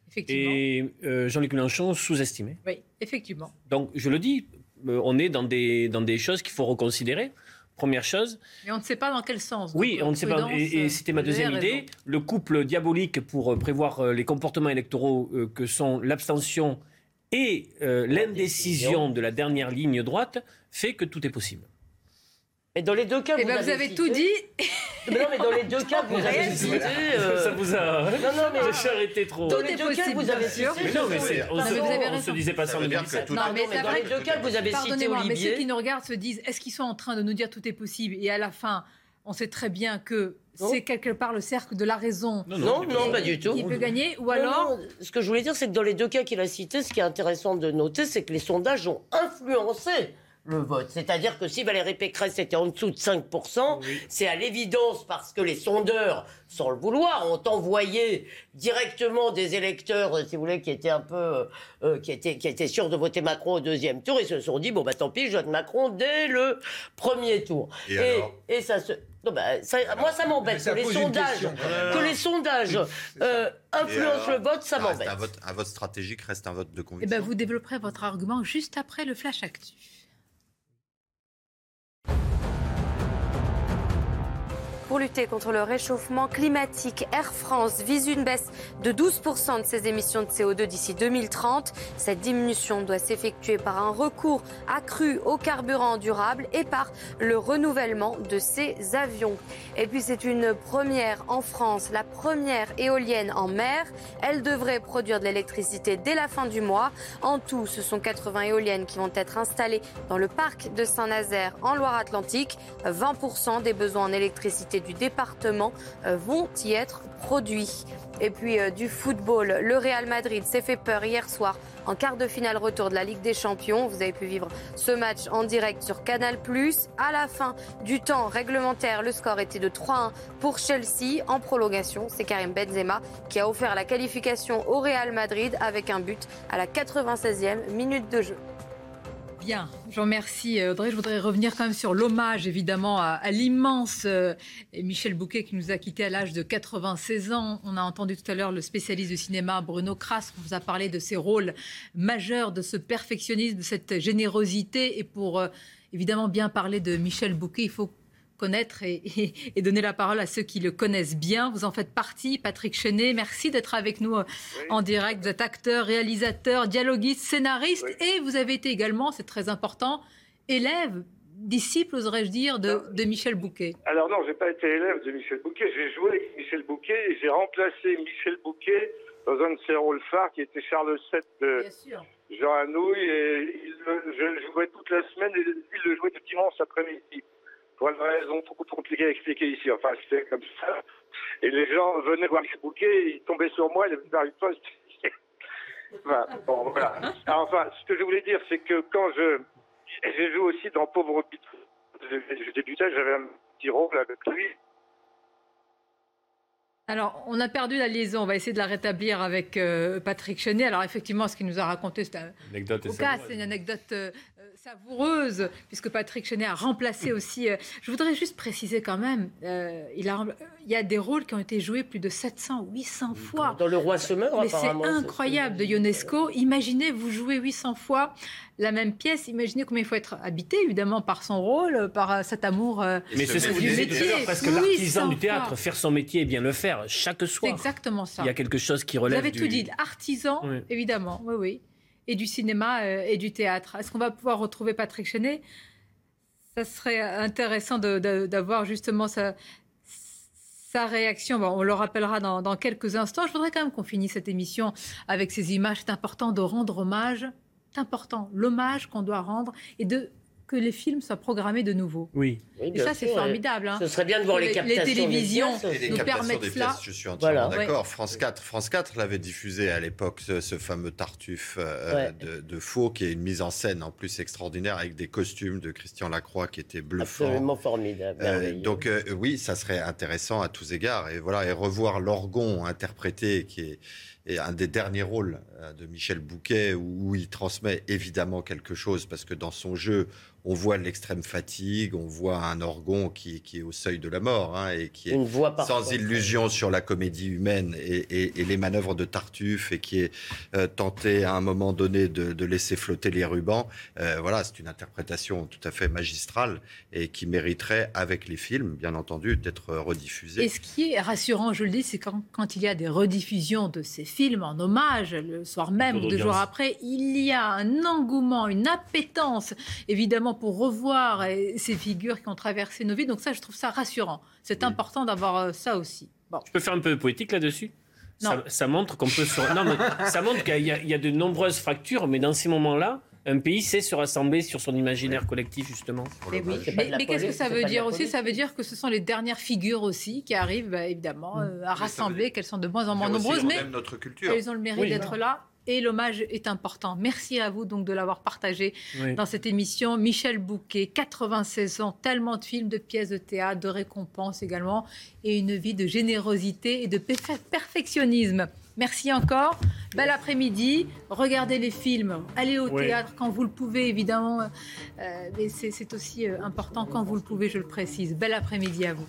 Effectivement. Et Jean-Luc Mélenchon sous-estimé. Oui, effectivement. Donc, je le dis, on est dans des, dans des choses qu'il faut reconsidérer. Première chose. Mais on ne sait pas dans quel sens. Oui, on ne sait pas. Et, c'était ma deuxième idée. Le couple diabolique pour euh, prévoir euh, les comportements électoraux que sont l'abstention et l'indécision de la dernière ligne droite fait que tout est possible. Mais dans les deux cas, eh ben, vous, avez, tout dit. Mais non, mais dans les deux cas, vous avez cité. Ça vous a. Non, non, mais j'ai arrêté trop. Dans les deux cas, vous avez cité. Mais non, mais on, se, se disait pas ça en 2017. Non, mais dans les deux cas, vous avez cité Olivier. mais ceux qui nous regardent se disent est-ce qu'ils sont en train de nous dire tout est possible? Et à la fin, on sait très bien que c'est quelque part le cercle de la raison. Non, non, non pas du tout. Qui peut gagner Ou alors. ce que je voulais dire, c'est que dans les deux cas qu'il a cités, ce qui est intéressant de noter, c'est que les sondages ont influencé le vote. C'est-à-dire que si Valérie Pécresse était en dessous de 5%, c'est à l'évidence parce que les sondeurs, sans le vouloir, ont envoyé directement des électeurs, si vous voulez, qui étaient un peu, euh, euh, qui, étaient, qui étaient sûrs de voter Macron au deuxième tour, et se sont dit, bon, bah tant pis, je vote Macron dès le premier tour. Et, ça se... Bah, moi, ça m'embête que, les sondages, que les sondages euh, influencent le vote, ça m'embête. Un vote, un vote stratégique reste un vote de conviction. Et eh ben, vous développerez votre argument juste après le flash actu. Pour lutter contre le réchauffement climatique, Air France vise une baisse de 12% de ses émissions de CO2 d'ici 2030. Cette diminution doit s'effectuer par un recours accru au carburant durable et par le renouvellement de ses avions. Et puis c'est une première en France, la première éolienne en mer. Elle devrait produire de l'électricité dès la fin du mois. En tout, ce sont 80 éoliennes qui vont être installées dans le parc de Saint-Nazaire en Loire-Atlantique. 20% des besoins en électricité du département euh, vont y être produits. Et puis euh, du football, le Real Madrid s'est fait peur hier soir en quart de finale retour de la Ligue des Champions. Vous avez pu vivre ce match en direct sur Canal+. À la fin du temps réglementaire, le score était de 3-1 pour Chelsea. En prolongation, c'est Karim Benzema qui a offert la qualification au Real Madrid avec un but à la 96e minute de jeu. Bien, je vous remercie Audrey. Je voudrais revenir quand même sur l'hommage évidemment à, l'immense euh, Michel Bouquet qui nous a quittés à l'âge de 96 ans. On a entendu tout à l'heure le spécialiste du cinéma Bruno Kras. On vous a parlé de ses rôles majeurs, de ce perfectionnisme, de cette générosité. Et pour euh, évidemment bien parler de Michel Bouquet, il faut connaître et, donner la parole à ceux qui le connaissent bien. Vous en faites partie, Patrick Chenet. Merci d'être avec nous euh, en direct. Vous êtes acteur, réalisateur, dialoguiste, scénariste et vous avez été également, c'est très important, élève disciple, oserais-je dire, de, de, Michel Bouquet Alors non, j'ai pas été élève de Michel Bouquet. J'ai joué avec Michel Bouquet et j'ai remplacé Michel Bouquet dans un de ses rôles phares qui était Charles VII de Jean Anouilh. Et il, je le jouais toute la semaine et il le jouait le dimanche après-midi pour une raison trop compliquée à expliquer ici. Enfin, c'était comme ça. Et les gens venaient voir ce bouquet, ils tombaient sur moi, ils venaient vers toi. enfin, bon, voilà. enfin, ce que je voulais dire, c'est que quand je. J'ai joué aussi dans Pauvre Hôpital. Je débutais, j'avais un petit rôle avec lui. Alors, on a perdu la liaison. On va essayer de la rétablir avec euh, Patrick Chenet. Alors, effectivement, ce qu'il nous a raconté, c'est un... c'est une anecdote euh, savoureuse, puisque Patrick Chenet a remplacé aussi. Euh, je voudrais juste préciser quand même, euh, il, a, il y a des rôles qui ont été joués plus de 700 ou 800 fois. Dans Le Roi se meurt, Mais c'est incroyable de Ionesco. Imaginez, vous jouez 800 fois la même pièce. Imaginez combien il faut être habité, évidemment, par son rôle, par euh, cet amour Mais c'est ce que vous disiez tout à l'heure, parce que l'artisan du théâtre, faire son métier et bien le faire chaque soir. C'est exactement ça. Il y a quelque chose qui relève Vous avez tout dit, artisan, évidemment, oui, oui et du cinéma euh, et du théâtre. Est-ce qu'on va pouvoir retrouver Patrick Chenet? Ça serait intéressant d'avoir justement sa, sa réaction. Bon, on le rappellera dans, dans, quelques instants. Je voudrais quand même qu'on finisse cette émission avec ces images. C'est important de rendre hommage. C'est important, l'hommage qu'on doit rendre et de que les films soient programmés de nouveau. Oui. et ça, c'est formidable. Hein. Ce serait bien de voir les, captations. Les télévisions nous permettent cela. Je suis entièrement d'accord. France 4, France 4 l'avait diffusé à l'époque, ce, fameux Tartuffe euh, de, Faux, qui est une mise en scène en plus extraordinaire avec des costumes de Christian Lacroix qui étaient bluffants. Absolument formidable. Euh, donc euh, oui, ça serait intéressant à tous égards. Et voilà, et revoir l'orgon interprété qui est et un des derniers rôles de Michel Bouquet où il transmet évidemment quelque chose parce que dans son jeu, on voit l'extrême fatigue, on voit un orgon qui, est au seuil de la mort hein, et qui est sans illusion sur la comédie humaine et, les manœuvres de Tartuffe et qui est euh, tenté à un moment donné de, laisser flotter les rubans. Euh, voilà, c'est une interprétation tout à fait magistrale et qui mériterait, avec les films, bien entendu, d'être rediffusée. Et ce qui est rassurant, je le dis, c'est quand, quand il y a des rediffusions de ces films en hommage, le soir même ou deux jours après, il y a un engouement, une appétence, évidemment pour revoir euh, ces figures qui ont traversé nos vies. Donc ça, je trouve ça rassurant. C'est important d'avoir euh, ça aussi. Bon. Je peux faire un peu de poétique là-dessus? Ça, ça, montre qu'on peut non, mais ça montre qu'il y, y, a de nombreuses fractures, mais dans ces moments-là, un pays sait se rassembler sur son imaginaire collectif, justement. Mais oui, mais, qu'est-ce que ça veut dire aussi? Ça veut dire que ce sont les dernières figures aussi qui arrivent, bah, évidemment, mm. euh, à rassembler, qu'elles sont de moins en moins nombreuses, mais notre culture. elles ont le mérite d'être là et l'hommage est important. Merci à vous donc de l'avoir partagé dans cette émission. Michel Bouquet, 96 ans, tellement de films, de pièces de théâtre, de récompenses également, et une vie de générosité et de perfectionnisme. Merci encore. Bel après-midi. Regardez les films. Allez au théâtre quand vous le pouvez, évidemment. Euh, mais c'est aussi euh, important quand vous le pouvez, je le précise. Bel après-midi à vous.